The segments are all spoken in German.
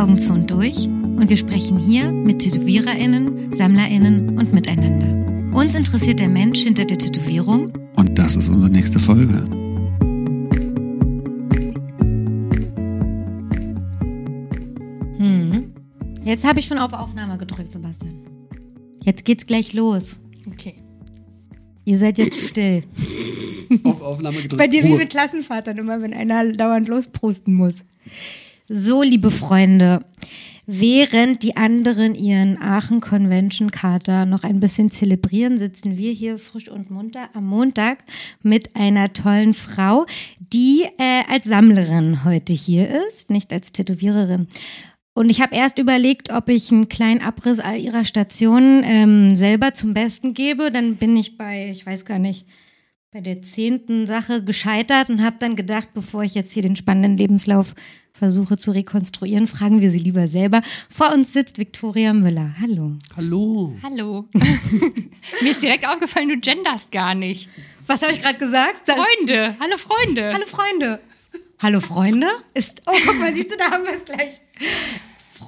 Augen zu und durch und wir sprechen hier mit TätowiererInnen, SammlerInnen und miteinander. Uns interessiert der Mensch hinter der Tätowierung Und das ist unsere nächste Folge. Hm. Jetzt habe ich schon auf Aufnahme gedrückt, Sebastian. Jetzt geht's gleich los. Okay. Ihr seid jetzt still. Auf Aufnahme gedrückt. Bei dir wie mit Klassenvatern, immer wenn einer dauernd losprusten muss. So, liebe Freunde, während die anderen ihren Aachen Convention Kater noch ein bisschen zelebrieren, sitzen wir hier frisch und munter am Montag mit einer tollen Frau, die äh, als Sammlerin heute hier ist, nicht als Tätowiererin. Und ich habe erst überlegt, ob ich einen kleinen Abriss all ihrer Stationen ähm, selber zum Besten gebe. Dann bin ich bei, ich weiß gar nicht, bei der zehnten Sache gescheitert und habe dann gedacht, bevor ich jetzt hier den spannenden Lebenslauf versuche zu rekonstruieren, fragen wir sie lieber selber. Vor uns sitzt Viktoria Müller. Hallo. Hallo. Hallo. Mir ist direkt aufgefallen, du genderst gar nicht. Was habe ich gerade gesagt? Das- Freunde. Hallo Freunde. Hallo Freunde. Hallo Freunde? Ist, oh, guck mal, siehst du, da haben wir es gleich.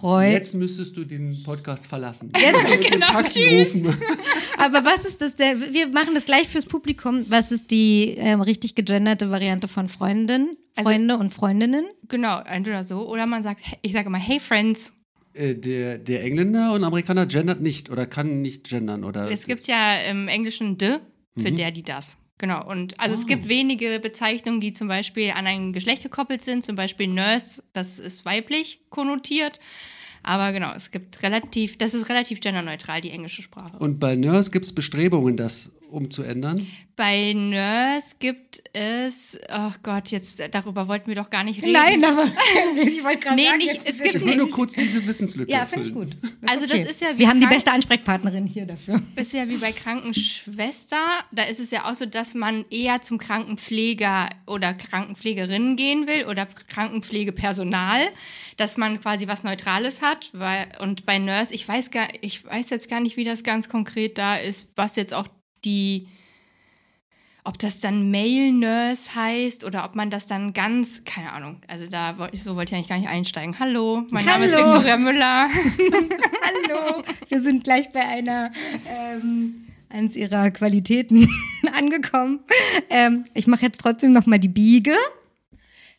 Freund. Jetzt müsstest du den Podcast verlassen. Jetzt- genau, Taxi tschüss. rufen. Aber was ist das denn? Wir machen das gleich fürs Publikum. Was ist die ähm, richtig gegenderte Variante von Freundin, Also- Freunde und Freundinnen? Genau, entweder so. Oder man sagt, ich sage immer, hey Friends. Äh, der, der Engländer und Amerikaner gendert nicht oder kann nicht gendern. Oder Es gibt ja im Englischen de für der, die, das. Genau. Und also es gibt wenige Bezeichnungen, die zum Beispiel an ein Geschlecht gekoppelt sind. Zum Beispiel Nurse, das ist weiblich konnotiert. Aber genau, es gibt relativ, das ist relativ genderneutral, die englische Sprache. Und bei Nurse gibt es Bestrebungen, das umzuändern. Bei Nurse gibt es, oh Gott, jetzt darüber wollten wir doch gar nicht reden. Nein, aber ich wollte gerade Nee, sagen, nicht- jetzt es gibt Ich will nur kurz diese Wissenslücke Ja, finde ich gut. Also das ist ja wie Wir haben die beste Ansprechpartnerin hier dafür. ist ja wie bei Krankenschwester. Da ist es ja auch so, dass man eher zum Krankenpfleger oder Krankenpflegerin gehen will oder Krankenpflegepersonal, dass man quasi was Neutrales hat. Weil, und bei Nurse, ich weiß gar, ich weiß jetzt gar nicht, wie das ganz konkret da ist, was jetzt auch die, ob das dann Male Nurse heißt oder ob man das dann ganz, keine Ahnung. Also da wollte ich, so wollte ich eigentlich gar nicht einsteigen. Hallo, mein Name ist Hallo. Viktoria Müller. Hallo, wir sind gleich bei einer ähm, eines ihrer Qualitäten angekommen. Ähm, ich mache jetzt trotzdem noch mal die Biege.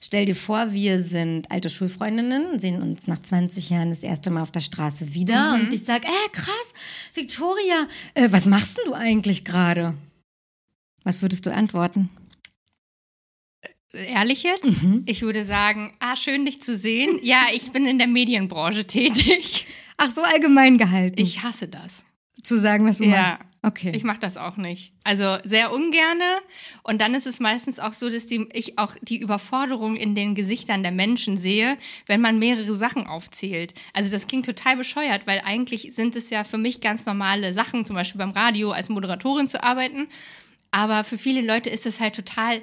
Stell dir vor, wir sind alte Schulfreundinnen, sehen uns nach 20 Jahren das erste Mal auf der Straße wieder und ich sag, äh, krass, Victoria, äh, was machst denn du eigentlich gerade? Was würdest du antworten? Ehrlich jetzt? Mhm. Ich würde sagen, ah, schön dich zu sehen. Ja, ich bin in der Medienbranche tätig. Ach, so allgemein gehalten. Ich hasse das. zu sagen, was du Ja. machst. Okay. Ich mache das auch nicht. Also sehr ungerne. Und dann ist es meistens auch so, dass die, ich auch die Überforderung in den Gesichtern der Menschen sehe, wenn man mehrere Sachen aufzählt. Also das klingt total bescheuert, weil eigentlich sind es ja für mich ganz normale Sachen, zum Beispiel beim Radio als Moderatorin zu arbeiten. Aber für viele Leute ist es halt total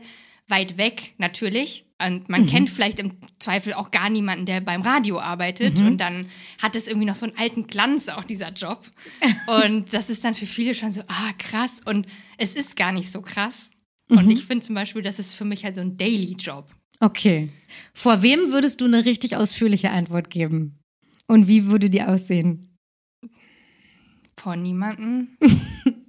weit weg, natürlich. Und man kennt vielleicht im Zweifel auch gar niemanden, der beim Radio arbeitet. Und dann hat es irgendwie noch so einen alten Glanz, auch dieser Job. Und das ist dann für viele schon so, ah, krass. Und es ist gar nicht so krass. Und ich finde zum Beispiel, das ist für mich halt so ein Daily-Job. Okay. Vor wem würdest du eine richtig ausführliche Antwort geben? Und wie würde die aussehen? Vor niemanden.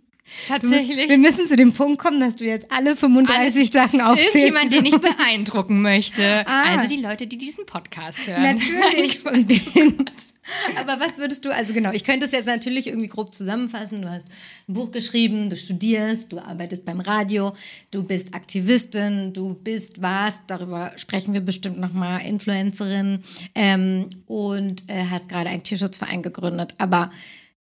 Wir Tatsächlich. müssen zu dem Punkt kommen, dass du jetzt alle 35 Sachen aufzählst. Irgendjemand, den ich beeindrucken möchte. Ah. Also die Leute, die diesen Podcast hören. Natürlich. Aber was würdest du, also genau, ich könnte es jetzt natürlich irgendwie grob zusammenfassen. Du hast ein Buch geschrieben, du studierst, du arbeitest beim Radio, du bist Aktivistin, du bist, warst, darüber sprechen wir bestimmt nochmal, Influencerin ähm, und äh, hast gerade einen Tierschutzverein gegründet. Aber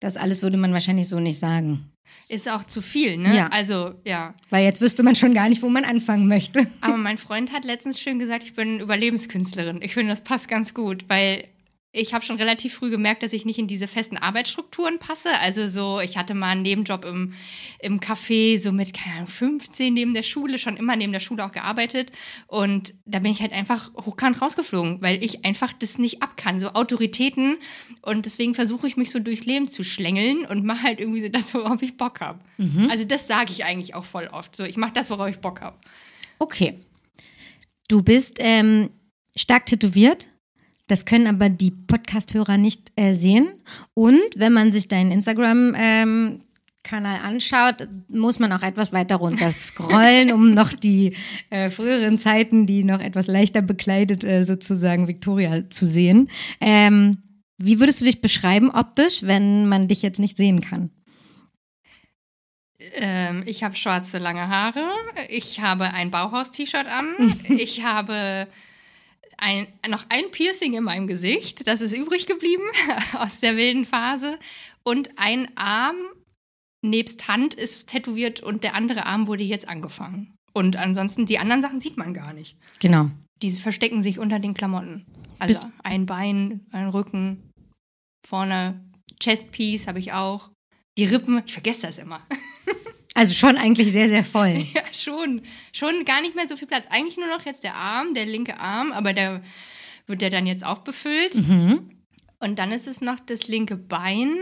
das alles würde man wahrscheinlich so nicht sagen. Ist auch zu viel, ne? Ja. Also, ja. Weil jetzt wüsste man schon gar nicht, wo man anfangen möchte. Aber mein Freund hat letztens schön gesagt, ich bin Überlebenskünstlerin. Ich finde, das passt ganz gut, weil ich habe schon relativ früh gemerkt, dass ich nicht in diese festen Arbeitsstrukturen passe. Also so, ich hatte mal einen Nebenjob im, im Café, so mit, keine Ahnung, 15 neben der Schule, schon immer neben der Schule auch gearbeitet. Und da bin ich halt einfach hochkant rausgeflogen, weil ich einfach das nicht ab kann. So Autoritäten. Und deswegen versuche ich mich so durchs Leben zu schlängeln und mache halt irgendwie so das, worauf ich Bock habe. Also das sage ich eigentlich auch voll oft. So, ich mache das, worauf ich Bock habe. Okay. Du bist ähm, stark tätowiert. Das können aber die Podcast-Hörer nicht äh, sehen. Und wenn man sich deinen Instagram ähm, Kanal anschaut, muss man auch etwas weiter runter scrollen, um noch die äh, früheren Zeiten, die noch etwas leichter bekleidet äh, sozusagen Victoria zu sehen. Ähm, wie würdest du dich beschreiben optisch, wenn man dich jetzt nicht sehen kann? Ähm, ich habe schwarze lange Haare. Ich habe ein Bauhaus-T-Shirt an. ich habe ein, noch ein Piercing in meinem Gesicht. Das ist übrig geblieben aus der wilden Phase. Und ein Arm nebst Hand ist tätowiert und der andere Arm wurde jetzt angefangen. Und ansonsten, die anderen Sachen sieht man gar nicht. Genau. Die verstecken sich unter den Klamotten. Also Bist- ein Bein, ein Rücken, vorne Chestpiece habe ich auch. Die Rippen, ich vergesse das immer. Also schon eigentlich sehr, sehr voll. Ja, schon. Schon gar nicht mehr so viel Platz. Eigentlich nur noch jetzt der Arm, der linke Arm, aber der wird ja dann jetzt auch befüllt. Mhm. Und dann ist es noch das linke Bein.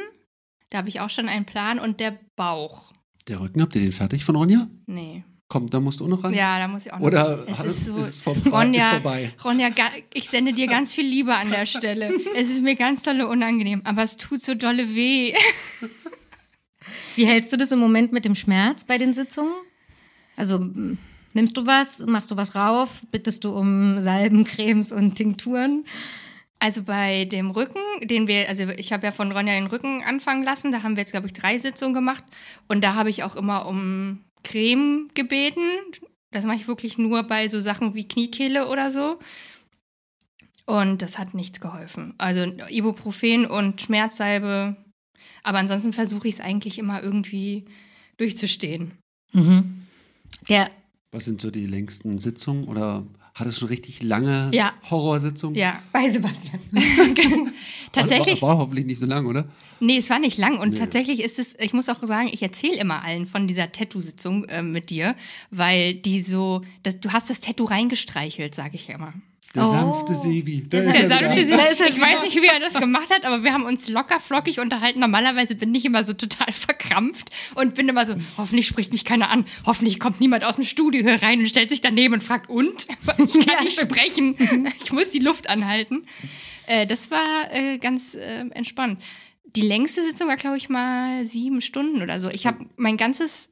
Da habe ich auch schon einen Plan. Und der Bauch. Der Rücken, habt ihr den fertig von Ronja? Nee. Komm, da musst du auch noch ran. Ja, da muss ich auch noch. Oder es ist es- so. ist es vor- Ronja, ist vorbei? Ronja, ich sende dir ganz viel Liebe an der Stelle. es ist mir ganz dolle unangenehm, aber es tut so dolle weh. Wie hältst du das im Moment mit dem Schmerz bei den Sitzungen? Also nimmst du was, machst du was rauf, bittest du um Salben, Cremes und Tinkturen? Also bei dem Rücken, den wir, also ich habe ja von Ronja den Rücken anfangen lassen, da haben wir jetzt, glaube ich, drei Sitzungen gemacht. Und da habe ich auch immer um Creme gebeten. Das mache ich wirklich nur bei so Sachen wie Kniekehle oder so. Und das hat nichts geholfen. Also Ibuprofen und Schmerzsalbe. Aber ansonsten versuche ich es eigentlich immer irgendwie durchzustehen. Mhm. Der, Was sind so die längsten Sitzungen? Oder hat es schon richtig lange Ja. Horrorsitzungen? Ja, bei Sebastian. tatsächlich. War, war hoffentlich nicht so lang, oder? Nee, es war nicht lang und Nee. tatsächlich ist es, ich muss auch sagen, ich erzähle immer allen von dieser Tattoo-Sitzung äh, mit dir, weil die so, das, du hast das Tattoo reingestreichelt, sage ich immer. Der Oh. sanfte Sebi. Der ist er sanfte er ich wieder. weiß nicht, wie er das gemacht hat, aber wir haben uns locker flockig unterhalten. Normalerweise bin ich immer so total verkrampft und bin immer so, hoffentlich spricht mich keiner an, hoffentlich kommt niemand aus dem Studio hier rein und stellt sich daneben und fragt, und? Ich kann Ja, nicht sprechen, ich muss die Luft anhalten. Äh, das war äh, ganz äh, entspannt. Die längste Sitzung war, glaube ich, mal sieben Stunden oder so. Ich habe mein ganzes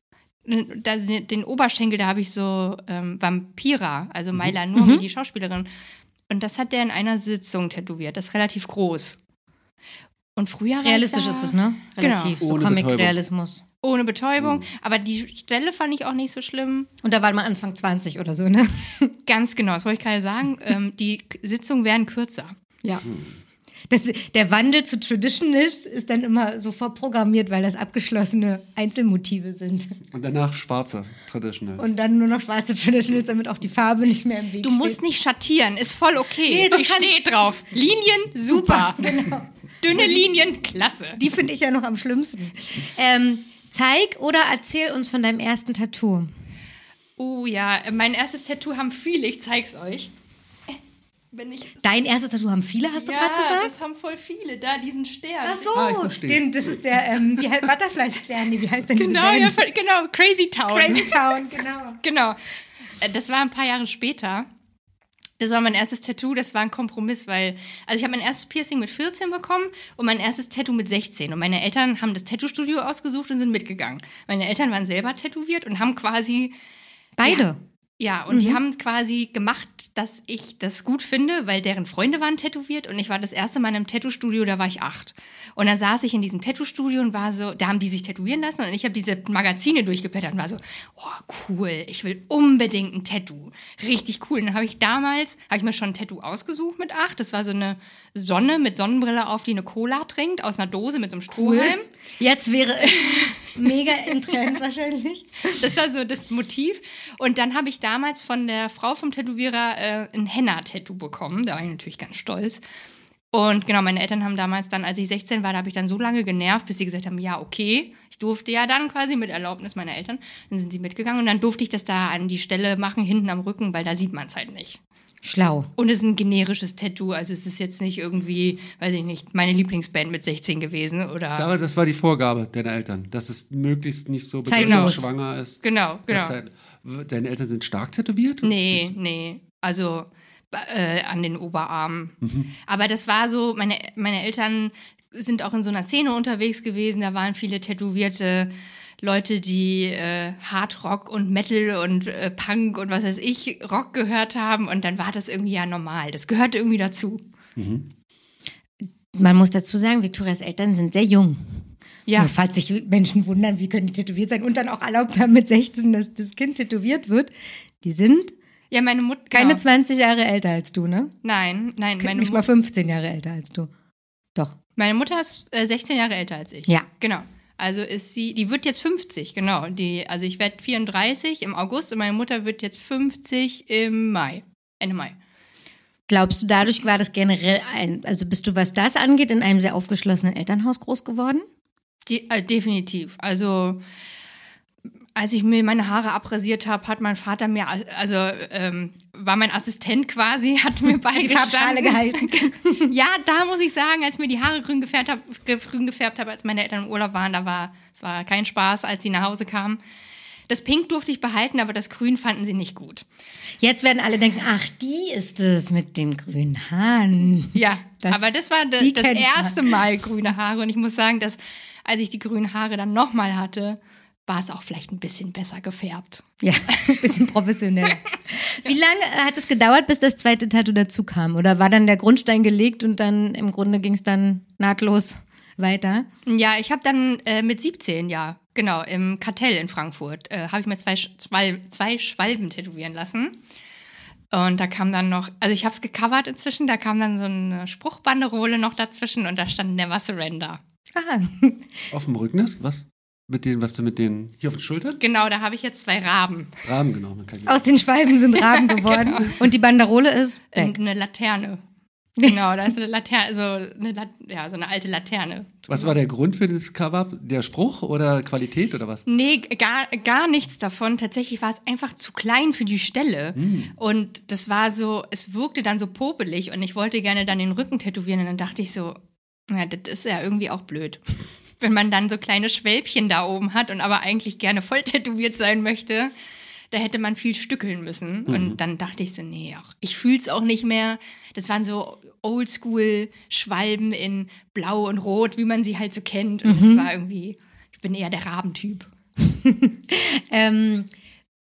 den Oberschenkel, da habe ich so ähm, Vampira, also Maila Nurmi, die Schauspielerin. Und das hat der in einer Sitzung tätowiert. Das ist relativ groß. Und früher Realistisch da ist es, ne? Genau. Relativ. So Ohne Comic-Realismus. Ohne Betäubung. Aber die Stelle fand ich auch nicht so schlimm. Und da war man Anfang 20 oder so, ne? Ganz genau, das wollte ich gerade sagen. ähm, die Sitzungen werden kürzer. Ja. Das, der Wandel zu Traditionals ist dann immer so vorprogrammiert, weil das abgeschlossene Einzelmotive sind. Und danach schwarze Traditionals. Und dann nur noch schwarze Traditionals, damit auch die Farbe nicht mehr im Weg Du steht. musst nicht schattieren, ist voll okay. Nee, das ich kann- stehe drauf. Linien, super. Genau. Dünne Linien, klasse. Die finde ich ja noch am schlimmsten. Ähm, zeig oder erzähl uns von deinem ersten Tattoo. Oh ja, mein erstes Tattoo haben viele, ich zeig's euch. Wenn ich Dein erstes Tattoo haben viele, hast du ja, gerade gesagt? das haben voll viele, da diesen Stern. Ach so, Ah, den, das ist der, ähm, wie heißt Butterfly-Stern, nee, wie heißt denn Genau, diese ja, Band? voll- genau, Crazy Town. Crazy Town, genau. Genau. Äh, Das war ein paar Jahre später. Das war mein erstes Tattoo, das war ein Kompromiss, weil, also ich habe mein erstes Piercing mit 14 bekommen und mein erstes Tattoo mit 16. Und meine Eltern haben das Tattoo-Studio ausgesucht und sind mitgegangen. Meine Eltern waren selber tätowiert und haben quasi Beide. Ja, und die haben quasi gemacht, dass ich das gut finde, weil deren Freunde waren tätowiert und ich war das erste Mal in einem Tattoo-Studio, da war ich acht. Und da saß ich in diesem Tattoo-Studio und war so, da haben die sich tätowieren lassen und ich habe diese Magazine durchgeblättert und war so, oh cool, ich will unbedingt ein Tattoo. Richtig cool. Und dann habe ich damals, habe ich mir schon ein Tattoo ausgesucht mit acht. Das war so eine Sonne mit Sonnenbrille auf, die eine Cola trinkt, aus einer Dose mit so einem Strohhalm. Jetzt wäre mega im Trend wahrscheinlich. Das war so das Motiv. Und dann habe ich damals von der Frau vom Tätowierer äh, ein Henna-Tattoo bekommen. Da war ich natürlich ganz stolz. Und genau, meine Eltern haben damals dann, als ich 16 war, da habe ich dann so lange genervt, bis sie gesagt haben, ja, okay. Ich durfte ja dann quasi mit Erlaubnis meiner Eltern. Dann sind sie mitgegangen und dann durfte ich das da an die Stelle machen, hinten am Rücken, weil da sieht man es halt nicht. Schlau. Und es ist ein generisches Tattoo, also es ist jetzt nicht irgendwie, weiß ich nicht, meine Lieblingsband mit 16 gewesen oder. Da, das war die Vorgabe deiner Eltern, dass es möglichst nicht so bedeutend schwanger ist. Genau, genau. Heißt, deine Eltern sind stark tätowiert? Nee, nee. Also äh, an den Oberarmen. Aber das war so, meine, meine Eltern sind auch in so einer Szene unterwegs gewesen, da waren viele tätowierte Leute, die äh, Hard Rock und Metal und äh, Punk und was weiß ich, Rock gehört haben und dann war das irgendwie ja normal. Das gehörte irgendwie dazu. Man muss dazu sagen, Victorias Eltern sind sehr jung. Ja. Nur falls sich Menschen wundern, wie können die tätowiert sein und dann auch erlaubt haben mit 16, dass das Kind tätowiert wird. Die sind Ja, meine Mutter. keine genau. 20 Jahre älter als du, ne? Nein, nein, meine, Nicht Mu mal 15 Jahre älter als du. Doch. meine Mutter ist äh, 16 Jahre älter als ich. Ja. Genau. Also ist sie, die wird jetzt 50, genau. Die, also ich werde 34 im August und meine Mutter wird jetzt 50 im Mai. Ende Mai. Glaubst du, dadurch war das generell ein, also bist du, was das angeht, in einem sehr aufgeschlossenen Elternhaus groß geworden? Die, äh, definitiv. Also als ich mir meine Haare abrasiert habe, hat mein Vater mir, also ähm, war mein Assistent quasi, hat mir Die beigestanden. Farbschale gehalten. Ja, da muss ich sagen, als mir die Haare grün gefärbt habe, grün gefärbt habe, als meine Eltern im Urlaub waren, da war es war kein Spaß, als sie nach Hause kamen. Das Pink durfte ich behalten, aber das Grün fanden sie nicht gut. Jetzt werden alle denken, ach, die ist es mit den grünen Haaren. Ja, Das- aber das war die das erste Mal grüne Haare und ich muss sagen, dass als ich die grünen Haare dann nochmal hatte, war es auch vielleicht ein bisschen besser gefärbt. Ja, ein bisschen professioneller. Wie lange hat es gedauert, bis das zweite Tattoo dazu kam? Oder war dann der Grundstein gelegt und dann im Grunde ging es dann nahtlos weiter? Ja, ich habe dann äh, mit 17, ja, genau, im Kartell in Frankfurt, äh, habe ich mir zwei, zwei, zwei Schwalben tätowieren lassen. Und da kam dann noch, also ich habe es gecovert inzwischen, da kam dann so eine Spruchbanderole noch dazwischen und da stand Never Surrender. Ah, Auf dem Rücken ist? Was? Mit denen, was du mit den. Hier auf den Schultern? Genau, da habe ich jetzt zwei Raben. Kann ich aus den Schwalben sind Raben geworden. Und die Banderole ist weg. Eine Laterne. Genau, da ist eine Laterne, so eine, Lat ja, so eine alte Laterne. Was war der Grund für das Cover? Der Spruch oder Qualität oder was? Nee, gar, gar nichts davon. Tatsächlich war es einfach zu klein für die Stelle. Und das war so, es wirkte dann so popelig und ich wollte gerne dann den Rücken tätowieren und dann dachte ich so, na, das ist ja irgendwie auch blöd. Wenn man dann so kleine Schwälbchen da oben hat und aber eigentlich gerne voll tätowiert sein möchte, da hätte man viel stückeln müssen. Und dann dachte ich so, nee, auch, ich fühl's auch nicht mehr. Das waren so Oldschool-Schwalben in Blau und Rot, wie man sie halt so kennt. Und es war irgendwie, ich bin eher der Rabentyp. Ähm,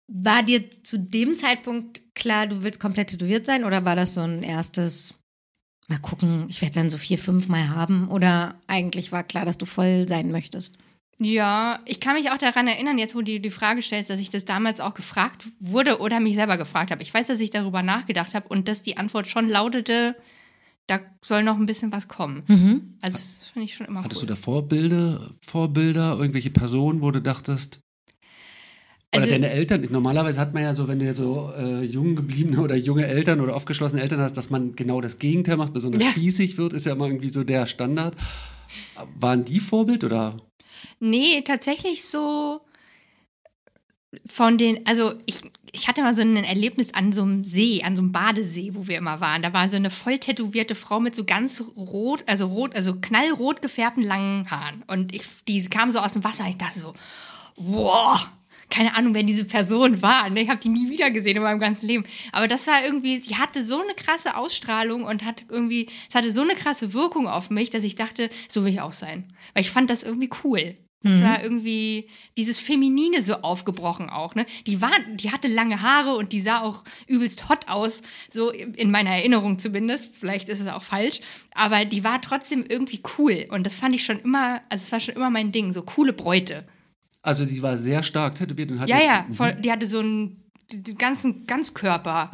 war dir zu dem Zeitpunkt klar, du willst komplett tätowiert sein? Oder war das so ein erstes, mal gucken, ich werde dann so vier, fünf Mal haben? Oder eigentlich war klar, dass du voll sein möchtest? Ja, ich kann mich auch daran erinnern, jetzt wo du die Frage stellst, dass ich das damals auch gefragt wurde oder mich selber gefragt habe. Ich weiß, dass ich darüber nachgedacht habe und dass die Antwort schon lautete, da soll noch ein bisschen was kommen. Mhm. Also das finde ich schon immer Hattest cool. du da Vorbilder, Vorbilder, irgendwelche Personen, wo du dachtest, oder Also- deine Eltern, normalerweise hat man ja so, wenn du jetzt so äh, jung gebliebene oder junge Eltern oder aufgeschlossene Eltern hast, dass man genau das Gegenteil macht, besonders Ja. spießig wird, ist ja immer irgendwie so der Standard. Waren die Vorbild oder? Nee, tatsächlich so von den, also ich, ich hatte mal so ein Erlebnis an so einem See, an so einem Badesee, wo wir immer waren. Da war so eine voll tätowierte Frau mit so ganz rot, also rot, also knallrot gefärbten langen Haaren. Und ich, die kam so aus dem Wasser. Ich dachte so, wow, keine Ahnung, wer diese Person war. Ne? Ich habe die nie wieder gesehen in meinem ganzen Leben. Aber das war irgendwie, die hatte so eine krasse Ausstrahlung und hat irgendwie, es hatte so eine krasse Wirkung auf mich, dass ich dachte, so will ich auch sein. Weil ich fand das irgendwie cool. Das war irgendwie dieses Feminine so aufgebrochen auch, ne? Die war, die hatte lange Haare und die sah auch übelst hot aus, so in meiner Erinnerung zumindest. Vielleicht ist es auch falsch, aber die war trotzdem irgendwie cool und das fand ich schon immer, also es war schon immer mein Ding, so coole Bräute. Also die war sehr stark tätowiert und hat Ja, jetzt, ja, voll, die hatte so einen den ganzen Ganzkörper.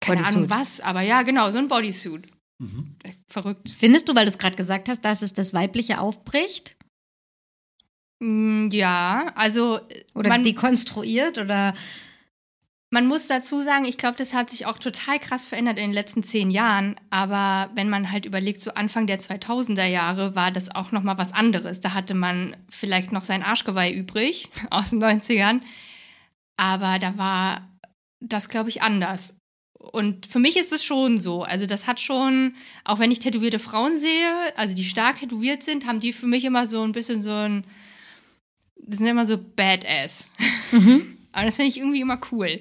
Keine Bodysuit. Ahnung was, aber ja, genau, so ein Bodysuit. Verrückt. Findest du, weil du es gerade gesagt hast, dass es das Weibliche aufbricht? Mm, Ja, also Oder man, dekonstruiert? Oder man muss dazu sagen, ich glaube, das hat sich auch total krass verändert in den letzten zehn Jahren. Aber wenn man halt überlegt, so Anfang der 2000er Jahre war das auch noch mal was anderes. Da hatte man vielleicht noch sein Arschgeweih übrig aus den 90ern. Aber da war das, glaube ich, anders. Und für mich ist es schon so. Also das hat schon, auch wenn ich tätowierte Frauen sehe, also die stark tätowiert sind, haben die für mich immer so ein bisschen so ein, das sind immer so Badass. Aber das finde ich irgendwie immer cool.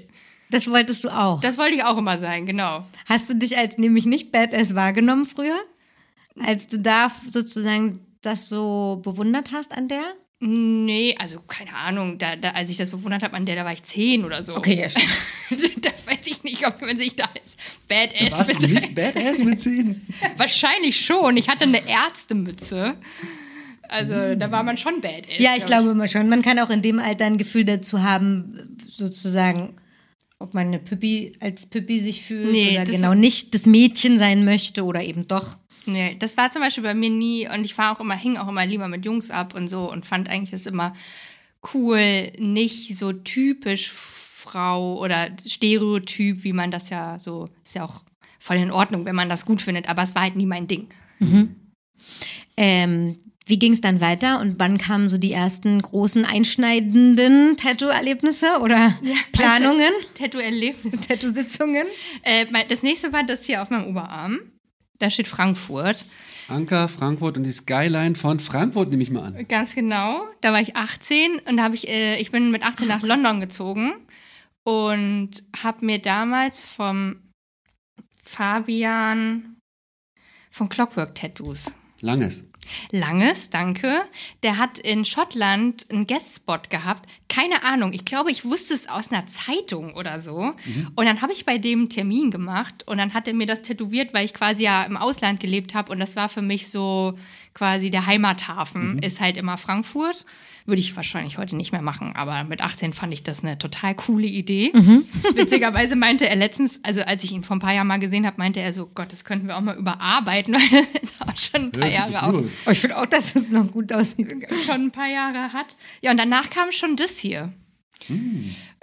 Das wolltest du auch. Das wollte ich auch immer sein, genau. Hast du dich als nämlich nicht Badass wahrgenommen früher? Als du da sozusagen das so bewundert hast an der? Nee, also keine Ahnung, da, da, als ich das bewundert habe, an der, da war ich zehn oder so. Okay, ja, stimmt. da weiß ich nicht, ob man sich da als Badass Warst du bezeichnet. nicht Badass mit 10? Wahrscheinlich schon. Ich hatte eine Ärztemütze. Also da war man schon Badass. Ja, ich glaub glaube immer schon. Man kann auch in dem Alter ein Gefühl dazu haben, sozusagen, ob man eine Püppi als Püppi sich fühlt Nee, oder genau nicht das Mädchen sein möchte oder eben doch. Nee, das war zum Beispiel bei mir nie und ich war auch immer, hing auch immer lieber mit Jungs ab und so und fand eigentlich das immer cool, nicht so typisch Frau oder Stereotyp, wie man das ja so, ist ja auch voll in Ordnung, wenn man das gut findet, aber es war halt nie mein Ding. Ähm, wie ging es dann weiter und wann kamen so die ersten großen einschneidenden Tattoo-Erlebnisse oder Planungen, Tattoo-Erlebnis. Tattoo-Sitzungen? Äh, das nächste war das hier auf meinem Oberarm. Da steht Frankfurt. Anker, Frankfurt und die Skyline von Frankfurt nehme ich mal an. Ganz genau. Da war ich 18 und da habe ich, äh, ich bin mit 18 nach London gezogen und habe mir damals vom Fabian von Clockwork Tattoos Langes. Langes, danke. Der hat in Schottland einen Guestspot gehabt. Keine Ahnung, ich glaube, ich wusste es aus einer Zeitung oder so. Und dann habe ich bei dem einen Termin gemacht und dann hat er mir das tätowiert, weil ich quasi ja im Ausland gelebt habe und das war für mich so quasi der Heimathafen, ist halt immer Frankfurt. Würde ich wahrscheinlich heute nicht mehr machen, aber mit 18 fand ich das eine total coole Idee. Witzigerweise meinte er letztens, also als ich ihn vor ein paar Jahren mal gesehen habe, meinte er so, Gott, das könnten wir auch mal überarbeiten, weil das ist auch schon ein paar sich Jahre auf. Oh, ich finde auch, dass es noch gut aussieht. schon ein paar Jahre hat. Ja, und danach kam schon das hier.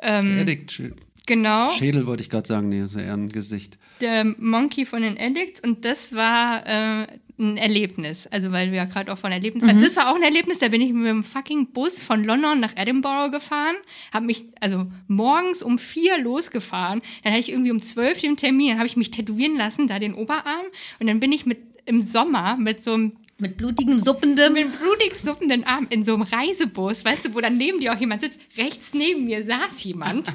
Ähm, Addict Sch- genau, Schädel wollte ich gerade sagen, nee, das ist eher ein Gesicht. der Monkey von den Addicts und das war äh, ein Erlebnis. Also, weil wir ja gerade auch von Erlebnis. Also das war auch ein Erlebnis, da bin ich mit dem fucking Bus von London nach Edinburgh gefahren, habe mich, also morgens um vier losgefahren, dann hatte ich irgendwie um zwölf den Termin, dann habe ich mich tätowieren lassen, da den Oberarm und dann bin ich mit im Sommer mit so einem Mit blutigem, suppendem. mit blutig suppenden Arm in so einem Reisebus, weißt du, wo dann neben dir auch jemand sitzt. Rechts neben mir saß jemand.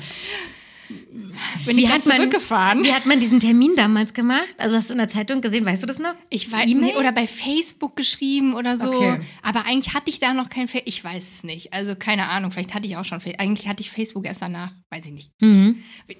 Bin ich dann zurückgefahren. wie hat man diesen Termin damals gemacht? Also hast du in der Zeitung gesehen, weißt du das noch? Ich weiß nee, oder bei Facebook geschrieben oder so. Okay. Aber eigentlich hatte ich da noch kein Facebook. Ich weiß es nicht. Also keine Ahnung. Vielleicht hatte ich auch schon. Fa- Eigentlich hatte ich Facebook erst danach. Weiß ich nicht. Mhm.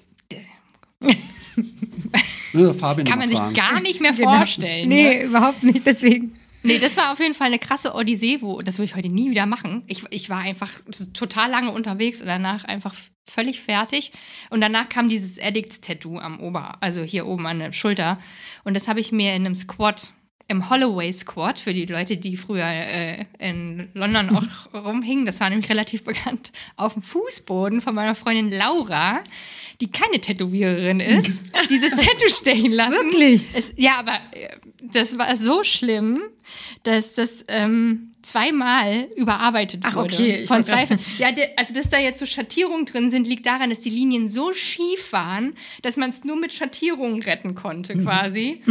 Ja, Kann man sich gar nicht mehr Genau. vorstellen. Nee, Ne? überhaupt nicht, deswegen. Nee, das war auf jeden Fall eine krasse Odyssee, wo das würde ich heute nie wieder machen. Ich, ich war einfach total lange unterwegs und danach einfach völlig fertig. Und danach kam dieses Addicts-Tattoo am Ober, also hier oben an der Schulter. Und das habe ich mir in einem Squat, im Holloway Squat, für die Leute, die früher äh, in London auch rumhingen, das war nämlich relativ bekannt, auf dem Fußboden von meiner Freundin Laura, die keine Tätowiererin ist, dieses Tattoo stechen lassen. Wirklich? Es, ja, aber äh, das war so schlimm, dass das ähm, zweimal überarbeitet Ach, wurde. okay, ich Von zwei, ja, also dass da jetzt so Schattierungen drin sind, liegt daran, dass die Linien so schief waren, dass man es nur mit Schattierungen retten konnte, quasi.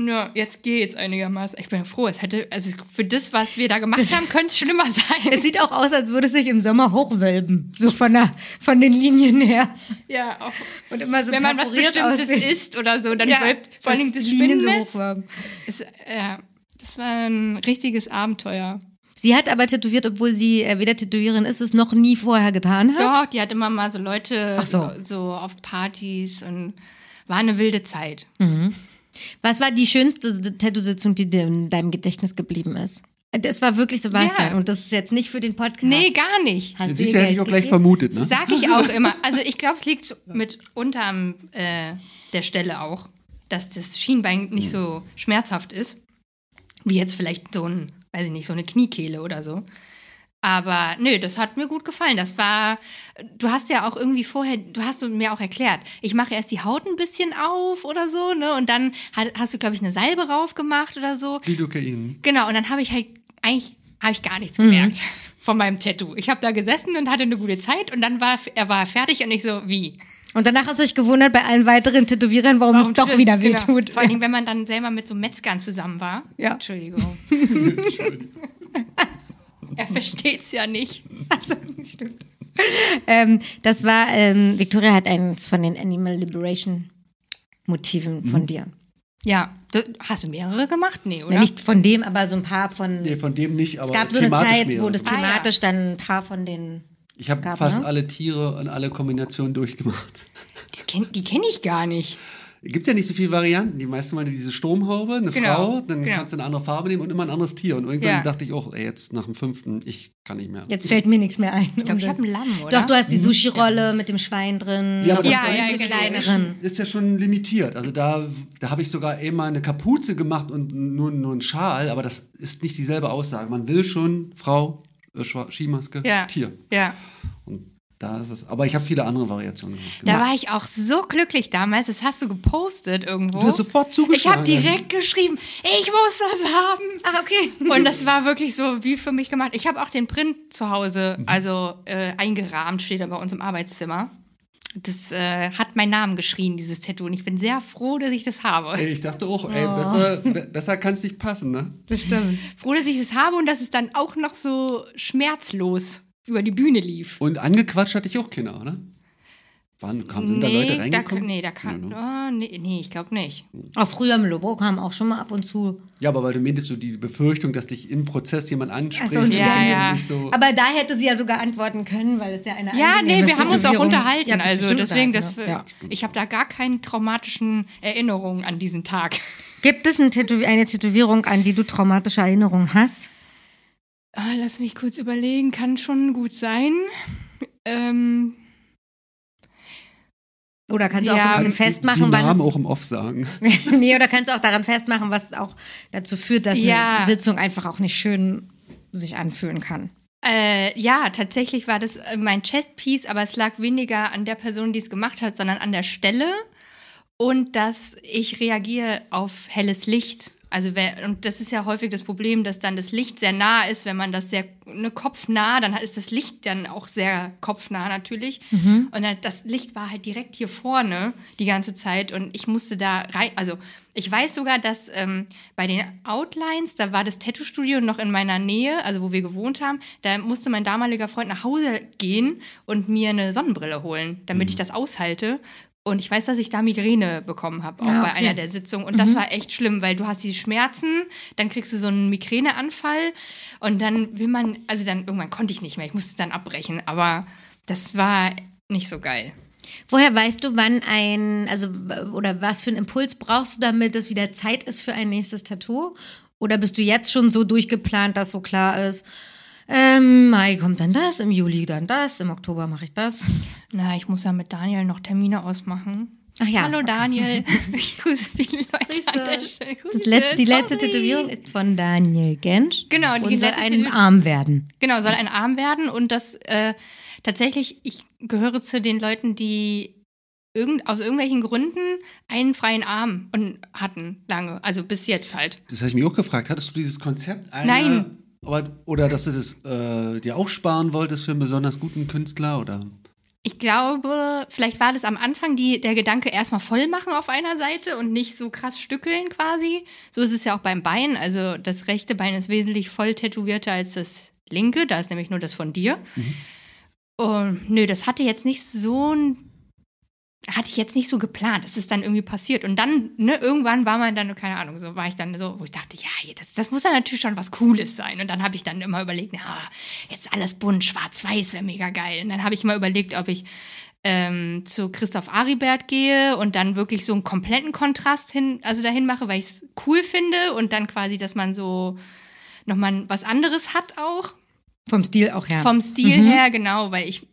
Ja, jetzt geht's einigermaßen. Ich bin froh, es hätte, also für das, was wir da gemacht haben, könnte es schlimmer sein. Es sieht auch aus, als würde es sich im Sommer hochwölben. So von, der, von den Linien her. ja, auch Und immer so wenn man was Bestimmtes aussehen. isst oder so, dann Ja, wölbt vor allem das so Spinnennetz. hochwölben. ist, ja, das war ein richtiges Abenteuer. Sie hat aber tätowiert, obwohl sie äh, weder Tätowiererin ist, es noch nie vorher getan hat. Doch, die hat immer mal so Leute so. so. auf Partys und war eine wilde Zeit. Was war die schönste Tattoo-Sitzung, die dir in deinem Gedächtnis geblieben ist? Das war wirklich Sebastian Ja. und das ist jetzt nicht für den Podcast. Nee, gar nicht. Hast Siehst ihr du, hätte ich Geld auch gleich gegeben? vermutet, ne? Sag ich auch immer. Also ich glaube, es liegt mit unterm äh, der Stelle auch, dass das Schienbein nicht so schmerzhaft ist, wie jetzt vielleicht so ein, weiß ich nicht, so eine Kniekehle oder so. Aber nö, das hat mir gut gefallen. Das war, du hast ja auch irgendwie vorher, du hast mir auch erklärt, ich mache erst die Haut ein bisschen auf oder so, ne? Und dann hast du, glaube ich, eine Salbe rauf gemacht oder so. Lidocain. Genau, und dann habe ich halt eigentlich habe ich gar nichts gemerkt von meinem Tattoo. Ich habe da gesessen und hatte eine gute Zeit und dann war er war fertig und ich so, wie? Und danach hast du dich gewundert bei allen weiteren Tätowierern, warum, es doch wieder Genau. wehtut. Vor allem, wenn man dann selber mit so Metzgern zusammen war. Ja. Entschuldigung. er versteht's ja nicht. Also, stimmt. ähm, das war, ähm, Victoria hat eins von den Animal Liberation Motiven Mhm. von dir. Ja. Du, hast du mehrere gemacht? Nee, oder? Ja, nicht von dem, aber so ein paar von. Nee, von dem nicht, aber es gab so eine thematisch Zeit, wo mehrere. das Ah, ja. thematisch dann ein paar von den. Ich habe fast ne? alle Tiere und alle Kombinationen durchgemacht. Die kenn- die kenne ich gar nicht. Gibt ja nicht so viele Varianten. Die meisten Mal diese Stromhaube, eine Genau, Frau, dann genau. kannst du eine andere Farbe nehmen und immer ein anderes Tier. Und irgendwann Ja. dachte ich auch, ey, jetzt nach dem fünften, ich kann nicht mehr. Jetzt fällt mir nichts mehr ein. Ich glaube, ich habe ein Lamm, oder? Doch, du hast die Sushi-Rolle mit dem Schwein drin. Ja, aber das Ja, ja, genau. kleineren. ist ja schon limitiert. Also da, da habe ich sogar eben mal eine Kapuze gemacht und nur, nur einen Schal, aber das ist nicht dieselbe Aussage. Man will schon Frau, äh, Skimaske, ja. Tier. Ja. Und da ist es. Aber ich habe viele andere Variationen gemacht. Da war ich auch so glücklich damals. Das hast du gepostet irgendwo. Du hast sofort Ich zugeschlagen. habe direkt geschrieben, ich muss das haben. Ah, okay. Und das war wirklich so wie für mich gemacht. Ich habe auch den Print zu Hause, Mhm. also äh, eingerahmt, steht er bei uns im Arbeitszimmer. Das äh, hat meinen Namen geschrien, dieses Tattoo. Und ich bin sehr froh, dass ich das habe. Ey, ich dachte auch, ey, besser, be besser kann es nicht passen, ne? Bestimmt. Froh, dass ich das habe und dass es dann auch noch so schmerzlos über die Bühne lief. Und angequatscht hatte ich auch Kinder, oder? Wann kamen, sind da Leute da, reingekommen? nee, da kann, Ja, ne? oh, nee, nee, ich glaube nicht. Auch früher im Lobo kam auch schon mal ab und zu. Ja, aber weil du meintest, so die Befürchtung, dass dich im Prozess jemand anspricht. So, und Ja, dann ja. Nicht so, Aber da hätte sie ja sogar antworten können, weil es ja eine Ja, nee, wir haben uns auch unterhalten. Euch also deswegen, das, unterhalten, ne? ich habe da gar keine traumatischen Erinnerungen an diesen Tag. ja. Gibt es ein Tätow eine Tätowierung, an die du traumatische Erinnerungen hast? Ah, lass mich kurz überlegen, kann schon gut sein. Ähm, Oder kannst du auch so Ja. ein bisschen festmachen, wann Namen auch im Off sagen. nee, oder kannst du auch daran festmachen, was auch dazu führt, dass Ja. eine Sitzung einfach auch nicht schön sich anfühlen kann. Äh, ja, tatsächlich war das äh, mein Chestpiece, aber es lag weniger an der Person, die es gemacht hat, sondern an der Stelle und dass ich reagiere auf helles Licht. Also und das ist ja häufig das Problem, dass dann das Licht sehr nah ist, wenn man das sehr ne, kopfnah, dann ist das Licht dann auch sehr kopfnah natürlich. Und dann, das Licht war halt direkt hier vorne die ganze Zeit und ich musste da rein, also ich weiß sogar, dass ähm, bei den Outlines, da war das Tattoo-Studio noch in meiner Nähe, also wo wir gewohnt haben, da musste mein damaliger Freund nach Hause gehen und mir eine Sonnenbrille holen, damit ich das aushalte. Und ich weiß, dass ich da Migräne bekommen habe, auch Ah, bei okay. einer der Sitzungen. Und das war echt schlimm, weil du hast die Schmerzen, dann kriegst du so einen Migräneanfall und dann will man, also dann irgendwann konnte ich nicht mehr, ich musste dann abbrechen. Aber das war nicht so geil. Woher weißt du, wann ein, also oder was für einen Impuls brauchst du, damit es wieder Zeit ist für ein nächstes Tattoo? Oder bist du jetzt schon so durchgeplant, dass so klar ist, ähm, Mai kommt dann das, im Juli dann das, im Oktober mache ich das? Na, ich muss ja mit Daniel noch Termine ausmachen. Ach ja. Hallo Daniel. Ich grüße viele Leute an der Stelle. Das Grüße, die letzte sorry. Tätowierung ist von Daniel Gensch. Genau, die und soll ein Arm werden. Genau, soll ein Arm werden und das äh, tatsächlich, ich gehöre zu den Leuten, die irgend, aus irgendwelchen Gründen einen freien Arm und hatten lange, also bis jetzt halt. Das habe ich mich auch gefragt. Hattest du dieses Konzept? Einer, Nein. Aber, oder dass du es äh, dir auch sparen wolltest für einen besonders guten Künstler? Oder? Ich glaube, vielleicht war das am Anfang die, der Gedanke, erstmal voll machen auf einer Seite und nicht so krass stückeln quasi. So ist es ja auch beim Bein. Also das rechte Bein ist wesentlich voll tätowierter als das linke. Da ist nämlich nur das von dir. Und nö, das hatte jetzt nicht so ein. Hatte ich jetzt nicht so geplant. Das ist dann irgendwie passiert. Und dann, ne, irgendwann war man dann, keine Ahnung, so war ich dann so, wo ich dachte, ja, das, das muss dann natürlich schon was Cooles sein. Und dann habe ich dann immer überlegt, na, jetzt alles bunt, schwarz-weiß wäre mega geil. Und dann habe ich mal überlegt, ob ich ähm, zu Christoph Aribert gehe und dann wirklich so einen kompletten Kontrast hin, also dahin mache, weil ich es cool finde und dann quasi, dass man so nochmal was anderes hat auch. Vom Stil auch her. Vom Stil her, genau, weil ich,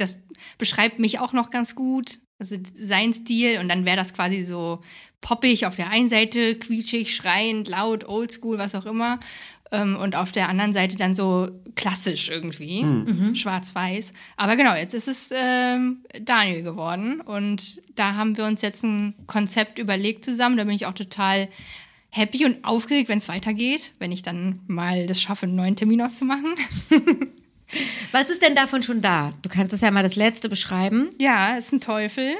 das beschreibt mich auch noch ganz gut. Also sein Stil und dann wäre das quasi so poppig auf der einen Seite, quietschig, schreiend, laut, oldschool, was auch immer. Ähm, und auf der anderen Seite dann so klassisch irgendwie, schwarz-weiß. Aber genau, jetzt ist es ähm, Daniel geworden und da haben wir uns jetzt ein Konzept überlegt zusammen. Da bin ich auch total happy und aufgeregt, wenn es weitergeht, wenn ich dann mal das schaffe, einen neuen Termin auszumachen. Was ist denn davon schon da? Du kannst es ja mal das letzte beschreiben. Ja, ist ein Teufel,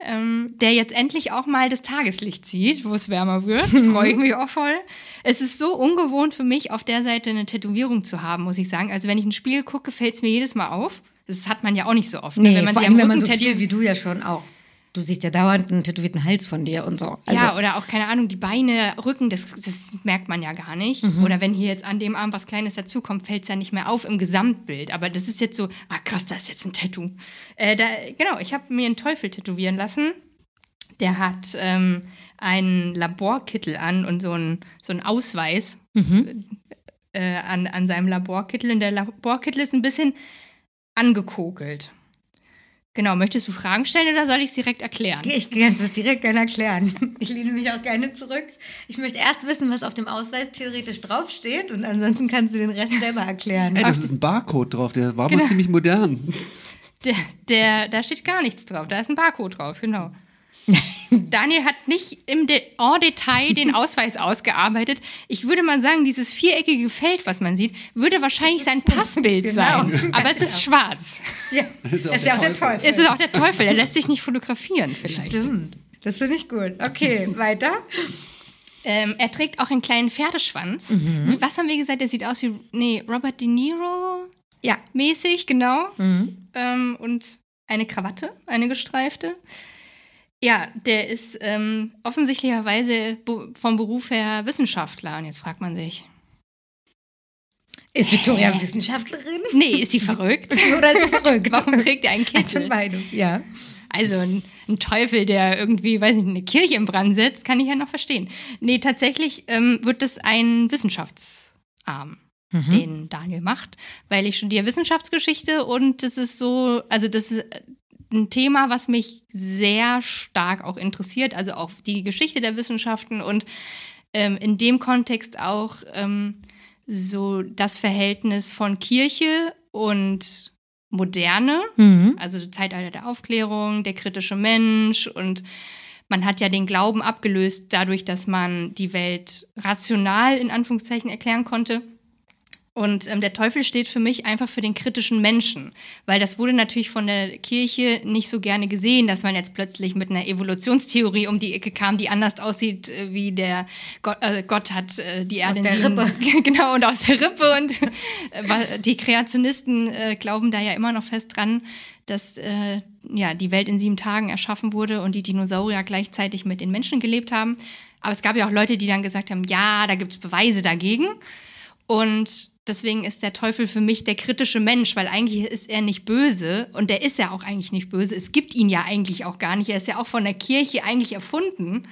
ähm, der jetzt endlich auch mal das Tageslicht sieht, wo es wärmer wird. Freue ich mich auch voll. Es ist so ungewohnt für mich, auf der Seite eine Tätowierung zu haben, muss ich sagen. Also wenn ich ein Spiel gucke, fällt es mir jedes Mal auf. Das hat man ja auch nicht so oft. ne? Nee, wenn man vor allem, wenn man so viel wie du ja schon auch. Du siehst ja dauernd einen tätowierten Hals von dir und so. Also, ja, oder auch, keine Ahnung, die Beine, Rücken, das, das merkt man ja gar nicht. Mhm. Oder wenn hier jetzt an dem Arm was Kleines dazukommt, fällt es ja nicht mehr auf im Gesamtbild. Aber das ist jetzt so, ah krass, da ist jetzt ein Tattoo. Äh, da, genau, ich habe mir einen Teufel tätowieren lassen. Der hat ähm, einen Laborkittel an und so einen so einen Ausweis äh, an, an seinem Laborkittel. Und der Laborkittel ist ein bisschen angekokelt. Genau, möchtest du Fragen stellen oder soll ich es direkt erklären? Ich kann es direkt gerne erklären. Ich lehne mich auch gerne zurück. Ich möchte erst wissen, was auf dem Ausweis theoretisch draufsteht und ansonsten kannst du den Rest selber erklären. Ey, das ist ein Barcode drauf, der war Genau. mal ziemlich modern. Der, der, da steht gar nichts drauf. Da ist ein Barcode drauf, genau. Daniel hat nicht im De en Detail den Ausweis ausgearbeitet. Ich würde mal sagen, dieses viereckige Feld, was man sieht, würde wahrscheinlich sein Passbild Genau. sein. Aber es ist schwarz. Ja, ist das ja auch ist ja auch der Teufel. Teufel. Es ist auch der Teufel, der lässt sich nicht fotografieren vielleicht. Stimmt. Das finde ich gut. Okay, weiter. Ähm, er trägt auch einen kleinen Pferdeschwanz. Was haben wir gesagt? Der sieht aus wie nee, Robert De Niro Ja. mäßig, genau. Ähm, und eine Krawatte, eine gestreifte. Ja, der ist ähm, offensichtlicherweise vom Beruf her Wissenschaftler. Und jetzt fragt man sich, Ist Victoria Wissenschaftlerin? nee, ist sie verrückt? Oder ist sie verrückt? Warum trägt er einen Also Kittel? beide, ja. Also ein, ein Teufel, der irgendwie, weiß nicht, eine Kirche in Brand setzt, kann ich ja noch verstehen. Nee, tatsächlich ähm, wird es ein Wissenschaftsarm, den Daniel macht, weil ich studiere Wissenschaftsgeschichte und das ist so, also das ist ein Thema, was mich sehr stark auch interessiert, also auch die Geschichte der Wissenschaften und ähm, in dem Kontext auch ähm, so das Verhältnis von Kirche und Moderne, also Zeitalter der Aufklärung, der kritische Mensch und man hat ja den Glauben abgelöst dadurch, dass man die Welt rational in Anführungszeichen erklären konnte. Und ähm, der Teufel steht für mich einfach für den kritischen Menschen, weil das wurde natürlich von der Kirche nicht so gerne gesehen, dass man jetzt plötzlich mit einer Evolutionstheorie um die Ecke kam, die anders aussieht, äh, wie der Gott, äh, Gott hat äh, die Erde der in sieben- Rippe. genau und aus der Rippe und äh, die Kreationisten äh, glauben da ja immer noch fest dran, dass äh, ja die Welt in sieben Tagen erschaffen wurde und die Dinosaurier gleichzeitig mit den Menschen gelebt haben. Aber es gab ja auch Leute, die dann gesagt haben, ja, da gibt es Beweise dagegen. Und deswegen ist der Teufel für mich der kritische Mensch, weil eigentlich ist er nicht böse und der ist ja auch eigentlich nicht böse. Es gibt ihn ja eigentlich auch gar nicht. Er ist ja auch von der Kirche eigentlich erfunden,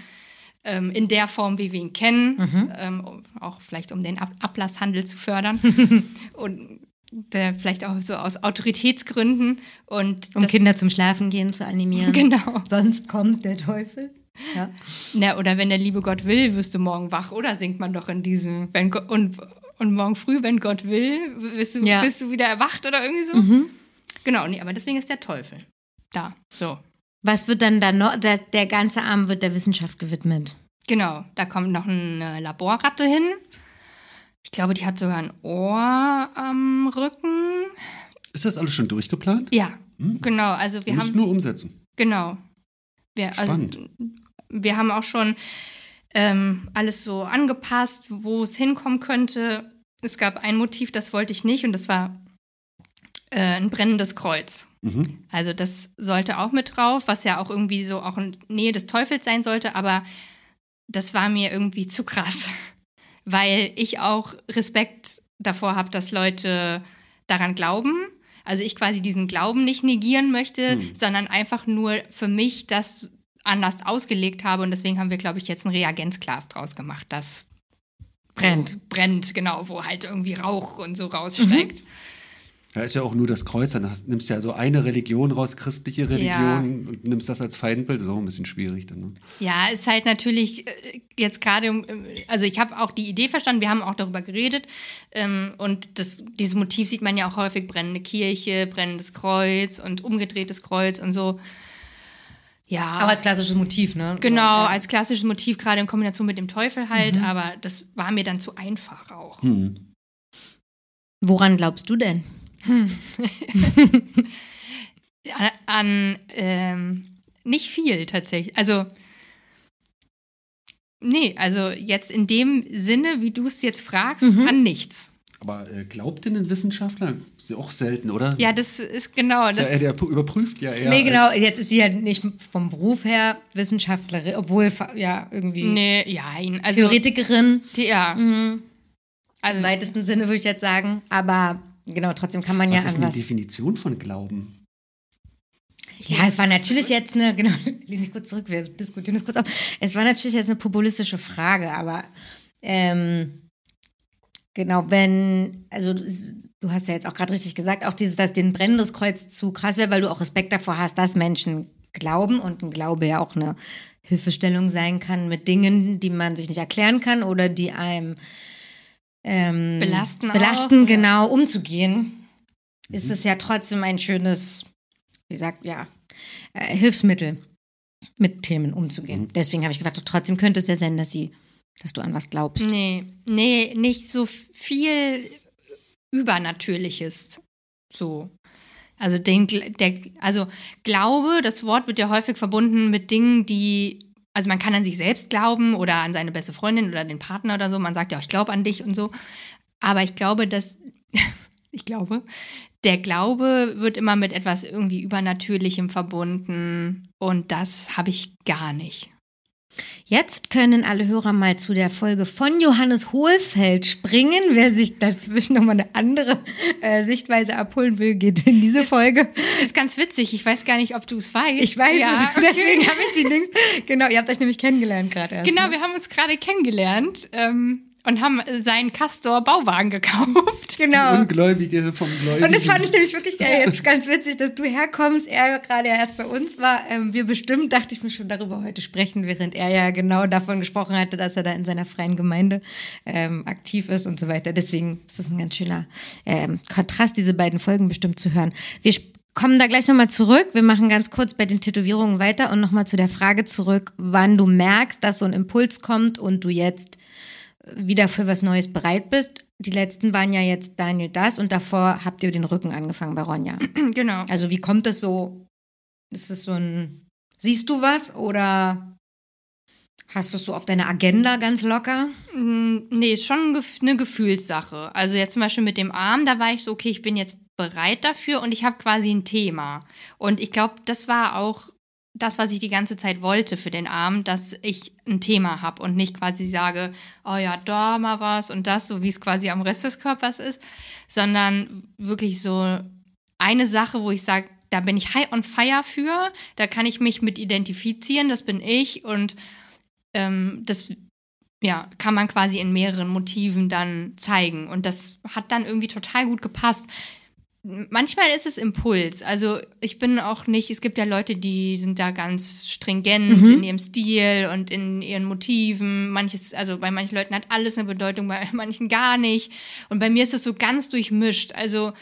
ähm, in der Form, wie wir ihn kennen, ähm, um- auch vielleicht um den Ab Ablasshandel zu fördern und der vielleicht auch so aus Autoritätsgründen und Um Kinder zum Schlafen gehen zu animieren. Genau. Sonst kommt der Teufel. Ja. Na, oder wenn der liebe Gott will, wirst du morgen wach, oder singt man doch in diesem, wenn und, und morgen früh, wenn Gott will, bist du, Ja. bist du wieder erwacht oder irgendwie so. Genau, nee, aber deswegen ist der Teufel da. So. Was wird dann da noch? Der, der ganze Abend wird der Wissenschaft gewidmet. Genau, da kommt noch eine Laborratte hin. Ich glaube, die hat sogar ein Ohr am Rücken. Ist das alles schon durchgeplant? Ja, genau. Also wir müssen haben nur umsetzen. Genau. Wir, also, Spannend. wir haben auch schon ähm, alles so angepasst, wo es hinkommen könnte. Es gab ein Motiv, das wollte ich nicht, und das war äh, ein brennendes Kreuz. Mhm. Also das sollte auch mit drauf, was ja auch irgendwie so auch in Nähe des Teufels sein sollte, aber das war mir irgendwie zu krass, weil ich auch Respekt davor habe, dass Leute daran glauben. Also ich quasi diesen Glauben nicht negieren möchte, sondern einfach nur für mich das anders ausgelegt habe und deswegen haben wir, glaube ich, jetzt ein Reagenzglas draus gemacht, das Brennt. brennt, genau, wo halt irgendwie Rauch und so raussteigt. Da ist ja auch nur das Kreuz, dann hast, nimmst du ja so eine Religion raus, christliche Religion, Ja. und nimmst das als Feindbild. Das ist auch ein bisschen schwierig dann. Ne? Ja, ist halt natürlich äh, jetzt gerade, ähm, also ich habe auch die Idee verstanden, wir haben auch darüber geredet ähm, und das, dieses Motiv sieht man ja auch häufig, brennende Kirche, brennendes Kreuz und umgedrehtes Kreuz und so. Ja, Aber als klassisches Motiv, ne? genau, So, als klassisches Motiv, gerade in Kombination mit dem Teufel halt, aber das war mir dann zu einfach auch. Hm. Woran glaubst du denn? An, an ähm, nicht viel tatsächlich. Also, nee, also jetzt in dem Sinne, wie du es jetzt fragst, an nichts. Aber äh, glaubt denn ein Wissenschaftler? Ist ja auch selten, oder? Ja, das ist genau. Ist ja, Das, er, der überprüft ja eher. nee, genau. Jetzt ist sie ja nicht vom Beruf her Wissenschaftlerin, obwohl ja irgendwie nee, ja, also, Theoretikerin Die, ja. Also, im weitesten Sinne würde ich jetzt sagen. Aber genau, trotzdem kann man ja Was ist denn was. die Definition von Glauben? Ja, es war natürlich jetzt eine, genau, lehne ich kurz zurück, wir diskutieren das kurz auf. Es war natürlich jetzt eine populistische Frage, aber ähm, genau, wenn, also du, hast ja jetzt auch gerade richtig gesagt, auch dieses, dass den brennendes Kreuz zu krass wäre, weil du auch Respekt davor hast, dass Menschen glauben und ein Glaube ja auch eine Hilfestellung sein kann mit Dingen, die man sich nicht erklären kann oder die einem ähm, Belasten auch, belasten ja. genau umzugehen, ist es ja trotzdem ein schönes, wie sagt, ja, äh, Hilfsmittel, mit Themen umzugehen. Deswegen habe ich gedacht, trotzdem könnte es ja sein, dass sie, dass du an was glaubst. nee, nee, nicht so viel Übernatürliches. So. Also, den, der, also Glaube, das Wort wird ja häufig verbunden mit Dingen, die, also man kann an sich selbst glauben oder an seine beste Freundin oder den Partner oder so. Man sagt ja, ich glaube an dich und so. Aber ich glaube, dass, ich glaube, der Glaube wird immer mit etwas irgendwie Übernatürlichem verbunden und das habe ich gar nicht. Jetzt können alle Hörer mal zu der Folge von Johannes Hohlfeld springen. Wer sich dazwischen nochmal eine andere äh, Sichtweise abholen will, geht in diese Folge. Ist ganz witzig. Ich weiß gar nicht, ob du es weißt. Ich weiß ja, es, okay. deswegen habe ich die Links. Genau, ihr habt euch nämlich kennengelernt gerade erst. Genau, ne? wir haben uns gerade kennengelernt ähm, und haben seinen Castor Bauwagen gekauft. Genau. Ungläubige vom Gläubigen. Und das fand ich nämlich wirklich geil. Jetzt ganz witzig, dass du herkommst, er gerade ja erst bei uns war. Ähm, wir bestimmt, dachte ich mir schon darüber heute sprechen, während er ja genau davon gesprochen hatte, dass er da in seiner freien Gemeinde ähm, aktiv ist und so weiter. Deswegen ist das ein ganz schöner ähm, Kontrast, diese beiden Folgen bestimmt zu hören. Wir kommen da gleich nochmal zurück. Wir machen ganz kurz bei den Tätowierungen weiter und nochmal zu der Frage zurück, wann du merkst, dass so ein Impuls kommt und du jetzt wieder für was Neues bereit bist. Die letzten waren ja jetzt Daniel das und davor habt ihr den Rücken angefangen bei Ronja. genau. Also wie kommt das so? Ist es so ein, siehst du was oder hast du es so auf deiner Agenda ganz locker? Mm, Nee, ist schon eine Gefühlssache. Also jetzt zum Beispiel mit dem Arm, da war ich so, okay, ich bin jetzt bereit dafür und ich habe quasi ein Thema. Und ich glaube, das war auch das, was ich die ganze Zeit wollte für den Arm, dass ich ein Thema habe und nicht quasi sage, oh ja, da mal was und das, so wie es quasi am Rest des Körpers ist, sondern wirklich so eine Sache, wo ich sage, da bin ich high on fire für, da kann ich mich mit identifizieren, das bin ich und ähm, das ja, kann man quasi in mehreren Motiven dann zeigen. Und das hat dann irgendwie total gut gepasst. Manchmal ist es Impuls. Also ich bin auch nicht, es gibt ja Leute, die sind da ganz stringent in ihrem Stil und in ihren Motiven. Manches, also bei manchen Leuten hat alles eine Bedeutung, bei manchen gar nicht. Und bei mir ist es so ganz durchmischt. Also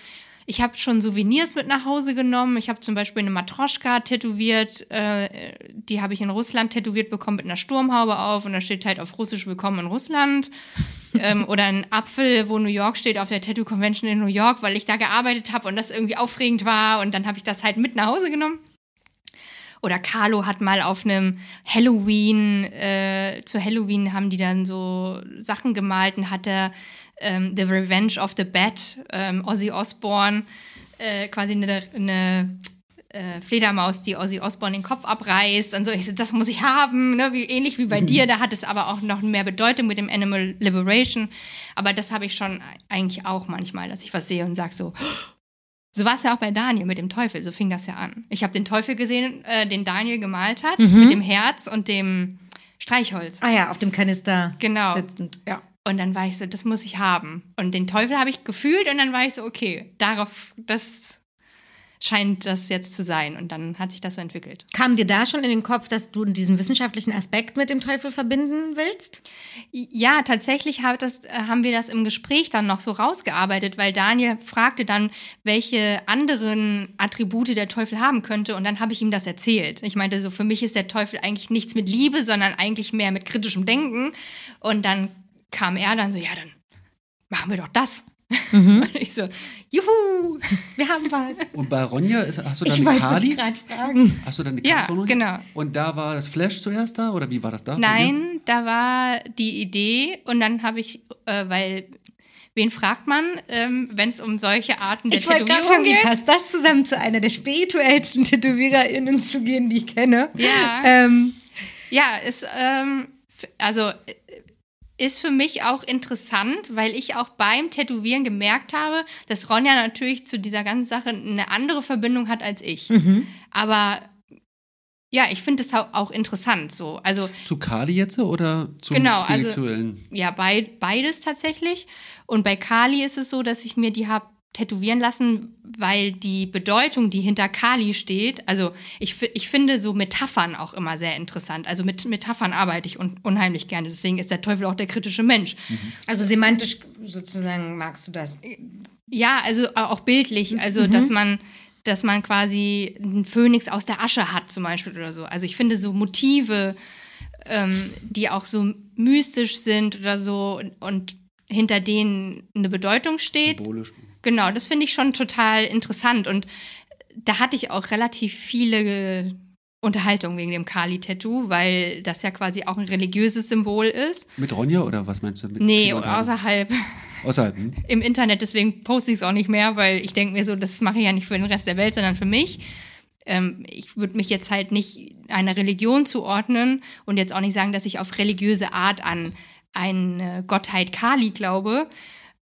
ich habe schon Souvenirs mit nach Hause genommen. Ich habe zum Beispiel eine Matroschka tätowiert. Äh, die habe ich in Russland tätowiert bekommen mit einer Sturmhaube auf. Und da steht halt auf Russisch Willkommen in Russland. Ähm, oder ein Apfel, wo New York steht, auf der Tattoo Convention in New York, weil ich da gearbeitet habe und das irgendwie aufregend war. Und dann habe ich das halt mit nach Hause genommen. Oder Carlo hat mal auf einem Halloween, äh, zu Halloween haben die dann so Sachen gemalt und hatte ähm, The Revenge of the Bat, ähm, Ozzy Osbourne, äh, quasi eine, eine äh, Fledermaus, die Ozzy Osbourne den Kopf abreißt und so. Ich so, das muss ich haben, ne? wie, ähnlich wie bei dir. Da hat es aber auch noch mehr Bedeutung mit dem Animal Liberation. Aber das habe ich schon eigentlich auch manchmal, dass ich was sehe und sage so, so war es ja auch bei Daniel mit dem Teufel, so fing das ja an. Ich habe den Teufel gesehen, äh, den Daniel gemalt hat, mit dem Herz und dem Streichholz. Ah ja, auf dem Kanister Genau. sitzend. Ja. Und dann war ich so, das muss ich haben. Und den Teufel habe ich gefühlt und dann war ich so, okay, darauf, das scheint das jetzt zu sein. Und dann hat sich das so entwickelt. Kam dir da schon in den Kopf, dass du diesen wissenschaftlichen Aspekt mit dem Teufel verbinden willst? Ja, tatsächlich hat das, äh, haben wir das im Gespräch dann noch so rausgearbeitet, weil Daniel fragte dann, welche anderen Attribute der Teufel haben könnte. Und dann habe ich ihm das erzählt. Ich meinte so, für mich ist der Teufel eigentlich nichts mit Liebe, sondern eigentlich mehr mit kritischem Denken. Und dann kam er dann so, ja, dann machen wir doch das. Und ich so, juhu. Wir haben was. Und bei Ronja ist, hast du da Ich eine Kali? gerade fragen. Hast du da eine Ja, Kali von Ronja? genau. Und da war das Flash zuerst da oder wie war das da? Nein, da war die Idee und dann habe ich, äh, weil wen fragt man, ähm, wenn es um solche Arten der Ich wollte gerade Tätowierung fragen, wie geht? passt das zusammen zu einer der spirituellsten TätowiererInnen zu gehen, die ich kenne? Ja. Ähm, Ja, ist, ähm, also ist für mich auch interessant, weil ich auch beim Tätowieren gemerkt habe, dass Ronja natürlich zu dieser ganzen Sache eine andere Verbindung hat als ich. Aber ja, ich finde es au- auch interessant so. Also Zu Kali jetzt oder zum Genau, also- spirituellen? ja, beid, beides tatsächlich. Und bei Kali ist es so, dass ich mir die habe tätowieren lassen, weil die Bedeutung, die hinter Kali steht, also ich, ich finde so Metaphern auch immer sehr interessant. Also mit Metaphern arbeite ich un unheimlich gerne. Deswegen ist der Teufel auch der kritische Mensch. also semantisch sozusagen magst du das. Ja, also auch bildlich, also dass man, dass man quasi einen Phönix aus der Asche hat zum Beispiel oder so. Also ich finde so Motive, ähm, die auch so mystisch sind oder so und, und hinter denen eine Bedeutung steht. Symbolisch. Genau, das finde ich schon total interessant und da hatte ich auch relativ viele Unterhaltungen wegen dem Kali-Tattoo, weil das ja quasi auch ein religiöses Symbol ist. Mit Ronja oder was meinst du? Mit Nee, außerhalb Außerhalb. hm? im Internet, deswegen poste ich es auch nicht mehr, weil ich denke mir so, das mache ich ja nicht für den Rest der Welt, sondern für mich. Ähm, ich würde mich jetzt halt nicht einer Religion zuordnen und jetzt auch nicht sagen, dass ich auf religiöse Art an eine Gottheit Kali glaube,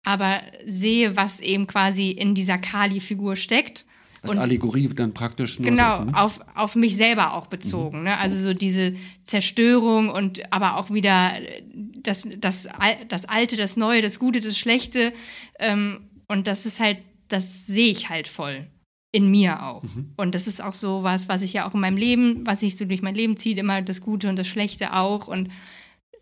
aber sehe, was eben quasi in dieser Kali-Figur steckt. Als Allegorie dann praktisch nur Genau, so, hm? auf, auf mich selber auch bezogen. Ne? Also so diese Zerstörung und aber auch wieder das, das, das Alte, das Neue, das Gute, das Schlechte. Ähm, und das ist halt, das sehe ich halt voll. In mir auch. Und das ist auch so was, was ich ja auch in meinem Leben, was sich so durch mein Leben zieht, immer das Gute und das Schlechte auch. Und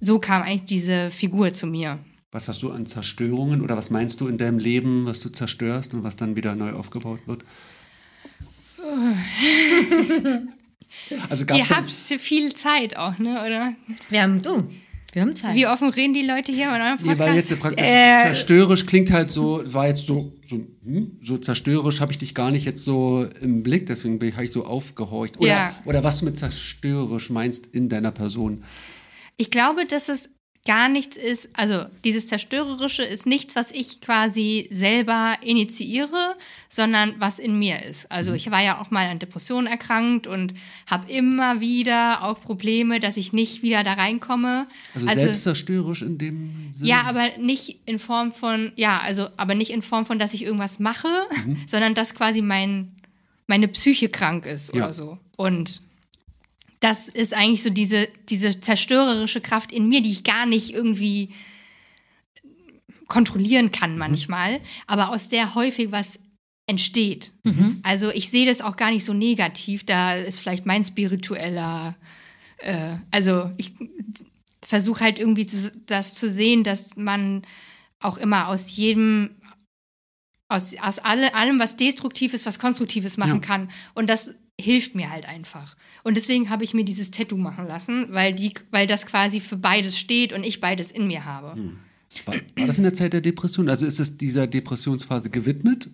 so kam eigentlich diese Figur zu mir. Was hast du an Zerstörungen oder was meinst du in deinem Leben, was du zerstörst und was dann wieder neu aufgebaut wird? Also Ihr gab's habt viel Zeit auch, ne? Oder? Wir haben, du, wir haben Zeit. Wie offen reden die Leute hier in eurem Nee, weil jetzt praktisch Äh, zerstörerisch klingt halt so, war jetzt so, so, hm, so zerstörerisch habe ich dich gar nicht jetzt so im Blick, deswegen habe ich so aufgehorcht. Oder, Ja. oder was du mit zerstörerisch meinst in deiner Person. Ich glaube, dass es gar nichts ist, also dieses Zerstörerische ist nichts, was ich quasi selber initiiere, sondern was in mir ist. Also Mhm. ich war ja auch mal an Depressionen erkrankt und habe immer wieder auch Probleme, dass ich nicht wieder da reinkomme. Also, selbstzerstörerisch in dem Sinne. Ja, aber nicht in Form von, ja, also, aber nicht in Form von, dass ich irgendwas mache, Mhm. sondern dass quasi mein, meine Psyche krank ist oder Ja. so. Und das ist eigentlich so diese, diese zerstörerische Kraft in mir, die ich gar nicht irgendwie kontrollieren kann manchmal, aber aus der häufig was entsteht. Also ich sehe das auch gar nicht so negativ, da ist vielleicht mein spiritueller, äh, also ich versuche halt irgendwie zu, das zu sehen, dass man auch immer aus jedem, aus, aus alle, allem, was destruktiv ist, was Konstruktives machen Ja. kann. Und das hilft mir halt einfach. Und deswegen habe ich mir dieses Tattoo machen lassen, weil, die, weil das quasi für beides steht und ich beides in mir habe. War, war das in der Zeit der Depression? Also ist es dieser Depressionsphase gewidmet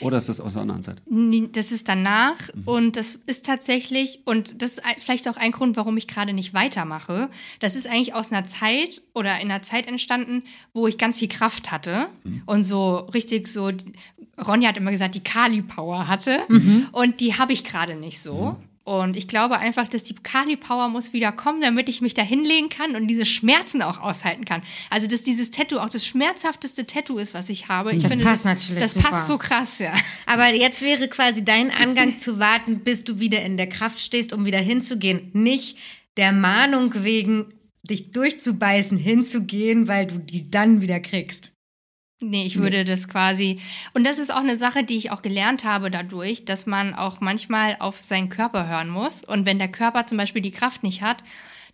oder ist das aus der anderen Zeit? Nee, Das ist danach und das ist tatsächlich, und das ist vielleicht auch ein Grund, warum ich gerade nicht weitermache. Das ist eigentlich aus einer Zeit oder in einer Zeit entstanden, wo ich ganz viel Kraft hatte und so richtig so, Ronja hat immer gesagt, die Kali-Power hatte und die habe ich gerade nicht so. Und ich glaube einfach, dass die Kali-Power muss wieder kommen, damit ich mich da hinlegen kann und diese Schmerzen auch aushalten kann. Also, dass dieses Tattoo auch das schmerzhafteste Tattoo ist, was ich habe. Ich Das finde, passt das, natürlich Das super. passt so krass, ja. Aber jetzt wäre quasi dein Angang zu warten, bis du wieder in der Kraft stehst, um wieder hinzugehen. Nicht der Mahnung wegen, dich durchzubeißen, hinzugehen, weil du die dann wieder kriegst. Nee, ich würde das quasi. Und das ist auch eine Sache, die ich auch gelernt habe dadurch, dass man auch manchmal auf seinen Körper hören muss. Und wenn der Körper zum Beispiel die Kraft nicht hat,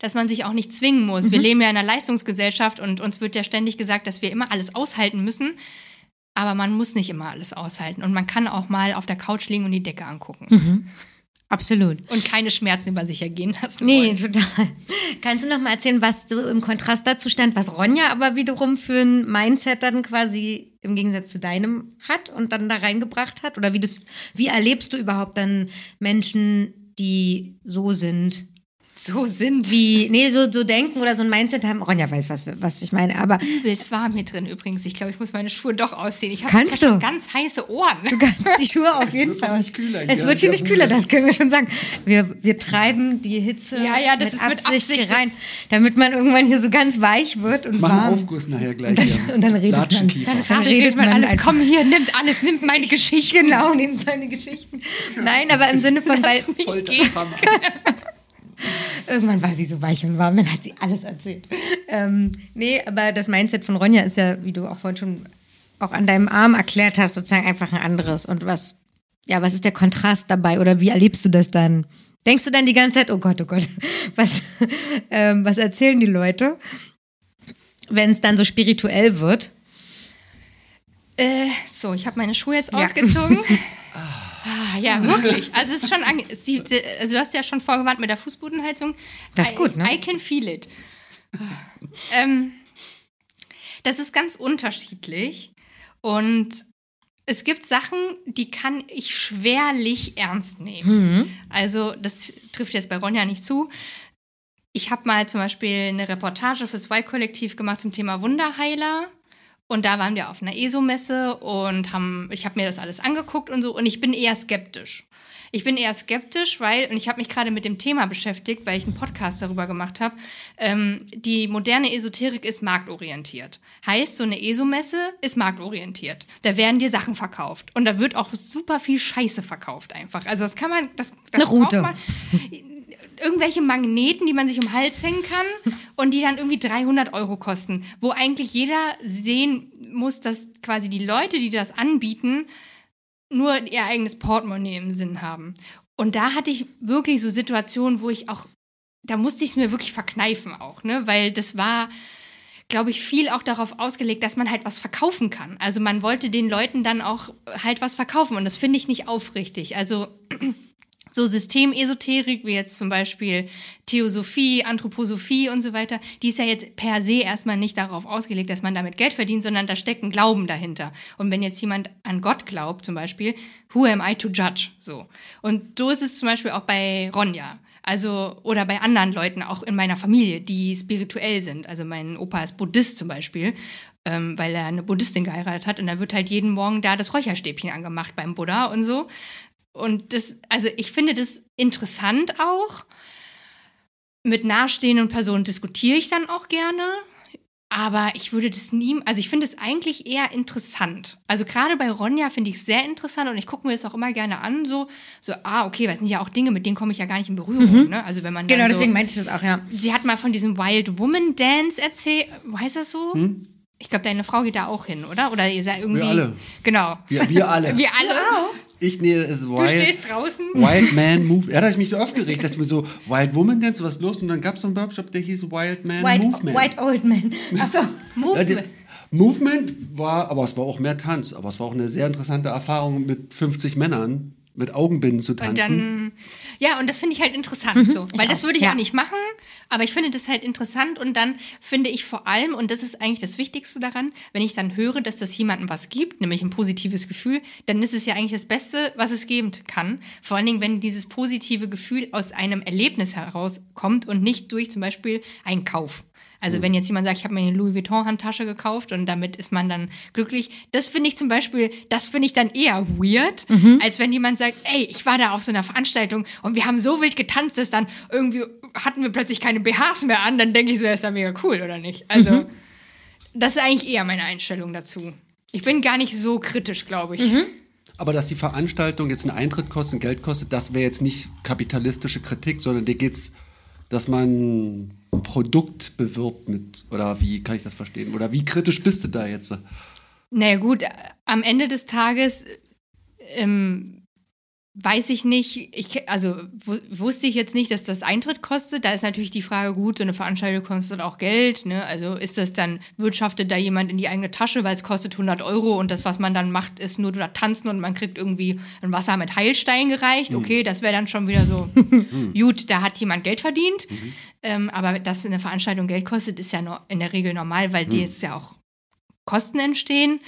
dass man sich auch nicht zwingen muss. Wir leben ja in einer Leistungsgesellschaft und uns wird ja ständig gesagt, dass wir immer alles aushalten müssen. Aber man muss nicht immer alles aushalten. Und man kann auch mal auf der Couch liegen und die Decke angucken. Absolut. Und keine Schmerzen über sich ergehen lassen. Nee, wollen. total. Kannst du noch mal erzählen, was so im Kontrast dazu stand, was Ronja aber wiederum für ein Mindset dann quasi im Gegensatz zu deinem hat und dann da reingebracht hat? Oder wie das, wie erlebst du überhaupt dann Menschen, die so sind? So sind. wie, nee, so, so denken oder so ein Mindset haben. Ronja weiß, was, was ich meine, aber Übelst warm hier drin übrigens. Ich glaube, ich muss meine Schuhe doch ausziehen. Ich habe ganz heiße Ohren. du kannst die Schuhe auf jeden wird doch Fall. nicht kühler es wird hier nicht kühler, das können wir schon sagen. Wir, wir treiben die Hitze Ja, ja, das mit, ist mit Absicht Absicht, hier rein, damit man irgendwann hier so ganz weich wird und Mach einen warm. Aufguss nachher gleich. dann- hier. und dann redet man. Dann Dann redet man man alles. einfach. Komm hier, nimmt alles, nimmt meine Geschichte. Genau, nehmt meine Geschichten. Nein, aber im Sinne von, weil Lass mich Irgendwann war sie so weich und warm, dann hat sie alles erzählt. Ähm, nee, aber das Mindset von Ronja ist ja, wie du auch vorhin schon auch an deinem Arm erklärt hast, sozusagen einfach ein anderes. Und was, ja, was ist der Kontrast dabei oder wie erlebst du das dann? Denkst du dann die ganze Zeit, oh Gott, oh Gott, was, ähm, was erzählen die Leute, wenn es dann so spirituell wird? Äh, so, ich habe meine Schuhe jetzt Ja. ausgezogen. Ja, wirklich. Also es ist schon sie, also du hast ja schon vorgewarnt mit der Fußbodenheizung. Das ist I- gut, ne? I can feel it. ähm, das ist ganz unterschiedlich und es gibt Sachen, die kann ich schwerlich ernst nehmen. Also das trifft jetzt bei Ronja nicht zu. Ich habe mal zum Beispiel eine Reportage fürs Y-Kollektiv gemacht zum Thema Wunderheiler. Und da waren wir auf einer ESO-Messe und haben, ich habe mir das alles angeguckt und so. Und ich bin eher skeptisch. Ich bin eher skeptisch, weil, und ich habe mich gerade mit dem Thema beschäftigt, weil ich einen Podcast darüber gemacht habe, ähm, die moderne Esoterik ist marktorientiert. Heißt, so eine ESO-Messe ist marktorientiert. Da werden dir Sachen verkauft. Und da wird auch super viel Scheiße verkauft einfach. Also das kann man, das, das Eine Route. man- irgendwelche Magneten, die man sich um den Hals hängen kann und die dann irgendwie 300 Euro kosten, wo eigentlich jeder sehen muss, dass quasi die Leute, die das anbieten, nur ihr eigenes Portemonnaie im Sinn haben. Und da hatte ich wirklich so Situationen, wo ich auch, da musste ich es mir wirklich verkneifen auch, ne, weil das war glaube ich, viel auch darauf ausgelegt, dass man halt was verkaufen kann. Also man wollte den Leuten dann auch halt was verkaufen und das finde ich nicht aufrichtig. Also so Systemesoterik, wie jetzt zum Beispiel Theosophie, Anthroposophie und so weiter, die ist ja jetzt per se erstmal nicht darauf ausgelegt, dass man damit Geld verdient, sondern da steckt ein Glauben dahinter. Und wenn jetzt jemand an Gott glaubt, zum Beispiel, who am I to judge? So. Und so ist es zum Beispiel auch bei Ronja. Also, oder bei anderen Leuten, auch in meiner Familie, die spirituell sind. Also mein Opa ist Buddhist zum Beispiel, ähm, weil er eine Buddhistin geheiratet hat und da wird halt jeden Morgen da das Räucherstäbchen angemacht beim Buddha und so. Und das, also ich finde das interessant auch. Mit nahestehenden Personen diskutiere ich dann auch gerne. Aber ich würde das nie, also ich finde es eigentlich eher interessant. Also gerade bei Ronja finde ich es sehr interessant und ich gucke mir das auch immer gerne an, so, so, ah, okay, weil es sind ja auch Dinge, mit denen komme ich ja gar nicht in Berührung, ne? Also wenn man Genau, dann so, deswegen meinte ich das auch, ja. Sie hat mal von diesem Wild Woman Dance erzählt. Heißt das so? Ich glaube, deine Frau geht da auch hin, oder? Oder ihr seid irgendwie. alle. Genau. Wir, wir alle. Wir alle. Ich nee, es ist Du Wild, stehst draußen. Wild Man Move. Ja, da habe ich mich so aufgeregt, dass ich mir so Wild Woman Dance, was los? Und dann gab es so einen Workshop, der hieß Wild Man White, Movement. White Old Man. Achso. Ja, die, Movement war, aber es war auch mehr Tanz. Aber es war auch eine sehr interessante Erfahrung mit 50 Männern mit Augenbinden zu Und tanzen. dann, ja, und das finde ich halt interessant so. Weil das auch, würde ich ja. auch nicht machen, aber ich finde das halt interessant und dann finde ich vor allem, und das ist eigentlich das Wichtigste daran, wenn ich dann höre, dass das jemandem was gibt, nämlich ein positives Gefühl, dann ist es ja eigentlich das Beste, was es geben kann. Vor allen Dingen, wenn dieses positive Gefühl aus einem Erlebnis herauskommt und nicht durch zum Beispiel einen Kauf. Also wenn jetzt jemand sagt, ich habe mir eine Louis Vuitton Handtasche gekauft und damit ist man dann glücklich, das finde ich zum Beispiel, das finde ich dann eher weird, als wenn jemand sagt, ey, ich war da auf so einer Veranstaltung und wir haben so wild getanzt, dass dann irgendwie hatten wir plötzlich keine BHs mehr an, dann denke ich so, das ist ja mega cool, oder nicht? Also das ist eigentlich eher meine Einstellung dazu. Ich bin gar nicht so kritisch, glaube ich. Aber dass die Veranstaltung jetzt einen Eintritt kostet und Geld kostet, das wäre jetzt nicht kapitalistische Kritik, sondern dir geht's, dass man ein Produkt bewirbt mit, oder wie kann ich das verstehen? Oder wie kritisch bist du da jetzt? Naja gut, am Ende des Tages ähm, weiß ich nicht, ich, also wu- wusste ich jetzt nicht, dass das Eintritt kostet. Da ist natürlich die Frage, gut, so eine Veranstaltung kostet auch Geld. Ne? Also ist das dann, wirtschaftet da jemand in die eigene Tasche, weil es kostet 100 Euro und das, was man dann macht, ist nur da tanzen und man kriegt irgendwie ein Wasser mit Heilstein gereicht. Okay, das wäre dann schon wieder so, gut, da hat jemand Geld verdient. Ähm, aber dass eine Veranstaltung Geld kostet, ist ja in der Regel normal, weil die jetzt ja auch Kosten entstehen.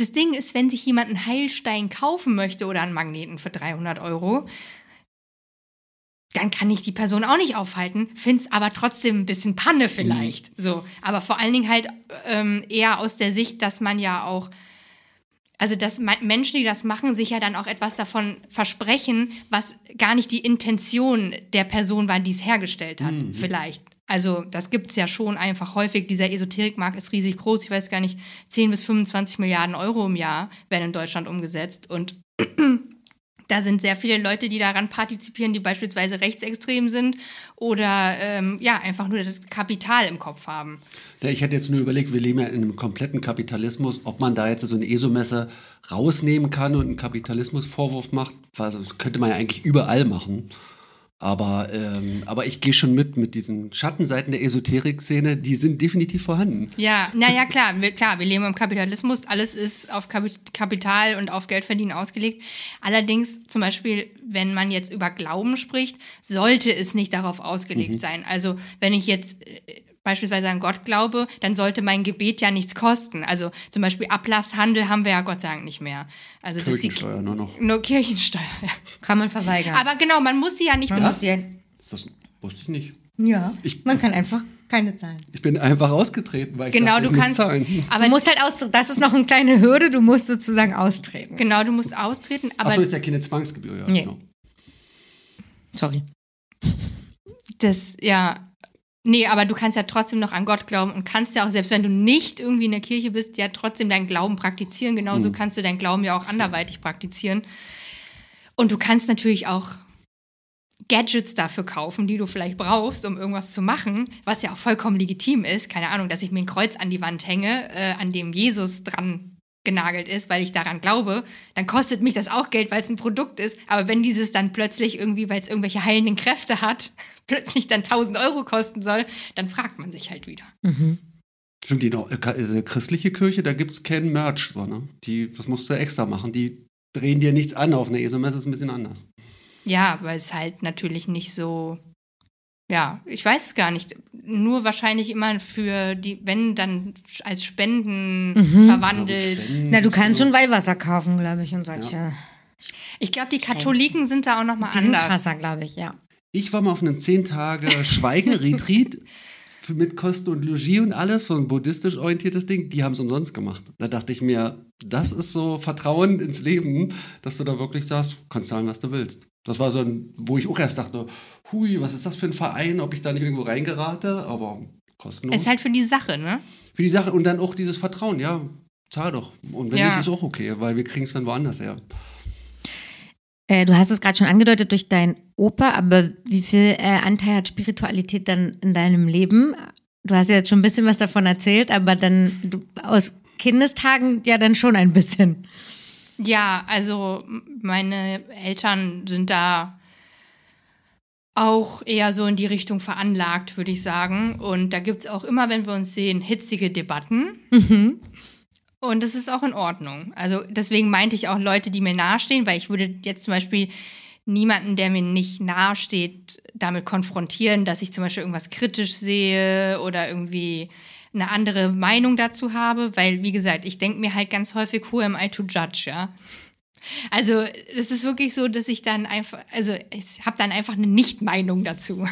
Das Ding ist, wenn sich jemand einen Heilstein kaufen möchte oder einen Magneten für 300 Euro, dann kann ich die Person auch nicht aufhalten, find's aber trotzdem ein bisschen Panne vielleicht. So, aber vor allen Dingen halt ähm, eher aus der Sicht, dass man ja auch, also dass Menschen, die das machen, sich ja dann auch etwas davon versprechen, was gar nicht die Intention der Person war, die es hergestellt hat, vielleicht. Also das gibt's ja schon einfach häufig. Dieser Esoterikmarkt ist riesig groß. Ich weiß gar nicht, 10 bis 25 Milliarden Euro im Jahr werden in Deutschland umgesetzt. Und da sind sehr viele Leute, die daran partizipieren, die beispielsweise rechtsextrem sind oder ähm, ja, einfach nur das Kapital im Kopf haben. Ja, ich hätte jetzt nur überlegt, wir leben ja in einem kompletten Kapitalismus, ob man da jetzt so eine ESO-Messe rausnehmen kann und einen Kapitalismusvorwurf macht, das könnte man ja eigentlich überall machen. Aber, ähm, aber ich gehe schon mit mit diesen Schattenseiten der Esoterik-Szene, die sind definitiv vorhanden. Ja, naja, klar, wir, klar, wir leben im Kapitalismus, alles ist auf Kapi- Kapital und auf Geldverdienen ausgelegt. Allerdings, zum Beispiel, wenn man jetzt über Glauben spricht, sollte es nicht darauf ausgelegt sein. Also, wenn ich jetzt äh, beispielsweise an Gott glaube, dann sollte mein Gebet ja nichts kosten. Also zum Beispiel Ablasshandel haben wir ja Gott sei Dank nicht mehr. Also das ist die, Kirchensteuer nur noch. nur Kirchensteuer. Ja. Kann man verweigern. Aber genau, man muss sie ja nicht man muss benutzen. ja, Das wusste ich nicht. ja, Ich- man kann einfach keine zahlen. Ich bin einfach ausgetreten, weil ich Genau, dachte, du ich muss kannst. zahlen. Aber du musst halt aus, das ist noch eine kleine Hürde, du musst sozusagen austreten. genau, du musst austreten. Aber Achso, ist ja keine Zwangsgebühr, ja. Nee. Genau. Sorry. Das, ja. Nee, aber du kannst ja trotzdem noch an Gott glauben und kannst ja auch, selbst wenn du nicht irgendwie in der Kirche bist, ja trotzdem deinen Glauben praktizieren. Genauso kannst du deinen Glauben ja auch anderweitig praktizieren. Und du kannst natürlich auch Gadgets dafür kaufen, die du vielleicht brauchst, um irgendwas zu machen, was ja auch vollkommen legitim ist. Keine Ahnung, dass ich mir ein Kreuz an die Wand hänge, äh, an dem Jesus dran genagelt ist, weil ich daran glaube, dann kostet mich das auch Geld, weil es ein Produkt ist. Aber wenn dieses dann plötzlich irgendwie, weil es irgendwelche heilenden Kräfte hat, plötzlich dann 1000 Euro kosten soll, dann fragt man sich halt wieder. Stimmt, die noch, äh, äh, christliche Kirche, da gibt es keinen Merch, so, ne? Die, das musst du extra machen. Die drehen dir nichts an auf einer ESO-Messe, ist ein bisschen anders. Ja, weil es halt natürlich nicht so. Ja, ich weiß es gar nicht. Nur wahrscheinlich immer für die, wenn dann als Spenden verwandelt. Na, du kannst schon Weihwasser kaufen, glaube ich, und solche. Ich glaube, die Katholiken sind da auch noch mal Die sind anders. krasser, glaube ich, ja. Ich war mal auf einem 10 Tage Schweigeretreat mit Kosten und Logis und alles, so ein buddhistisch orientiertes Ding. Die haben es umsonst gemacht. Da dachte ich mir, das ist so Vertrauen ins Leben, dass du da wirklich sagst, du kannst zahlen, was du willst. Das war so ein, wo ich auch erst dachte, hui, was ist das für ein Verein, ob ich da nicht irgendwo reingerate, aber kostenlos. Ist halt für die Sache, ne? für die Sache und dann auch dieses Vertrauen, ja, zahl doch. Und wenn Ja. nicht, ist auch okay, weil wir kriegen es dann woanders her. Äh, du hast es gerade schon angedeutet durch deinen Opa, aber wie viel äh, Anteil hat Spiritualität dann in deinem Leben? Du hast ja jetzt schon ein bisschen was davon erzählt, aber dann du, aus Kindestagen ja dann schon ein bisschen. Ja, also meine Eltern sind da auch eher so in die Richtung veranlagt, würde ich sagen. Und da gibt es auch immer, wenn wir uns sehen, hitzige Debatten. Und das ist auch in Ordnung. Also deswegen meinte ich auch Leute, die mir nahestehen, weil ich würde jetzt zum Beispiel niemanden, der mir nicht nahesteht, damit konfrontieren, dass ich zum Beispiel irgendwas kritisch sehe oder irgendwie eine andere Meinung dazu habe, weil, wie gesagt, ich denke mir halt ganz häufig, who am I to judge, ja. Also, es ist wirklich so, dass ich dann einfach, also ich habe dann einfach eine Nicht-Meinung dazu.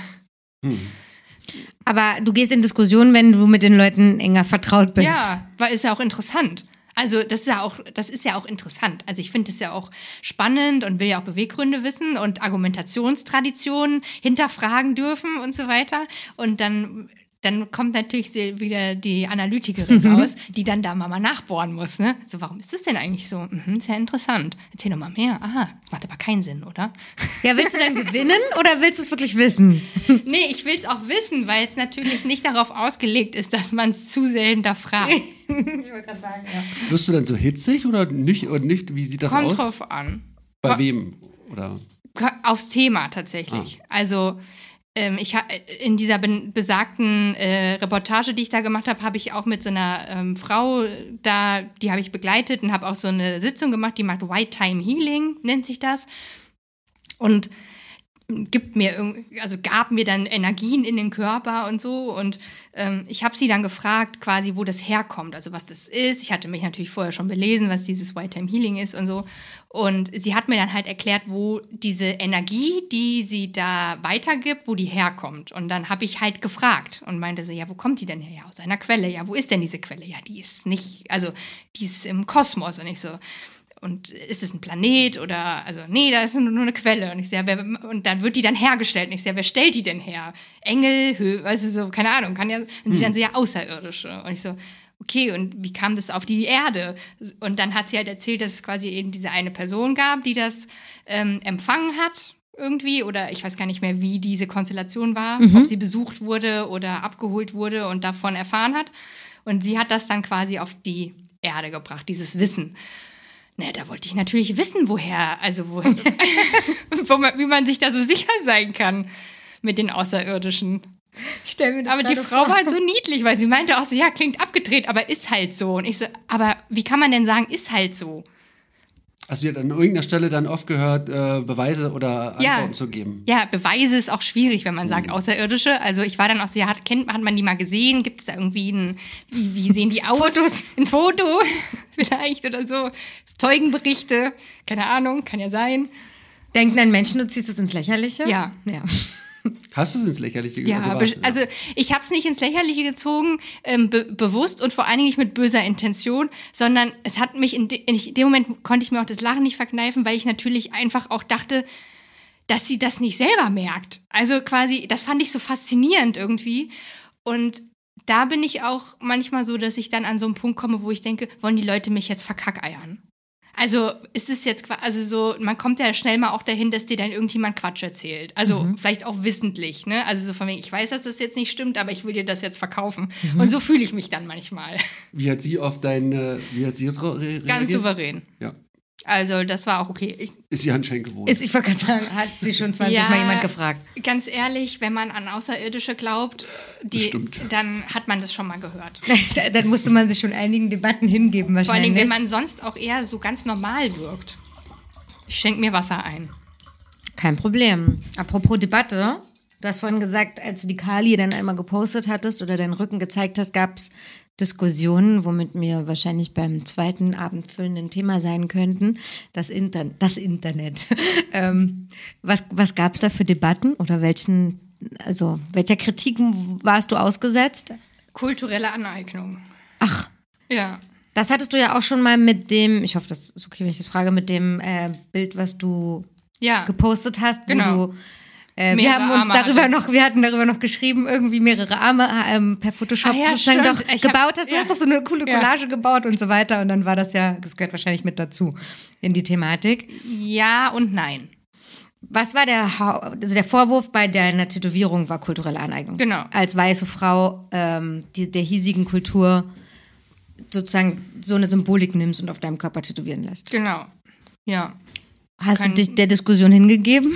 Aber du gehst in Diskussionen, wenn du mit den Leuten enger vertraut bist. Ja, weil ist ja auch interessant. Also das ist ja auch, das ist ja auch interessant. Also ich finde es ja auch spannend und will ja auch Beweggründe wissen und Argumentationstraditionen hinterfragen dürfen und so weiter. Und dann, dann kommt natürlich wieder die Analytikerin raus, die dann da mal nachbohren muss. Ne? So, warum ist das denn eigentlich so? Mhm, sehr interessant. Erzähl doch mal mehr. Aha, das macht aber keinen Sinn, oder? Ja, willst du dann gewinnen oder willst du es wirklich wissen? Nee, ich will es auch wissen, weil es natürlich nicht darauf ausgelegt ist, dass man es zu sehr hinterfragt. Wirst du dann so hitzig oder nicht? Und nicht? Wie sieht das Kommt aus? drauf an. Bei wem? Oder? Aufs Thema tatsächlich. Also ähm, ich ha- in dieser besagten äh, Reportage, die ich da gemacht habe, habe ich auch mit so einer ähm, Frau da, die habe ich begleitet und habe auch so eine Sitzung gemacht, die macht White Time Healing, nennt sich das. Und gibt mir also gab mir dann Energien in den Körper und so. Und ähm, ich habe sie dann gefragt quasi wo das herkommt also was das ist. Ich hatte mich natürlich vorher schon belesen was dieses White Time Healing ist und so und sie hat mir dann halt erklärt wo diese Energie die sie da weitergibt wo die herkommt und dann habe ich halt gefragt und meinte so ja wo kommt die denn her ja aus einer Quelle ja wo ist denn diese Quelle ja die ist nicht also die ist im Kosmos und ich so und ist es ein Planet oder, also, nee, da ist nur eine Quelle. Und ich sage, wer, und dann wird die dann hergestellt. Und ich sage, wer stellt die denn her? Engel, Hö, du, so, keine Ahnung, kann ja, und sie dann so, ja, Außerirdische. Und ich so, okay, und wie kam das auf die Erde? Und dann hat sie halt erzählt, dass es quasi eben diese eine Person gab, die das ähm, empfangen hat irgendwie oder ich weiß gar nicht mehr, wie diese Konstellation war, ob sie besucht wurde oder abgeholt wurde und davon erfahren hat. Und sie hat das dann quasi auf die Erde gebracht, dieses Wissen. Na, da wollte ich natürlich wissen, woher, also woher, wo man, wie man sich da so sicher sein kann mit den Außerirdischen. Ich stell mir das Aber die Frau vor. war halt so niedlich, weil sie meinte auch so, ja, klingt abgedreht, aber ist halt so. Und ich so, aber wie kann man denn sagen, ist halt so? Also sie hat an irgendeiner Stelle dann oft gehört, äh, Beweise oder Ja. Antworten zu geben. Ja, Beweise ist auch schwierig, wenn man sagt Außerirdische. Also ich war dann auch so, ja, hat, kennt, hat man die mal gesehen? Gibt es da irgendwie ein, wie, wie sehen die aus? Fotos. Ein Foto vielleicht oder so. Zeugenberichte, keine Ahnung, kann ja sein. Denken an Menschen, du ziehst es ins Lächerliche? Ja. ja. Hast du es ins Lächerliche Ja, also, also ich habe es nicht ins Lächerliche gezogen, ähm, be bewusst und vor allen Dingen nicht mit böser Intention, sondern es hat mich in, de in dem Moment konnte ich mir auch das Lachen nicht verkneifen, weil ich natürlich einfach auch dachte, dass sie das nicht selber merkt. Also quasi, das fand ich so faszinierend irgendwie. Und da bin ich auch manchmal so, dass ich dann an so einen Punkt komme, wo ich denke, wollen die Leute mich jetzt verkackeiern? Also ist es jetzt, qua- also so, man kommt ja schnell mal auch dahin, dass dir dann irgendjemand Quatsch erzählt. Also vielleicht auch wissentlich, ne? Also so von wegen, ich weiß, dass das jetzt nicht stimmt, aber ich will dir das jetzt verkaufen. Und so fühle ich mich dann manchmal. Wie hat sie auf deine, wie hat sie re- re- Ganz reagiert? souverän. Ja. Also das war auch okay. Ich, Ist sie anscheinend gewohnt. Ist, ich wollte gerade sagen, hat sie schon 20 Ja. Mal jemand gefragt. Ganz ehrlich, wenn man an Außerirdische glaubt, die, dann hat man das schon mal gehört. Da- Dann musste man sich schon einigen Debatten hingeben Vor wahrscheinlich. Dingen, wenn man sonst auch eher so ganz normal wirkt. Ich schenk mir Wasser ein. Kein Problem. Apropos Debatte, du hast vorhin gesagt, als du die Kali dann einmal gepostet hattest oder deinen Rücken gezeigt hast, gab es Diskussionen, womit wir wahrscheinlich beim zweiten abendfüllenden Thema sein könnten. Das, Inter das Internet. ähm, was was gab es da für Debatten oder welchen, also welcher Kritik warst du ausgesetzt? Kulturelle Aneignung. Ach, Ja. das hattest du ja auch schon mal mit dem, ich hoffe, das ist okay, wenn ich das frage, mit dem äh, Bild, was du Ja. gepostet hast, wo Genau. du äh, wir haben uns Arme darüber hatte. noch, wir hatten darüber noch geschrieben, irgendwie mehrere Arme ähm, per Photoshop Ah ja, sozusagen stimmt. doch Ich hab- gebaut hast. Du ja. hast doch so eine coole Ja. Collage gebaut und so weiter. Und dann war das ja, das gehört wahrscheinlich mit dazu in die Thematik. Ja und nein. Was war der, Hau- also der Vorwurf bei deiner Tätowierung war kulturelle Aneignung. Genau. Als weiße Frau ähm, die, der hiesigen Kultur sozusagen so eine Symbolik nimmst und auf deinem Körper tätowieren lässt. Genau. Ja. Hast Kann- du dich der Diskussion hingegeben?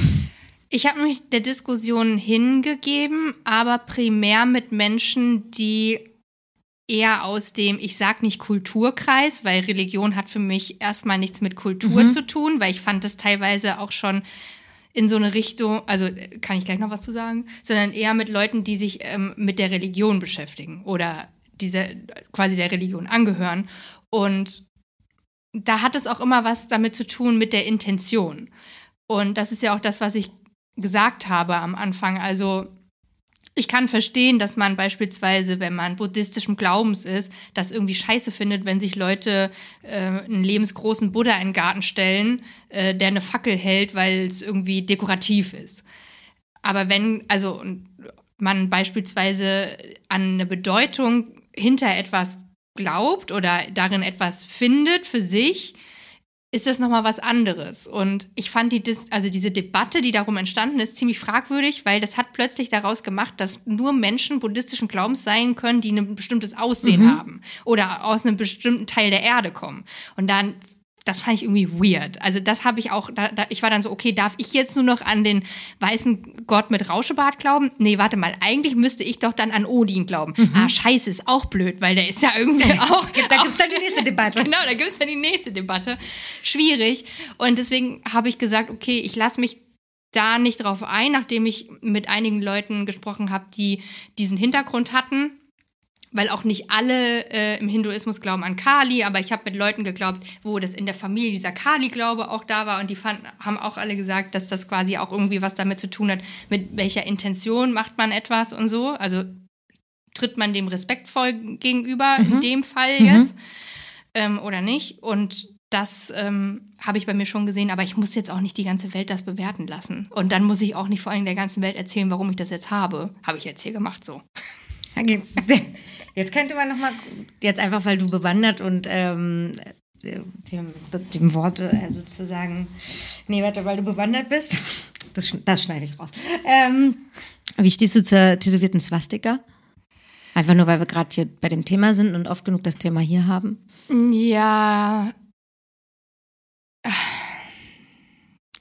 Ich habe mich der Diskussion hingegeben, aber primär mit Menschen, die eher aus dem, ich sag nicht Kulturkreis, weil Religion hat für mich erstmal nichts mit Kultur zu tun, weil ich fand das teilweise auch schon in so eine Richtung, also äh, kann ich gleich noch was zu sagen, sondern eher mit Leuten, die sich ähm, mit der Religion beschäftigen oder diese quasi der Religion angehören. Und da hat es auch immer was damit zu tun mit der Intention. Und das ist ja auch das, was ich gesagt habe am Anfang. Also ich kann verstehen, dass man beispielsweise, wenn man buddhistischem Glaubens ist, das irgendwie scheiße findet, wenn sich Leute äh, einen lebensgroßen Buddha in den Garten stellen, äh, der eine Fackel hält, weil es irgendwie dekorativ ist. Aber wenn, also man beispielsweise an eine Bedeutung hinter etwas glaubt oder darin etwas findet für sich, ist das nochmal was anderes. Und ich fand die, Dis also diese Debatte, die darum entstanden ist, ziemlich fragwürdig, weil das hat plötzlich daraus gemacht, dass nur Menschen buddhistischen Glaubens sein können, die ein bestimmtes Aussehen haben oder aus einem bestimmten Teil der Erde kommen. Und dann das fand ich irgendwie weird. Also das habe ich auch, da, da, ich war dann so, okay, darf ich jetzt nur noch an den weißen Gott mit Rauschebart glauben? Nee, warte mal, eigentlich müsste ich doch dann an Odin glauben. Ah, scheiße, ist auch blöd, weil der ist ja irgendwie auch... Da gibt es dann die nächste Debatte. Genau, da gibt es dann die nächste Debatte. Schwierig. Und deswegen habe ich gesagt, okay, ich lasse mich da nicht drauf ein, nachdem ich mit einigen Leuten gesprochen habe, die diesen Hintergrund hatten. Weil auch nicht alle äh, im Hinduismus glauben an Kali, aber ich habe mit Leuten geglaubt, wo das in der Familie dieser Kali-Glaube auch da war und die fanden, haben auch alle gesagt, dass das quasi auch irgendwie was damit zu tun hat, mit welcher Intention macht man etwas und so. Also tritt man dem respektvoll gegenüber in dem Fall jetzt ähm, oder nicht. Und das ähm, habe ich bei mir schon gesehen, aber ich muss jetzt auch nicht die ganze Welt das bewerten lassen. Und dann muss ich auch nicht vor allem der ganzen Welt erzählen, warum ich das jetzt habe. Habe ich jetzt hier gemacht so. Okay. Jetzt könnte man nochmal, jetzt einfach, weil du bewandert und ähm, dem, dem Wort äh, sozusagen, nee, warte, weil du bewandert bist, das, das schneide ich raus. Ähm, wie stehst du zur tätowierten Swastika? Einfach nur, weil wir gerade hier bei dem Thema sind und oft genug das Thema hier haben. Ja.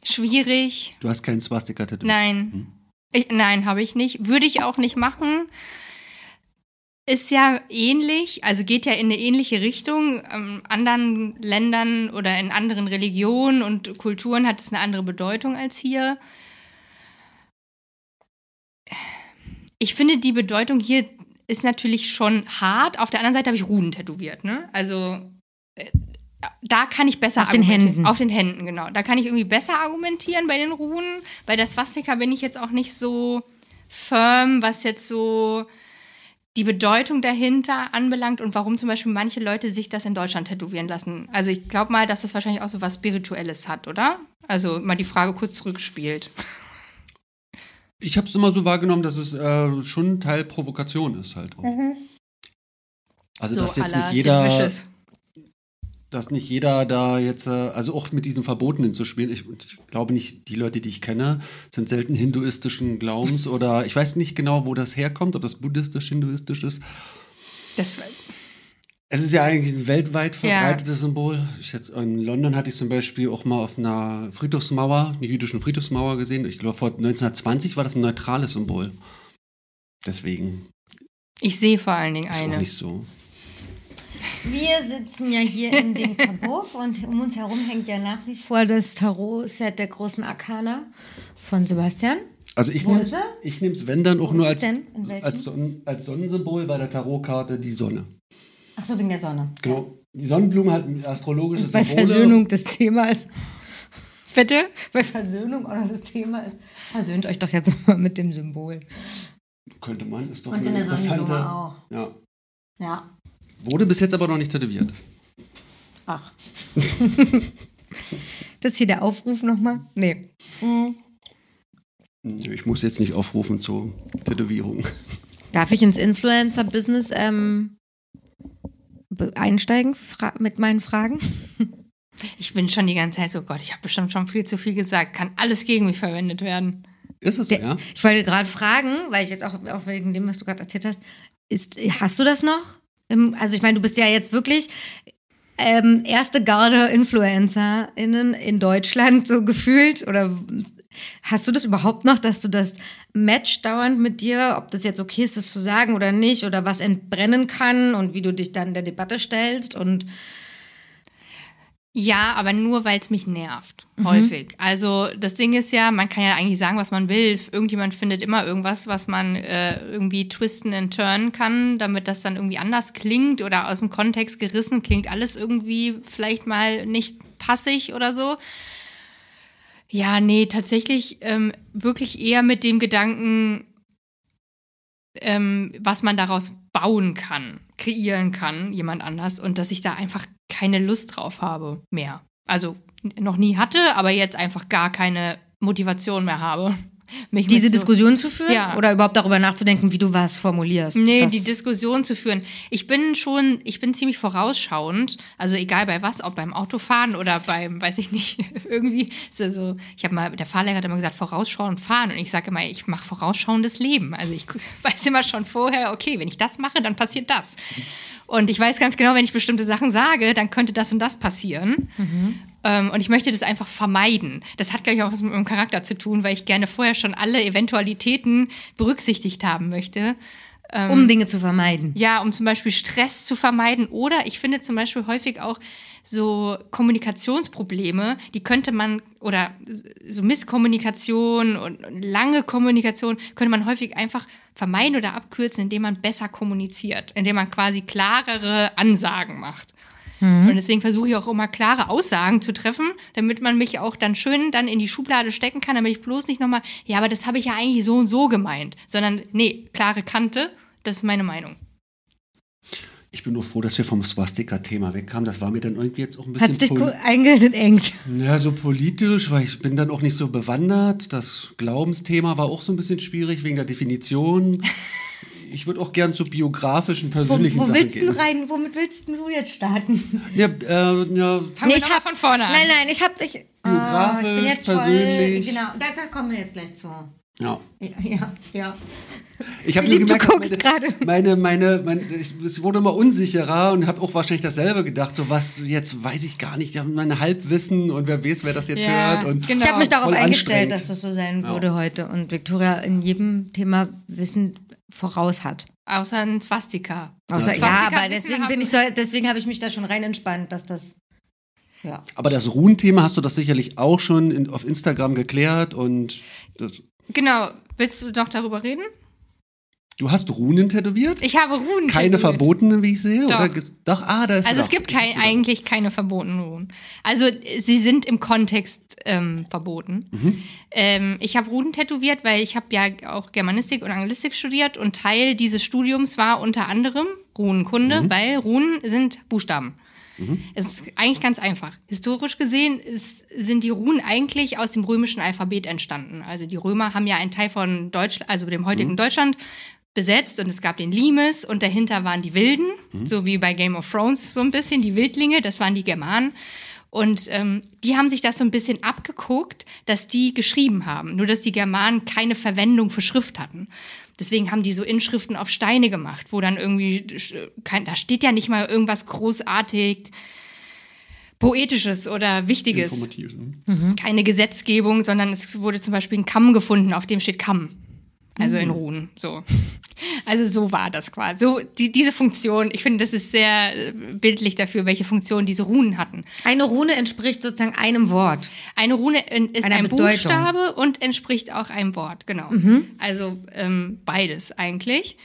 Schwierig. Du hast keinen Swastika-Tattoo. Nein. Ich, nein, habe ich nicht. Würde ich auch nicht machen. Ist ja ähnlich, also geht ja in eine ähnliche Richtung. In anderen Ländern oder in anderen Religionen und Kulturen hat es eine andere Bedeutung als hier. Ich finde, die Bedeutung hier ist natürlich schon hart. Auf der anderen Seite habe ich Runen tätowiert, ne? Also äh, da kann ich besser Auf den argumentieren. Händen. Auf den Händen, genau. Da kann ich irgendwie besser argumentieren bei den Runen. Bei der Swastika bin ich jetzt auch nicht so firm, was jetzt so die Bedeutung dahinter anbelangt und warum zum Beispiel manche Leute sich das in Deutschland tätowieren lassen. Also ich glaube mal, dass das wahrscheinlich auch so was Spirituelles hat, oder? Also mal die Frage kurz zurückspielt. Ich habe es immer so wahrgenommen, dass es äh, schon ein Teil Provokation ist halt. Auch. Also dass jetzt nicht jeder, Sid. Dass nicht jeder da jetzt, äh, also auch mit diesen Verbotenen zu spielen. Ich, ich glaube nicht, die Leute, die ich kenne, sind selten hinduistischen Glaubens oder ich weiß nicht genau, wo das herkommt, ob das buddhistisch, hinduistisch ist. Das, Es ist ja eigentlich ein weltweit Ja. verbreitetes Symbol. Ich jetzt, in London hatte ich zum Beispiel auch mal auf einer Friedhofsmauer, einer jüdischen Friedhofsmauer gesehen. Ich glaube, vor 1920 war das ein neutrales Symbol. Deswegen ich sehe vor allen Dingen ist auch eine. nicht so. Wir sitzen ja hier in dem Kabuff und um uns herum hängt ja nach wie vor das Tarot-Set der großen Arkana von Sebastian. Also ich nehme ich nehm's, wenn dann auch Wo nur als, es als, Sonnen, als Sonnensymbol bei der Tarotkarte die Sonne. Ach so, wegen der Sonne. Genau. Die Sonnenblume hat ein astrologisches Bei Symbole. Versöhnung des Themas. Bitte? Bei Versöhnung auch noch das Thema ist. Versöhnt euch doch jetzt mal mit dem Symbol. Könnte man, ist doch Und eine in der. Sonnenblume auch. Ja. Ja. Wurde bis jetzt aber noch nicht tätowiert. Ach. das ist hier der Aufruf nochmal? Nee. Ich muss jetzt nicht aufrufen zur Tätowierung. Darf ich ins Influencer-Business ähm, einsteigen mit meinen Fragen? Ich bin schon die ganze Zeit so, oh Gott, ich habe bestimmt schon viel zu viel gesagt. Kann alles gegen mich verwendet werden. Ist es so, ja? Ich wollte gerade fragen, weil ich jetzt auch, auch wegen dem, was du gerade erzählt hast, ist, hast du das noch? Also ich meine, du bist ja jetzt wirklich ähm, erste Garde InfluencerInnen in Deutschland so gefühlt. Oder hast du das überhaupt noch, dass du das matcht dauernd mit dir, ob das jetzt okay ist, das zu sagen oder nicht, oder was entbrennen kann und wie du dich dann der Debatte stellst und Ja, aber nur, weil es mich nervt. Mhm. Häufig. Also das Ding ist ja, man kann ja eigentlich sagen, was man will. Irgendjemand findet immer irgendwas, was man äh, irgendwie twisten und turnen kann, damit das dann irgendwie anders klingt oder aus dem Kontext gerissen klingt. Alles irgendwie vielleicht mal nicht passig oder so. Ja, nee, tatsächlich ähm, wirklich eher mit dem Gedanken, ähm, was man daraus bauen kann, kreieren kann, jemand anders, und dass ich da einfach keine Lust drauf habe mehr. Also noch nie hatte, aber jetzt einfach gar keine Motivation mehr habe. Mich diese so- Diskussion zu führen? Ja. Oder überhaupt darüber nachzudenken, wie du was formulierst? Nee, die Diskussion zu führen. Ich bin schon, ich bin ziemlich vorausschauend, also egal bei was, ob beim Autofahren oder beim, weiß ich nicht, irgendwie ja so, ich habe mal, der Fahrlehrer hat immer gesagt, vorausschauend fahren und ich sage immer, ich mache vorausschauendes Leben. Also ich weiß immer schon vorher, okay, wenn ich das mache, dann passiert das. Und ich weiß ganz genau, wenn ich bestimmte Sachen sage, dann könnte das und das passieren. Ähm, und ich möchte das einfach vermeiden. Das hat, glaube ich, auch was mit meinem Charakter zu tun, weil ich gerne vorher schon alle Eventualitäten berücksichtigt haben möchte. um Dinge zu vermeiden. Ja, um zum Beispiel Stress zu vermeiden. Oder ich finde zum Beispiel häufig auch so Kommunikationsprobleme, die könnte man, oder so Misskommunikation und lange Kommunikation, könnte man häufig einfach vermeiden oder abkürzen, indem man besser kommuniziert, indem man quasi klarere Ansagen macht. Und deswegen versuche ich auch immer klare Aussagen zu treffen, damit man mich auch dann schön dann in die Schublade stecken kann, damit ich bloß nicht nochmal, ja, aber das habe ich ja eigentlich so und so gemeint, sondern nee, klare Kante, das ist meine Meinung. Ich bin nur froh, dass wir vom Swastika-Thema wegkamen. Das war mir dann irgendwie jetzt auch ein bisschen Hat's dich eingeengt. ja, so politisch, weil ich bin dann auch nicht so bewandert. Das Glaubensthema war auch so ein bisschen schwierig wegen der Definition. Ich würde auch gern zu biografischen, Wo, persönlichen wo Sachen willst gehen. du rein? Womit willst du jetzt starten? Ja, äh, ja, Fangen wir ich noch mal hab- von vorne an. Nein, nein, ich hab dich. Ah, ich bin Biografisch, jetzt voll. persönlich. Genau, da, da kommen wir jetzt gleich zu. ja. Ja, ja. ja. Ich habe du gemerkt, dass guckst gerade. meine, meine, meine, meine, ich, ich wurde immer unsicherer und habe auch wahrscheinlich dasselbe gedacht. So was, jetzt weiß ich gar nicht. Ich habe mein Halbwissen und wer weiß, wer das jetzt Ja, hört. Und genau. Ich habe mich darauf voll eingestellt, dass das so sein würde heute und Victoria in jedem Thema Wissen voraus hat. Außer ein Swastika. Außer, ja, Swastika aber wissen deswegen bin ich so, deswegen habe ich mich da schon rein entspannt, dass das ja. Aber das Ruhenthema hast du das sicherlich auch schon in, auf Instagram geklärt und das, Genau. Willst du noch darüber reden? du hast Runen tätowiert? Ich habe Runen. Keine tätowiert. verbotenen, wie ich sehe? Doch. Oder? Doch, ah, da ist Also es doch. gibt kein, eigentlich keine verbotenen Runen. Also sie sind im Kontext ähm, verboten. Ähm, ich habe Runen tätowiert, weil ich habe ja auch Germanistik und Anglistik studiert und Teil dieses Studiums war unter anderem Runenkunde, weil Runen sind Buchstaben. Es ist eigentlich ganz einfach. Historisch gesehen ist, sind die Runen eigentlich aus dem römischen Alphabet entstanden. Also die Römer haben ja einen Teil von Deutschland, also dem heutigen Deutschland, besetzt und es gab den Limes und dahinter waren die Wilden, so wie bei Game of Thrones so ein bisschen, die Wildlinge, das waren die Germanen. Und ähm, die haben sich das so ein bisschen abgeguckt, dass die geschrieben haben, nur dass die Germanen keine Verwendung für Schrift hatten. Deswegen haben die so Inschriften auf Steine gemacht, wo dann irgendwie, äh, kein, da steht ja nicht mal irgendwas großartig Poetisches oder Wichtiges Informativ. hm? keine Gesetzgebung, sondern es wurde zum Beispiel ein Kamm gefunden, auf dem steht Kamm. Also in Runen. So. Also so war das quasi. So, die, diese Funktion, ich finde, das ist sehr äh, bildlich dafür, welche Funktion diese Runen hatten. Eine Rune entspricht sozusagen einem Wort. Eine Rune ist Einer ein Bedeutung. Buchstabe und entspricht auch einem Wort, genau. Also ähm, beides eigentlich.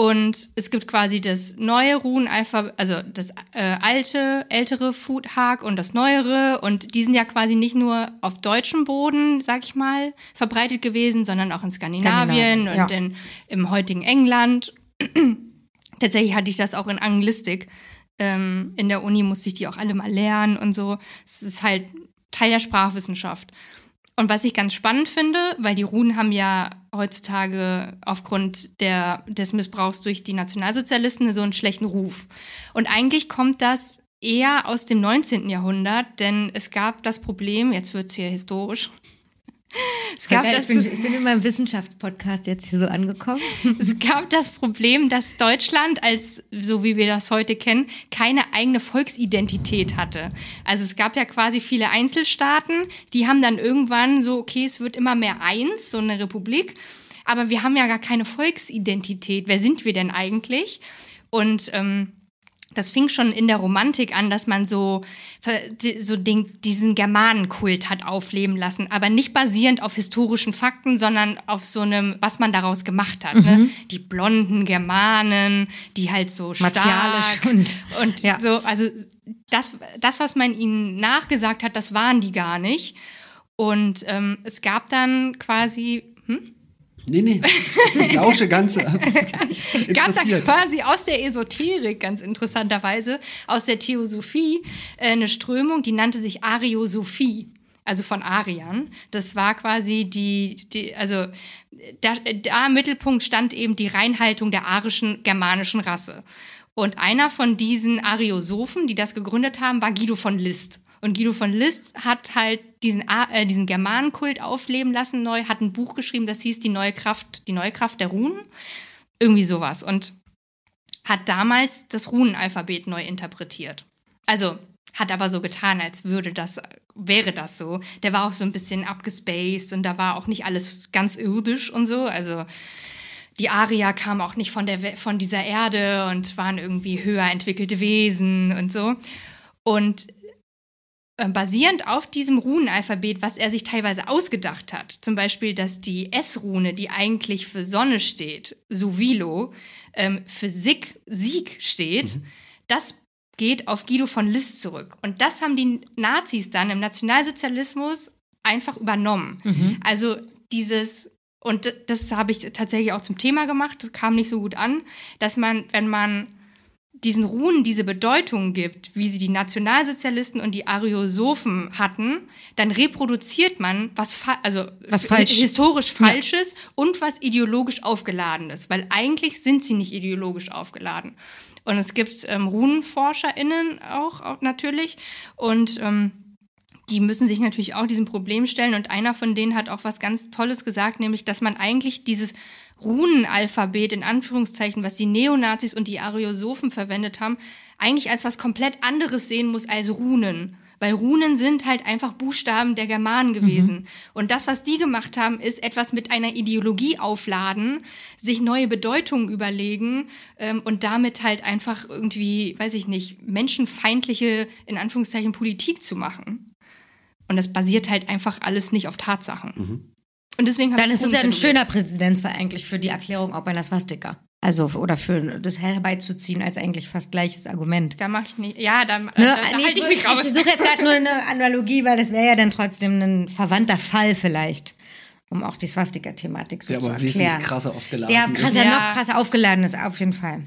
Und es gibt quasi das neue Runenalphabet, also das äh, alte, ältere Foodhag und das neuere. Und die sind ja quasi nicht nur auf deutschem Boden, sag ich mal, verbreitet gewesen, sondern auch in Skandinavien, Skandinavien, ja. und in, im heutigen England. Tatsächlich hatte ich das auch in Anglistik. Ähm, in der Uni musste ich die auch alle mal lernen und so. Es ist halt Teil der Sprachwissenschaft. Und was ich ganz spannend finde, weil die Runen haben ja heutzutage aufgrund der, des Missbrauchs durch die Nationalsozialisten so einen schlechten Ruf. Und eigentlich kommt das eher aus dem 19. Jahrhundert, denn es gab das Problem, jetzt wird es hier historisch. Es gab, ich, das, bin, ich bin in meinem Wissenschaftspodcast jetzt hier so angekommen. es gab das Problem, dass Deutschland als, so wie wir das heute kennen, keine eigene Volksidentität hatte. Also es gab ja quasi viele Einzelstaaten, die haben dann irgendwann so, okay, es wird immer mehr eins, so eine Republik, aber wir haben ja gar keine Volksidentität. Wer sind wir denn eigentlich? Und ähm, das fing schon in der Romantik an, dass man so, so den, diesen Germanenkult hat aufleben lassen, aber nicht basierend auf historischen Fakten, sondern auf so einem, was man daraus gemacht hat. Ne? Die blonden Germanen, die halt so stark Martialisch und- und ja. so, also das, das, was man ihnen nachgesagt hat, das waren die gar nicht. Und ähm, es gab dann quasi, hm? Nee, nee. Ich lausche ganz äh, gab da interessiert. quasi aus der Esoterik, ganz interessanterweise, aus der Theosophie, äh, eine Strömung, die nannte sich Ariosophie. Also von Ariern. Das war quasi die, die also da, da im Mittelpunkt stand eben die Reinhaltung der arischen germanischen Rasse. Und einer von diesen Ariosophen, die das gegründet haben, war Guido von List. Und Guido von List hat halt diesen, äh, diesen Germanenkult aufleben lassen neu, hat ein Buch geschrieben, das hieß Die neue Kraft, die neue Kraft der Runen. Irgendwie sowas. Und hat damals das Runenalphabet neu interpretiert. Also hat aber so getan, als würde das, wäre das so. Der war auch so ein bisschen abgespaced und da war auch nicht alles ganz irdisch und so. Also die Arier kamen auch nicht von, der, von dieser Erde und waren irgendwie höher entwickelte Wesen und so. Und basierend auf diesem Runenalphabet, was er sich teilweise ausgedacht hat, zum Beispiel, dass die S-Rune, die eigentlich für Sonne steht, Suvilo, ähm, für Sieg, Sieg steht, das geht auf Guido von List zurück. Und das haben die Nazis dann im Nationalsozialismus einfach übernommen. Also dieses, und das habe ich tatsächlich auch zum Thema gemacht, das kam nicht so gut an, dass man, wenn man diesen Runen diese Bedeutung gibt, wie sie die Nationalsozialisten und die Ariosophen hatten, dann reproduziert man was, also Was falsch. historisch Falsches und was ideologisch Aufgeladenes, weil eigentlich sind sie nicht ideologisch aufgeladen. Und es gibt ähm, RunenforscherInnen auch, auch natürlich und ähm, die müssen sich natürlich auch diesem Problem stellen. Und einer von denen hat auch was ganz Tolles gesagt, nämlich, dass man eigentlich dieses Runenalphabet in Anführungszeichen, was die Neonazis und die Ariosophen verwendet haben, eigentlich als was komplett anderes sehen muss als Runen. Weil Runen sind halt einfach Buchstaben der Germanen gewesen. Und das, was die gemacht haben, ist etwas mit einer Ideologie aufladen, sich neue Bedeutungen überlegen ähm, und damit halt einfach irgendwie, weiß ich nicht, menschenfeindliche, in Anführungszeichen, Politik zu machen. Und das basiert halt einfach alles nicht auf Tatsachen. Und deswegen Dann ich ist es ja ein schöner Präzedenzfall eigentlich für die Erklärung auch bei einer Swastika. Also, oder für das herbeizuziehen als eigentlich fast gleiches Argument. Da mache ich nicht. Ja, da, Ne? da, da Nee, halte ich mich ich raus. versuche jetzt gerade nur eine Analogie, weil das wäre ja dann trotzdem ein verwandter Fall vielleicht, um auch die Swastika-Thematik so Der zu aber erklären. wesentlich krasser aufgeladen Der ist. krasser, Ja. noch krasser aufgeladen ist, auf jeden Fall.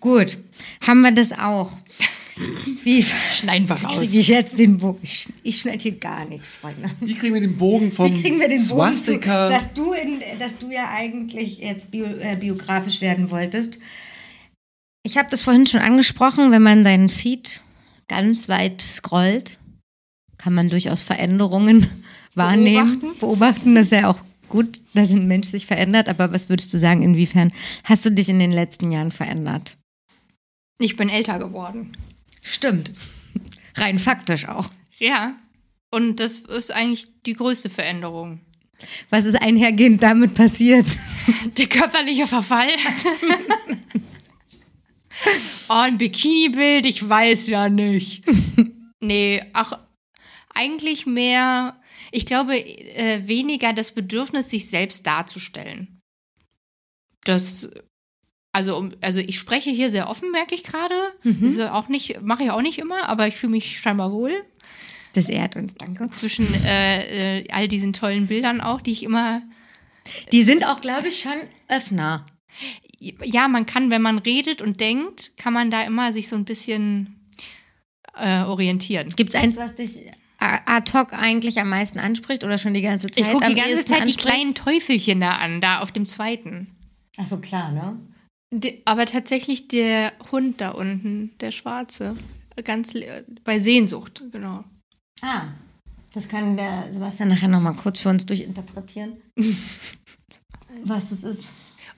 Gut, haben wir das auch. Wie Schneiden wir raus. kriege ich jetzt den Bogen? Ich, ich schneide hier gar nichts, Freunde. Wie kriegen wir den Bogen vom Wie kriegen wir den Bogen zu, Swastika? dass du, in, dass du ja eigentlich jetzt bio, äh, biografisch werden wolltest. Ich habe das vorhin schon angesprochen, wenn man deinen Feed ganz weit scrollt, kann man durchaus Veränderungen wahrnehmen, beobachten. Das ist ja auch gut, dass ein Mensch sich verändert. Aber was würdest du sagen, inwiefern hast du dich in den letzten Jahren verändert? Ich bin älter geworden. Stimmt. Rein faktisch auch. Ja. Und das ist eigentlich die größte Veränderung. Was ist einhergehend damit passiert? Der körperliche Verfall. oh, ein Bikini-Bild, ich weiß ja nicht. nee, ach, eigentlich mehr, ich glaube, äh, weniger das Bedürfnis, sich selbst darzustellen. Das, also, um- also ich spreche hier sehr offen, merke ich gerade. Ist auch nicht, mache ich auch nicht immer, aber ich fühle mich scheinbar wohl Das ehrt uns, danke. zwischen äh, äh, all diesen tollen Bildern auch, die ich immer Die sind auch, glaube ich, schon Öffner. ja, man kann, wenn man redet und denkt, kann man da immer sich so ein bisschen äh, orientieren. Gibt es eins, was dich ad hoc eigentlich am meisten anspricht oder schon die ganze Zeit? Ich gucke die ganze Zeit die anspricht? kleinen Teufelchen da an, da auf dem zweiten. Ach so, klar, ne? De, aber tatsächlich der Hund da unten, der schwarze, ganz bei Sehnsucht, genau. Ah, das kann der Sebastian nachher nochmal kurz für uns durchinterpretieren. was das ist.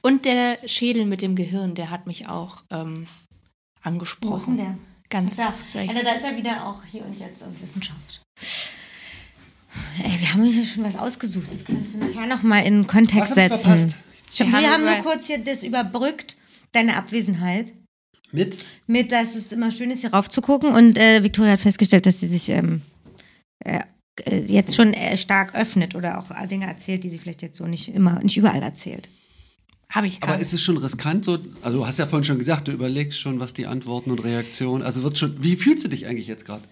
Und der Schädel mit dem Gehirn, der hat mich auch ähm, Wo ist angesprochen. denn der? Ganz Da. recht. Also da ist er wieder auch hier und jetzt und Wissenschaft. Ey, wir haben hier schon was ausgesucht. Das kannst du nachher nochmal in Kontext Was hab ich setzen. verpasst? Wir, Wir haben nur kurz hier das überbrückt, deine Abwesenheit. Mit? Mit, dass es immer schön ist, hier rauf zu gucken. Und äh, Victoria hat festgestellt, dass sie sich ähm, äh, äh, jetzt schon äh, stark öffnet oder auch Dinge erzählt, die sie vielleicht jetzt so nicht immer, nicht überall erzählt. Habe ich Aber gar ist es schon riskant so? Also du hast ja vorhin schon gesagt, du überlegst schon, was die Antworten und Reaktionen. Also wird schon. Wie fühlst du dich eigentlich jetzt gerade?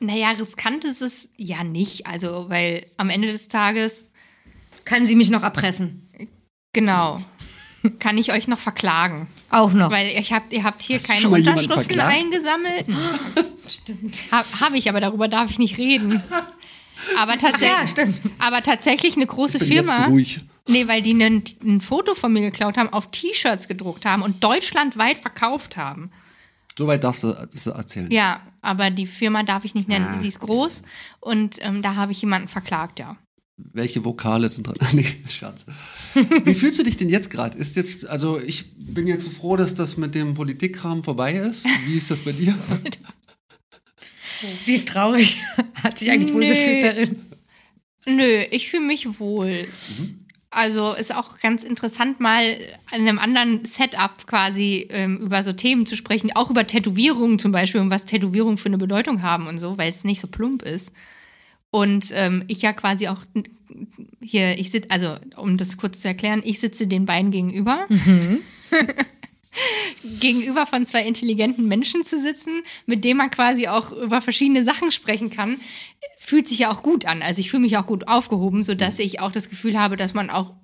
Naja, riskant ist es ja nicht. Also, weil am Ende des Tages Kann sie mich noch erpressen? Genau. Kann ich euch noch verklagen? Auch noch. Weil ich hab, ihr habt hier Hast keine Unterschriften eingesammelt. Stimmt. Habe hab ich, aber darüber darf ich nicht reden. Aber tatsächlich, Ja, stimmt. aber tatsächlich eine große bin jetzt Firma. ruhig. Nee, weil die nen- ein Foto von mir geklaut haben, auf T-Shirts gedruckt haben und deutschlandweit verkauft haben. Soweit darfst du das erzählen. Ja, aber die Firma darf ich nicht nennen. Ah. Sie ist groß und ähm, da habe ich jemanden verklagt, ja. Welche Vokale sind dran? nee, Scherz. Wie fühlst du dich denn jetzt gerade? Ist jetzt, also ich bin jetzt froh, dass das mit dem Politikkram vorbei ist. Wie ist das bei dir? Sie ist traurig. Hat sich eigentlich Nö. wohlgefühlt darin. Nö, ich fühle mich wohl. Also ist auch ganz interessant, mal in einem anderen Setup quasi ähm, über so Themen zu sprechen, auch über Tätowierungen zum Beispiel und was Tätowierungen für eine Bedeutung haben und so, weil es nicht so plump ist. Und ähm, ich ja quasi auch hier, ich sitze, also um das kurz zu erklären, ich sitze den beiden gegenüber. gegenüber von zwei intelligenten Menschen zu sitzen, mit denen man quasi auch über verschiedene Sachen sprechen kann, fühlt sich ja auch gut an. Also ich fühle mich auch gut aufgehoben, sodass ich auch das Gefühl habe, dass man auch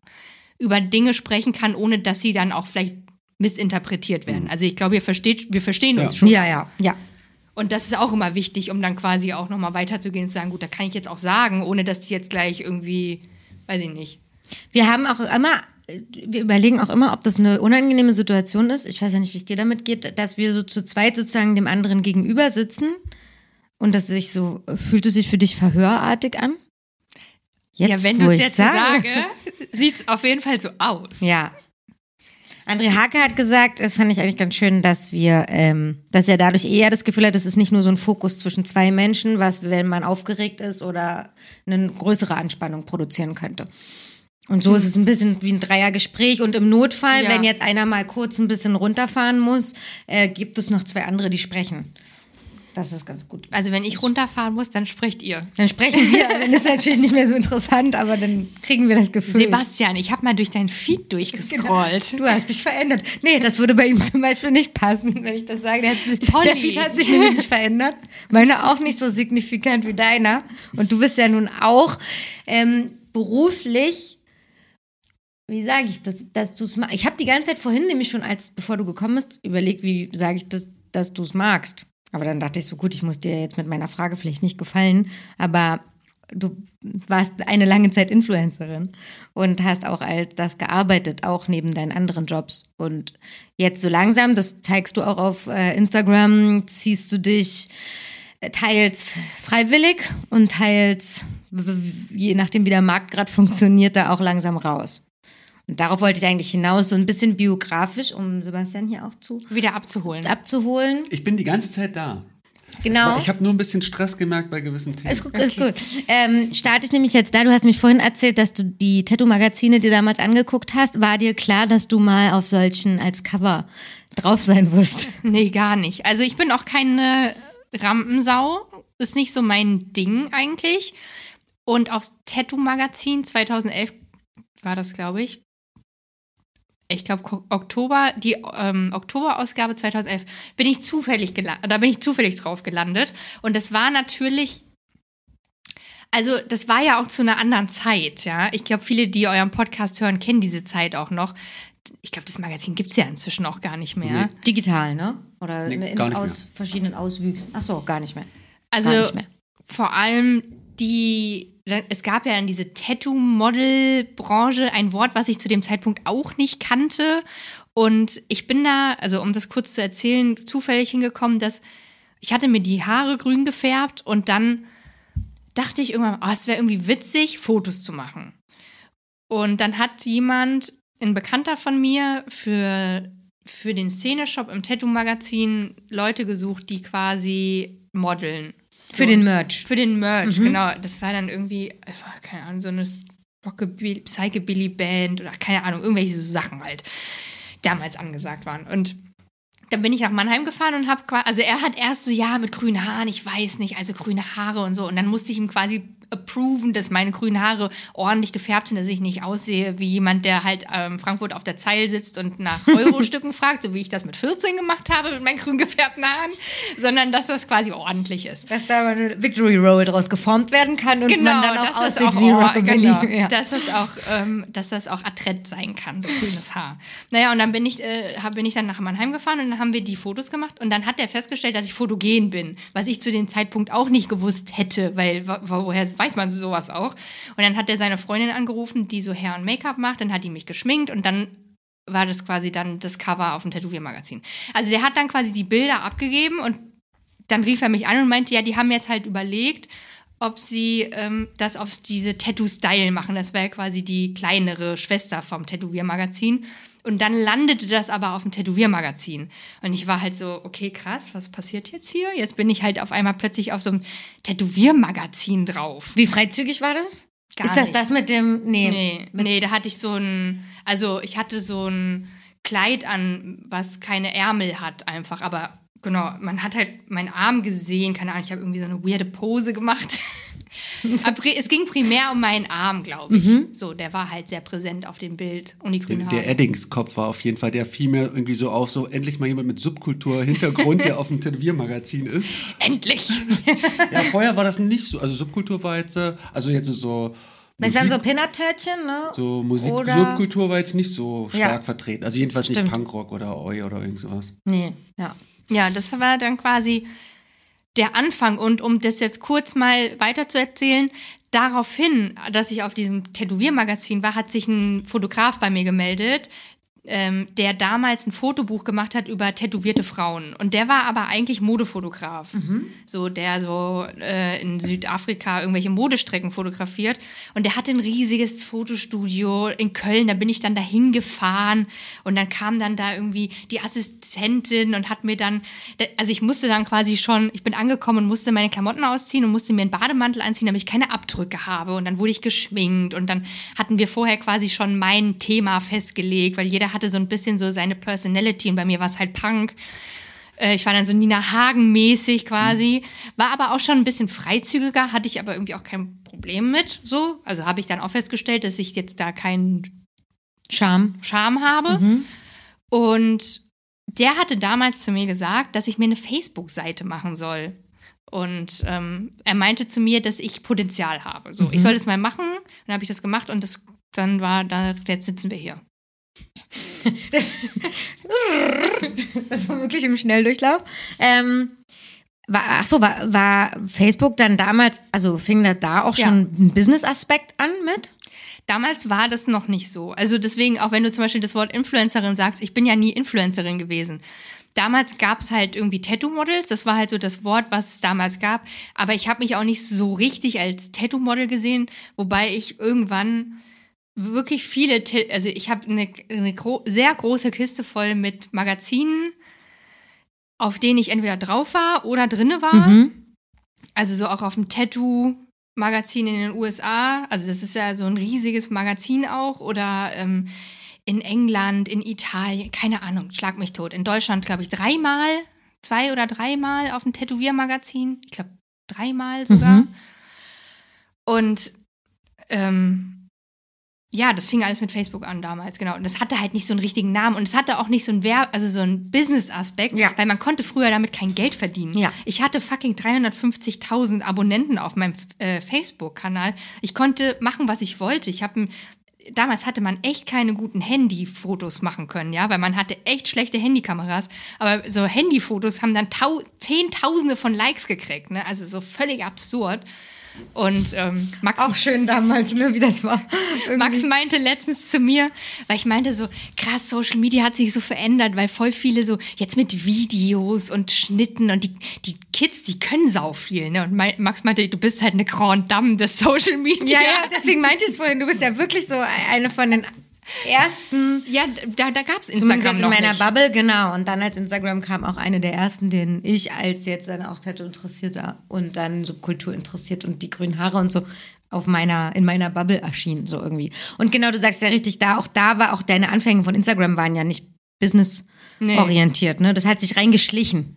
über Dinge sprechen kann, ohne dass sie dann auch vielleicht missinterpretiert werden. Also ich glaube, ihr versteht, wir verstehen uns Ja. schon. Ja, ja, ja. Und das ist auch immer wichtig, um dann quasi auch nochmal weiterzugehen und zu sagen, gut, da kann ich jetzt auch sagen, ohne dass die jetzt gleich irgendwie, weiß ich nicht. Wir haben auch immer, wir überlegen auch immer, ob das eine unangenehme Situation ist. Ich weiß ja nicht, wie es dir damit geht, dass wir so zu zweit sozusagen dem anderen gegenüber sitzen und das sich so, fühlt es sich für dich verhörartig an? ja, wenn du es jetzt sage, sieht es auf jeden Fall so aus. Ja. André Hake hat gesagt, das fand ich eigentlich ganz schön, dass wir, ähm, dass er dadurch eher das Gefühl hat, es ist nicht nur so ein Fokus zwischen zwei Menschen, was, wenn man aufgeregt ist oder eine größere Anspannung produzieren könnte. Und so ist es ein bisschen wie ein Dreiergespräch und im Notfall, Ja. wenn jetzt einer mal kurz ein bisschen runterfahren muss, äh, gibt es noch zwei andere, die sprechen. Das ist ganz gut. Also wenn ich runterfahren muss, dann sprecht ihr. Dann sprechen wir, dann ist natürlich nicht mehr so interessant, aber dann kriegen wir das Gefühl. Sebastian, ich habe mal durch dein Feed durchgescrollt. Du hast dich verändert. Nee, das würde bei ihm zum Beispiel nicht passen, wenn ich das sage. Der, sich, der Feed hat sich nämlich nicht verändert. Meine auch nicht so signifikant wie deiner. Und du bist ja nun auch ähm, beruflich, wie sage ich das, dass du es magst. Ich habe die ganze Zeit vorhin nämlich schon, als bevor du gekommen bist, überlegt, wie sage ich das, dass du es magst. Aber dann dachte ich so, gut, ich muss dir jetzt mit meiner Frage vielleicht nicht gefallen, aber du warst eine lange Zeit Influencerin und hast auch als das gearbeitet, auch neben deinen anderen Jobs. Und jetzt so langsam, das zeigst du auch auf äh, Instagram, ziehst du dich äh, teils freiwillig und teils, je nachdem wie der Markt gerade funktioniert, da auch langsam raus. Und darauf wollte ich eigentlich hinaus, so ein bisschen biografisch, um Sebastian hier auch zu Wieder abzuholen. abzuholen. Ich bin die ganze Zeit da. Genau. Ich habe nur ein bisschen Stress gemerkt bei gewissen Themen. Ist gut, ist gut. Ähm, starte ich nämlich jetzt da. Du hast mich vorhin erzählt, dass du die Tattoo-Magazine dir damals angeguckt hast. War dir klar, dass du mal auf solchen als Cover drauf sein wirst? Nee, gar nicht. Also ich bin auch keine Rampensau. Ist nicht so mein Ding eigentlich. Und aufs Tattoo-Magazin 2011 war das, glaube ich. Ich glaube, Oktober, die ähm, Oktoberausgabe 2011, bin ich zufällig gelandet. Da bin ich zufällig drauf gelandet. Und das war natürlich. Also, das war ja auch zu einer anderen Zeit, ja. Ich glaube, viele, die euren Podcast hören, kennen diese Zeit auch noch. Ich glaube, das Magazin gibt es ja inzwischen auch gar nicht mehr. Digital, ne? Oder Nee, in gar nicht aus verschiedenen Auswüchsen. Ach so, gar nicht mehr. Also Gar nicht mehr. vor allem die, es gab ja in diese Tattoo-Model-Branche ein Wort, was ich zu dem Zeitpunkt auch nicht kannte. Und ich bin da, also um das kurz zu erzählen, zufällig hingekommen, dass ich hatte mir die Haare grün gefärbt und dann dachte ich irgendwann, oh, es wäre irgendwie witzig, Fotos zu machen. Und dann hat jemand, ein Bekannter von mir, für, für den Szeneshop im Tattoo-Magazin Leute gesucht, die quasi modeln. Für den Merch. Für den Merch, genau. Das war dann irgendwie, keine Ahnung, so eine Psychobilly-Band oder keine Ahnung, irgendwelche so Sachen halt damals angesagt waren. Und dann bin ich nach Mannheim gefahren und habe quasi, also er hat erst so, ja, mit grünen Haaren, ich weiß nicht, also grüne Haare und so. Und dann musste ich ihm quasi approven, dass meine grünen Haare ordentlich gefärbt sind, dass ich nicht aussehe wie jemand, der halt ähm, Frankfurt auf der Zeil sitzt und nach Euro-Stücken fragt, so wie ich das mit 14 gemacht habe mit meinen grün gefärbten Haaren, sondern dass das quasi ordentlich ist. Dass da eine Victory Roll draus geformt werden kann und Genau, man dann auch dass das aussieht auch, wie Rockabilly. genau, Ja. dass das auch, ähm, dass das auch adrett sein kann, so grünes Haar. Naja, und dann bin ich, äh, bin ich dann nach Mannheim gefahren und dann haben wir die Fotos gemacht und dann hat er festgestellt, dass ich fotogen bin, was ich zu dem Zeitpunkt auch nicht gewusst hätte, weil wo- woher weiß man sowas auch? Und dann hat er seine Freundin angerufen, die so Hair und Make-up macht, dann hat die mich geschminkt und dann war das quasi dann das Cover auf dem Tätowiermagazin. Also der hat dann quasi die Bilder abgegeben und dann rief er mich an und meinte, ja, die haben jetzt halt überlegt, ob sie ähm, das auf diese Tattoo-Style machen. Das wäre quasi die kleinere Schwester vom Tätowiermagazin. Und dann landete das aber auf dem Tätowiermagazin. Und ich war halt so, okay, krass, was passiert jetzt hier? Jetzt bin ich halt auf einmal plötzlich auf so einem Tätowiermagazin drauf. Wie freizügig war das? gar Ist das nicht. das mit dem. Nee. Nee, nee, da hatte ich so ein, also ich hatte so ein Kleid an, was keine Ärmel hat einfach, aber genau, man hat halt meinen Arm gesehen, keine Ahnung, ich habe irgendwie so eine weirde Pose gemacht. es ging primär um meinen Arm, glaube ich. So, der war halt sehr präsent auf dem Bild und die grünen Der Haare. Eddings-Kopf war auf jeden Fall, der fiel mir irgendwie so auf, so endlich mal jemand mit Subkultur-Hintergrund, der auf dem Tätowiermagazin ist. Endlich! Ja, vorher war das nicht so. Also Subkultur war jetzt, äh, also jetzt so. Das ist dann so Musik- Pin-Up-Törtchen, ne? so Musik, Oder- Subkultur war jetzt nicht so Ja. stark vertreten. Also jedenfalls Stimmt. nicht Punkrock oder Oi oder irgend sowas. Nee, ja. Ja, das war dann quasi der Anfang. Und um das jetzt kurz mal weiter zu erzählen, daraufhin, dass ich auf diesem Tätowiermagazin war, hat sich ein Fotograf bei mir gemeldet, ähm, der damals ein Fotobuch gemacht hat über tätowierte Frauen. Und der war aber eigentlich Modefotograf. So, der so äh, in Südafrika irgendwelche Modestrecken fotografiert. Und der hatte ein riesiges Fotostudio in Köln. Da bin ich dann dahin gefahren. Und dann kam dann da irgendwie die Assistentin und hat mir dann, also ich musste dann quasi schon, ich bin angekommen und musste meine Klamotten ausziehen und musste mir einen Bademantel anziehen, damit ich keine Abdrücke habe. Und dann wurde ich geschminkt. Und dann hatten wir vorher quasi schon mein Thema festgelegt, weil jeder hatte so ein bisschen so seine Personality. Und bei mir war es halt Punk. Äh, Ich war dann so Nina Hagen-mäßig quasi. War aber auch schon ein bisschen freizügiger, hatte ich aber irgendwie auch kein Problem mit. So. Also habe ich dann auch festgestellt, dass ich jetzt da keinen Charme. Charme habe. Und der hatte damals zu mir gesagt, dass ich mir eine Facebook-Seite machen soll. Und ähm, er meinte zu mir, dass ich Potenzial habe. So, ich soll das mal machen. Dann habe ich das gemacht und das, dann war da, jetzt sitzen wir hier. Das war wirklich im Schnelldurchlauf. Ähm, war, ach so, war, war Facebook dann damals, also fing da da auch Ja. schon ein Business-Aspekt an mit? Damals war das noch nicht so. Also deswegen, auch wenn du zum Beispiel das Wort Influencerin sagst, ich bin ja nie Influencerin gewesen. Damals gab es halt irgendwie Tattoo-Models, das war halt so das Wort, was es damals gab. Aber ich habe mich auch nicht so richtig als Tattoo-Model gesehen, wobei ich irgendwann wirklich viele, also ich habe eine, eine gro sehr große Kiste voll mit Magazinen, auf denen ich entweder drauf war oder drinne war. Mhm. Also so auch auf dem Tattoo-Magazin in den USA. Also das ist ja so ein riesiges Magazin auch. Oder ähm, in England, in Italien, keine Ahnung, schlag mich tot. In Deutschland, glaube ich, dreimal, zwei oder dreimal auf dem Tätowiermagazin. Ich glaube, dreimal sogar. Mhm. Und ähm, ja, das fing alles mit Facebook an damals, genau. Und das hatte halt nicht so einen richtigen Namen und es hatte auch nicht so einen Werb, also so einen Business-Aspekt, Ja. weil man konnte früher damit kein Geld verdienen. Ja. Ich hatte fucking 350.000 Abonnenten auf meinem äh, Facebook-Kanal. Ich konnte machen, was ich wollte. Ich habe damals hatte man echt keine guten Handyfotos machen können, ja, weil man hatte echt schlechte Handykameras. Aber so Handyfotos haben dann tau Zehntausende von Likes gekriegt, ne? Also so völlig absurd. Und ähm, Max, Auch schön damals, ne, wie das war. Max meinte letztens zu mir, weil ich meinte so, krass, Social Media hat sich so verändert, weil voll viele so jetzt mit Videos und Schnitten und die, die Kids, die können sau viel, ne? Und Max meinte, du bist halt eine Grand Dame des Social Media. Ja, ja, deswegen meinte ich es vorhin, du bist ja wirklich so eine von den ersten, Ja, da, da gab es Instagram in noch meiner nicht. Bubble, genau. Und dann als Instagram kam auch eine der ersten, denen ich als jetzt dann auch Tattoo interessierter und dann Subkultur interessiert und die grünen Haare und so auf meiner, in meiner Bubble erschien, so irgendwie. Und genau, du sagst ja richtig, da, auch da war auch deine Anfänge von Instagram waren ja nicht business-orientiert, ne? Das hat sich reingeschlichen.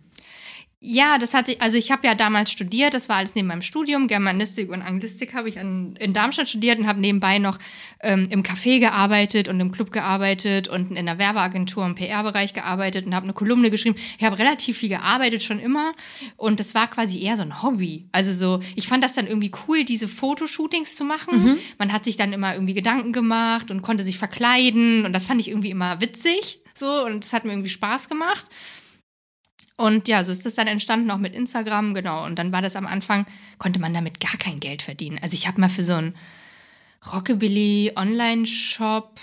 Ja, das hatte ich, also ich habe ja damals studiert, das war alles neben meinem Studium, Germanistik und Anglistik habe ich an, in Darmstadt studiert und habe nebenbei noch ähm, im Café gearbeitet und im Club gearbeitet und in der Werbeagentur im PR-Bereich gearbeitet und habe eine Kolumne geschrieben. Ich habe relativ viel gearbeitet schon immer und das war quasi eher so ein Hobby. Also so, ich fand das dann irgendwie cool, diese Fotoshootings zu machen. Man hat sich dann immer irgendwie Gedanken gemacht und konnte sich verkleiden und das fand ich irgendwie immer witzig so und es hat mir irgendwie Spaß gemacht. Und ja, so ist das dann entstanden, auch mit Instagram, genau. Und dann war das am Anfang, konnte man damit gar kein Geld verdienen. Also ich habe mal für so einen Rockabilly Online-Shop,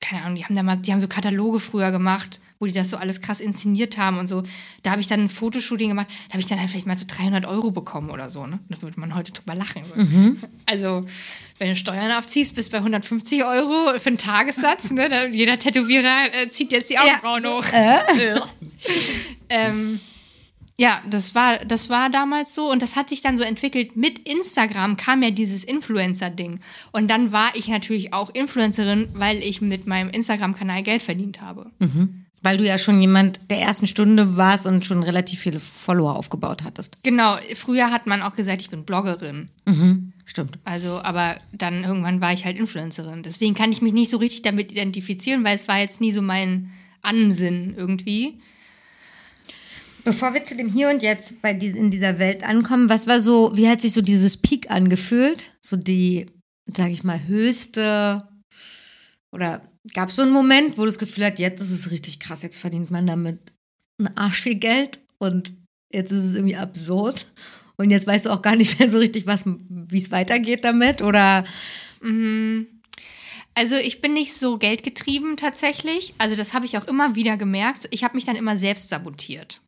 keine Ahnung, die haben da mal, die haben so Kataloge früher gemacht, wo die das so alles krass inszeniert haben und so. Da habe ich dann ein Fotoshooting gemacht, da habe ich dann halt vielleicht mal so 300 Euro bekommen oder so, ne? Da würde man heute drüber lachen. Also, wenn du Steuern abziehst, bist du bei 150 Euro für einen Tagessatz, ne? Jeder Tätowierer äh, zieht jetzt die Augenbrauen hoch. ähm, Ja, das war, das war damals so und das hat sich dann so entwickelt. Mit Instagram kam ja dieses Influencer-Ding. Und dann war ich natürlich auch Influencerin, weil ich mit meinem Instagram-Kanal Geld verdient habe. Weil du ja schon jemand der ersten Stunde warst und schon relativ viele Follower aufgebaut hattest. Genau, früher hat man auch gesagt, ich bin Bloggerin. Stimmt. Also, aber dann irgendwann war ich halt Influencerin. Deswegen kann ich mich nicht so richtig damit identifizieren, weil es war jetzt nie so mein Ansinn irgendwie. Bevor wir zu dem Hier und Jetzt bei dies, in dieser Welt ankommen, was war so, wie hat sich so dieses Peak angefühlt? So die, sag ich mal, höchste oder gab es so einen Moment, wo du das Gefühl hast, jetzt ist es richtig krass, jetzt verdient man damit einen Arsch viel Geld und jetzt ist es irgendwie absurd und jetzt weißt du auch gar nicht mehr so richtig, was, wie es weitergeht damit oder Also ich bin nicht so geldgetrieben tatsächlich. Also das habe ich auch immer wieder gemerkt. Ich habe mich dann immer selbst sabotiert.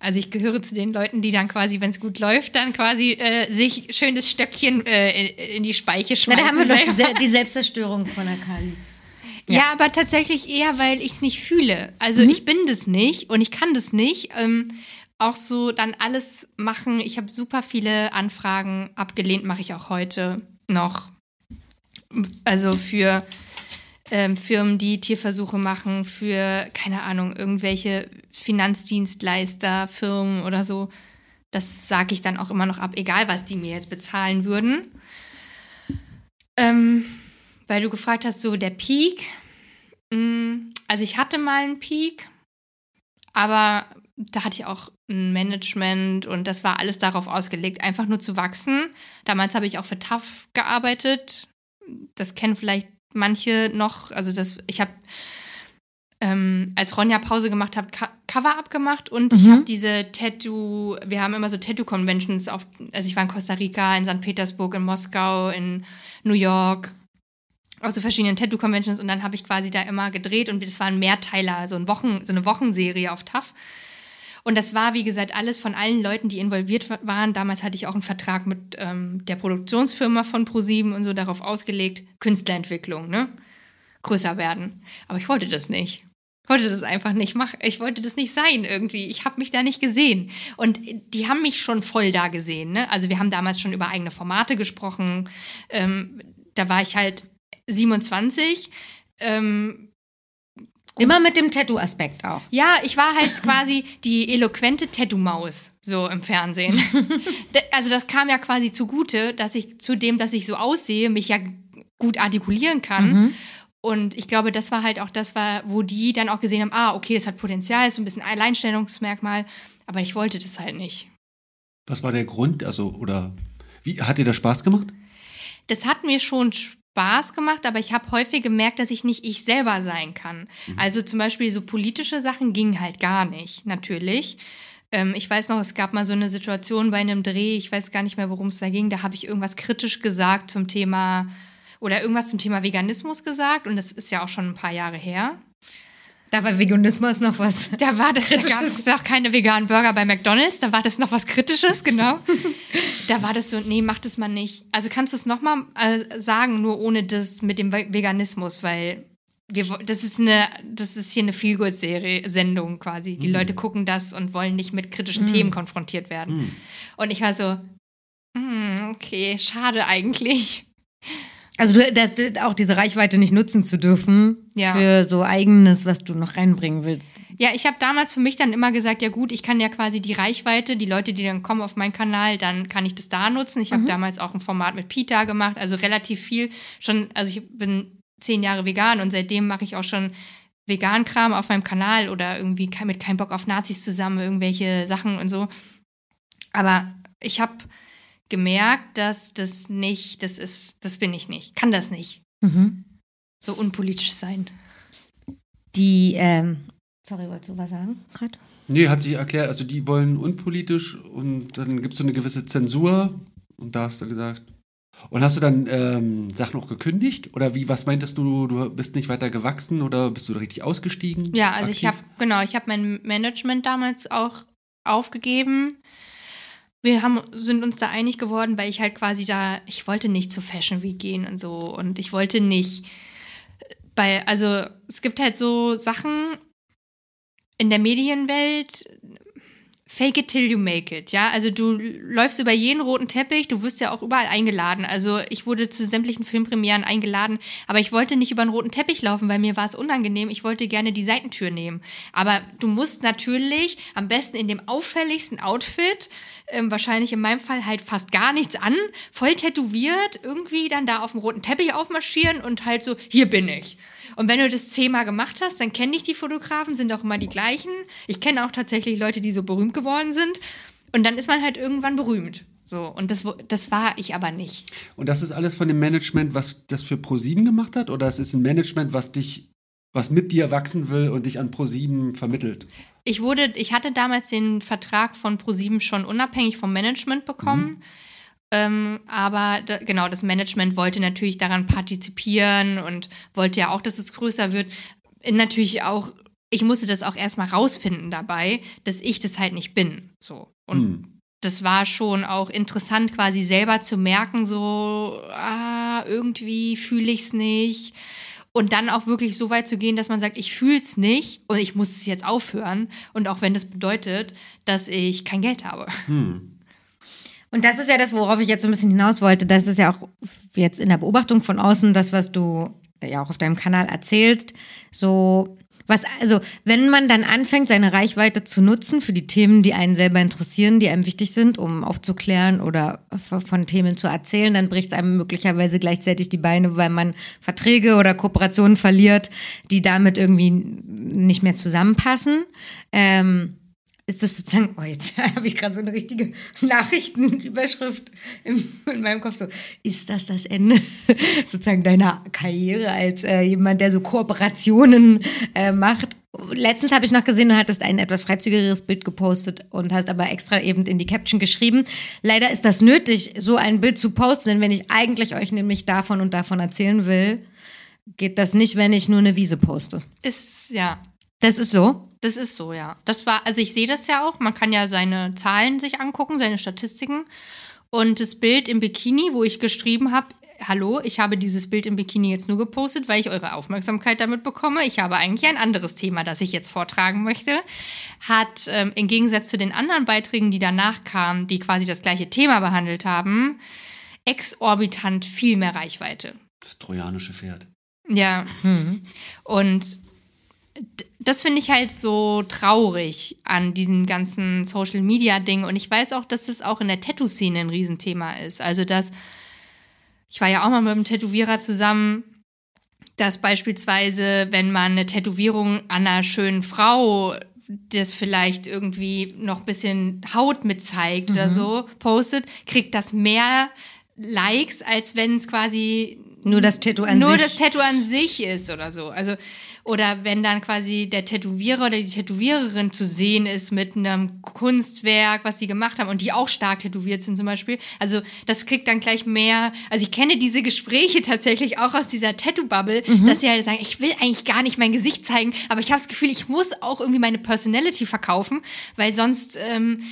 Also ich gehöre zu den Leuten, die dann quasi, wenn es gut läuft, dann quasi äh, sich schönes Stöckchen äh, in, die Speiche Na, schmeißen. da haben wir doch die. Se- die Selbstzerstörung von der Kali. Ja, aber tatsächlich eher, weil ich es nicht fühle. Also Mhm. ich bin das nicht und ich kann das nicht. Ähm, auch so dann alles machen. Ich habe super viele Anfragen abgelehnt, mache ich auch heute noch. Also für ähm, Firmen, die Tierversuche machen, für, keine Ahnung, irgendwelche Finanzdienstleister, Firmen oder so. Das sage ich dann auch immer noch ab, egal was die mir jetzt bezahlen würden. Ähm, weil du gefragt hast, so der Peak. Mm, Also ich hatte mal einen Peak, aber da hatte ich auch Management und das war alles darauf ausgelegt, einfach nur zu wachsen. Damals habe ich auch für TAF gearbeitet. Das kennen vielleicht manche noch. Also das, ich habe ähm, als Ronja Pause gemacht hat, Co- Cover-up gemacht und ich habe diese Tattoo, wir haben immer so Tattoo-Conventions auf, also ich war in Costa Rica, in St. Petersburg, in Moskau, in New York, auf so verschiedenen Tattoo-Conventions und dann habe ich quasi da immer gedreht und das war ein Mehrteiler, so, ein Wochen, so eine Wochenserie auf TAF. Und das war, wie gesagt, alles von allen Leuten, die involviert wa- waren. Damals hatte ich auch einen Vertrag mit ähm, der Produktionsfirma von ProSieben und so darauf ausgelegt, Künstlerentwicklung, ne? Größer werden. Aber ich wollte das nicht. Ich wollte das einfach nicht machen. Ich wollte das nicht sein irgendwie. Ich habe mich da nicht gesehen. Und die haben mich schon voll da gesehen. Ne? Also wir haben damals schon über eigene Formate gesprochen. Ähm, da war ich halt 27. Ähm, Immer mit dem Tattoo-Aspekt auch. ja, ich war halt quasi die eloquente Tattoo-Maus, so im Fernsehen. Also das kam ja quasi zugute, dass ich zu dem, dass ich so aussehe, mich ja gut artikulieren kann. Und ich glaube, das war halt auch das, war, wo die dann auch gesehen haben, ah, okay, das hat Potenzial, ist so ein bisschen Alleinstellungsmerkmal, aber ich wollte das halt nicht. Was war der Grund? Also, oder wie hat dir das Spaß gemacht? Das hat mir schon Spaß gemacht, aber ich habe häufig gemerkt, dass ich nicht ich selber sein kann. Also zum Beispiel so politische Sachen gingen halt gar nicht, natürlich. Ähm, ich weiß noch, es gab mal so eine Situation bei einem Dreh, ich weiß gar nicht mehr, worum es da ging, da habe ich irgendwas kritisch gesagt zum Thema oder irgendwas zum Thema Veganismus gesagt und das ist ja auch schon ein paar Jahre her. Da war Veganismus noch was. Da war das, da Kritisches. gab es noch keine veganen Burger bei McDonalds, da war das noch was Kritisches, genau. da war das so, nee, mach das mal nicht. Also kannst du es nochmal äh, sagen, nur ohne das mit dem Ve- Veganismus, weil wir, das ist eine, das ist hier eine Feelgood-Serie, Sendung quasi. Die Leute gucken das und wollen nicht mit kritischen Themen konfrontiert werden. Und ich war so, hm, okay, schade eigentlich. Also du, das, auch diese Reichweite nicht nutzen zu dürfen Ja. für so eigenes, was du noch reinbringen willst. Ja, ich habe damals für mich dann immer gesagt, ja gut, ich kann ja quasi die Reichweite, die Leute, die dann kommen auf meinen Kanal, dann kann ich das da nutzen. Ich habe damals auch ein Format mit Pita gemacht, also relativ viel schon, also ich bin zehn Jahre vegan und seitdem mache ich auch schon Vegan-Kram auf meinem Kanal oder irgendwie mit keinem Bock auf Nazis zusammen, irgendwelche Sachen und so. Aber ich habe gemerkt, dass das nicht, das ist, das bin ich nicht, kann das nicht. So unpolitisch sein. Die, ähm, sorry, wolltest du was sagen gerade? Nee, hat sich erklärt, also die wollen unpolitisch und dann gibt es so eine gewisse Zensur und da hast du gesagt. Und hast du dann ähm, Sachen auch gekündigt? Oder wie, was meintest du, du bist nicht weiter gewachsen oder bist du richtig ausgestiegen? Ja, also ich aktiv? habe genau, ich habe mein Management damals auch aufgegeben. Wir haben, sind uns da einig geworden, weil ich halt quasi da, ich wollte nicht zur Fashion Week gehen und so. Und ich wollte nicht bei, also es gibt halt so Sachen in der Medienwelt, Fake it till you make it, ja. Also du läufst über jeden roten Teppich, du wirst ja auch überall eingeladen. Also ich wurde zu sämtlichen Filmpremieren eingeladen, aber ich wollte nicht über einen roten Teppich laufen, weil mir war es unangenehm. Ich wollte gerne die Seitentür nehmen. Aber du musst natürlich am besten in dem auffälligsten Outfit, ähm, wahrscheinlich in meinem Fall halt fast gar nichts an, voll tätowiert, irgendwie dann da auf dem roten Teppich aufmarschieren und halt so, hier bin ich. Und wenn du das zehnmal gemacht hast, dann kenne ich die Fotografen, sind auch immer die gleichen. Ich kenne auch tatsächlich Leute, die so berühmt geworden sind. Und dann ist man halt irgendwann berühmt. So, und das, das war ich aber nicht. Und das ist alles von dem Management, was das für ProSieben gemacht hat? Oder es ist ein Management, was dich, was mit dir wachsen will und dich an ProSieben vermittelt? Ich wurde, ich hatte damals den Vertrag von ProSieben schon unabhängig vom Management bekommen. Mhm. Ähm, aber da, genau, das Management wollte natürlich daran partizipieren und wollte ja auch, dass es größer wird. Natürlich auch, ich musste das auch erstmal rausfinden dabei, dass ich das halt nicht bin. So. Und hm. das war schon auch interessant, quasi selber zu merken, so, ah, irgendwie fühle ich es nicht. Und dann auch wirklich so weit zu gehen, dass man sagt, ich fühle es nicht und ich muss es jetzt aufhören. Und auch wenn das bedeutet, dass ich kein Geld habe. Hm. Und das ist ja das, worauf ich jetzt so ein bisschen hinaus wollte. Das ist ja auch jetzt in der Beobachtung von außen das, was du ja auch auf deinem Kanal erzählst. So, was, also, wenn man dann anfängt, seine Reichweite zu nutzen für die Themen, die einen selber interessieren, die einem wichtig sind, um aufzuklären oder von Themen zu erzählen, dann bricht es einem möglicherweise gleichzeitig die Beine, weil man Verträge oder Kooperationen verliert, die damit irgendwie nicht mehr zusammenpassen. Ähm, ist das sozusagen, oh, jetzt habe ich gerade so eine richtige Nachrichtenüberschrift in, in, meinem Kopf. So, ist das das Ende sozusagen deiner Karriere als äh, jemand, der so Kooperationen äh, macht? Letztens habe ich noch gesehen, du hattest ein etwas freizügigeres Bild gepostet und hast aber extra eben in die Caption geschrieben. Leider ist das nötig, so ein Bild zu posten, denn wenn ich eigentlich euch nämlich davon und davon erzählen will, geht das nicht, wenn ich nur eine Wiese poste. Ist, ja. Das ist so? Das ist so, ja. Das war, also ich sehe das ja auch. Man kann ja seine Zahlen sich angucken, seine Statistiken. Und das Bild im Bikini, wo ich geschrieben habe, hallo, ich habe dieses Bild im Bikini jetzt nur gepostet, weil ich eure Aufmerksamkeit damit bekomme. Ich habe eigentlich ein anderes Thema, das ich jetzt vortragen möchte. Hat ähm, im Gegensatz zu den anderen Beiträgen, die danach kamen, die quasi das gleiche Thema behandelt haben, exorbitant viel mehr Reichweite. Das trojanische Pferd. Ja. Mhm. Und das finde ich halt so traurig an diesem ganzen Social Media Ding. Und ich weiß auch, dass es auch in der Tattoo-Szene ein Riesenthema ist. Also, dass ich war ja auch mal mit einem Tätowierer zusammen, dass beispielsweise, wenn man eine Tätowierung an einer schönen Frau das vielleicht irgendwie noch ein bisschen Haut mit zeigt mhm. oder so, postet, kriegt das mehr Likes, als wenn es quasi nur das Tattoo an nur sich. das Tattoo an sich ist oder so. Also oder wenn dann quasi der Tätowierer oder die Tätowiererin zu sehen ist mit einem Kunstwerk, was sie gemacht haben und die auch stark tätowiert sind zum Beispiel. Also das kriegt dann gleich mehr. Also ich kenne diese Gespräche tatsächlich auch aus dieser Tattoo-Bubble, mhm. dass sie halt sagen, ich will eigentlich gar nicht mein Gesicht zeigen, aber ich habe das Gefühl, ich muss auch irgendwie meine Personality verkaufen, weil sonst ähm,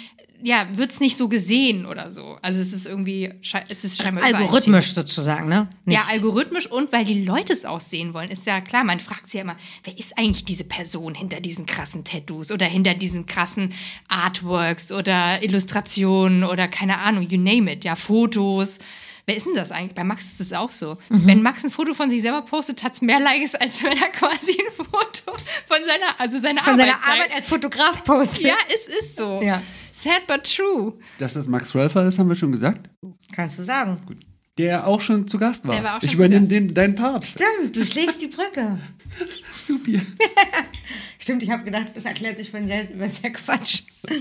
ja, wird es nicht so gesehen oder so. Also es ist irgendwie, es ist scheinbar Algorithmisch sozusagen, ne? Nicht. Ja, algorithmisch und weil die Leute es auch sehen wollen. Ist ja klar, man fragt sich ja immer, wer ist eigentlich diese Person hinter diesen krassen Tattoos oder hinter diesen krassen Artworks oder Illustrationen oder keine Ahnung, you name it, ja, Fotos. Wer ist denn das eigentlich? Bei Max ist es auch so. Mhm. Wenn Max ein Foto von sich selber postet, hat es mehr Likes, als wenn er quasi ein Foto von seiner, also seiner von Arbeit, seiner Arbeit als Fotograf postet. Ja, es ist so. Ja. Sad but true. Dass das Max Rölfer ist, haben wir schon gesagt. Kannst du sagen. Gut. Der auch schon zu Gast war. Der war auch schon ich übernehme den, deinen Papst. Stimmt, du schlägst die Brücke. Super. Stimmt, ich habe gedacht, das erklärt sich von selbst, über sehr Quatsch.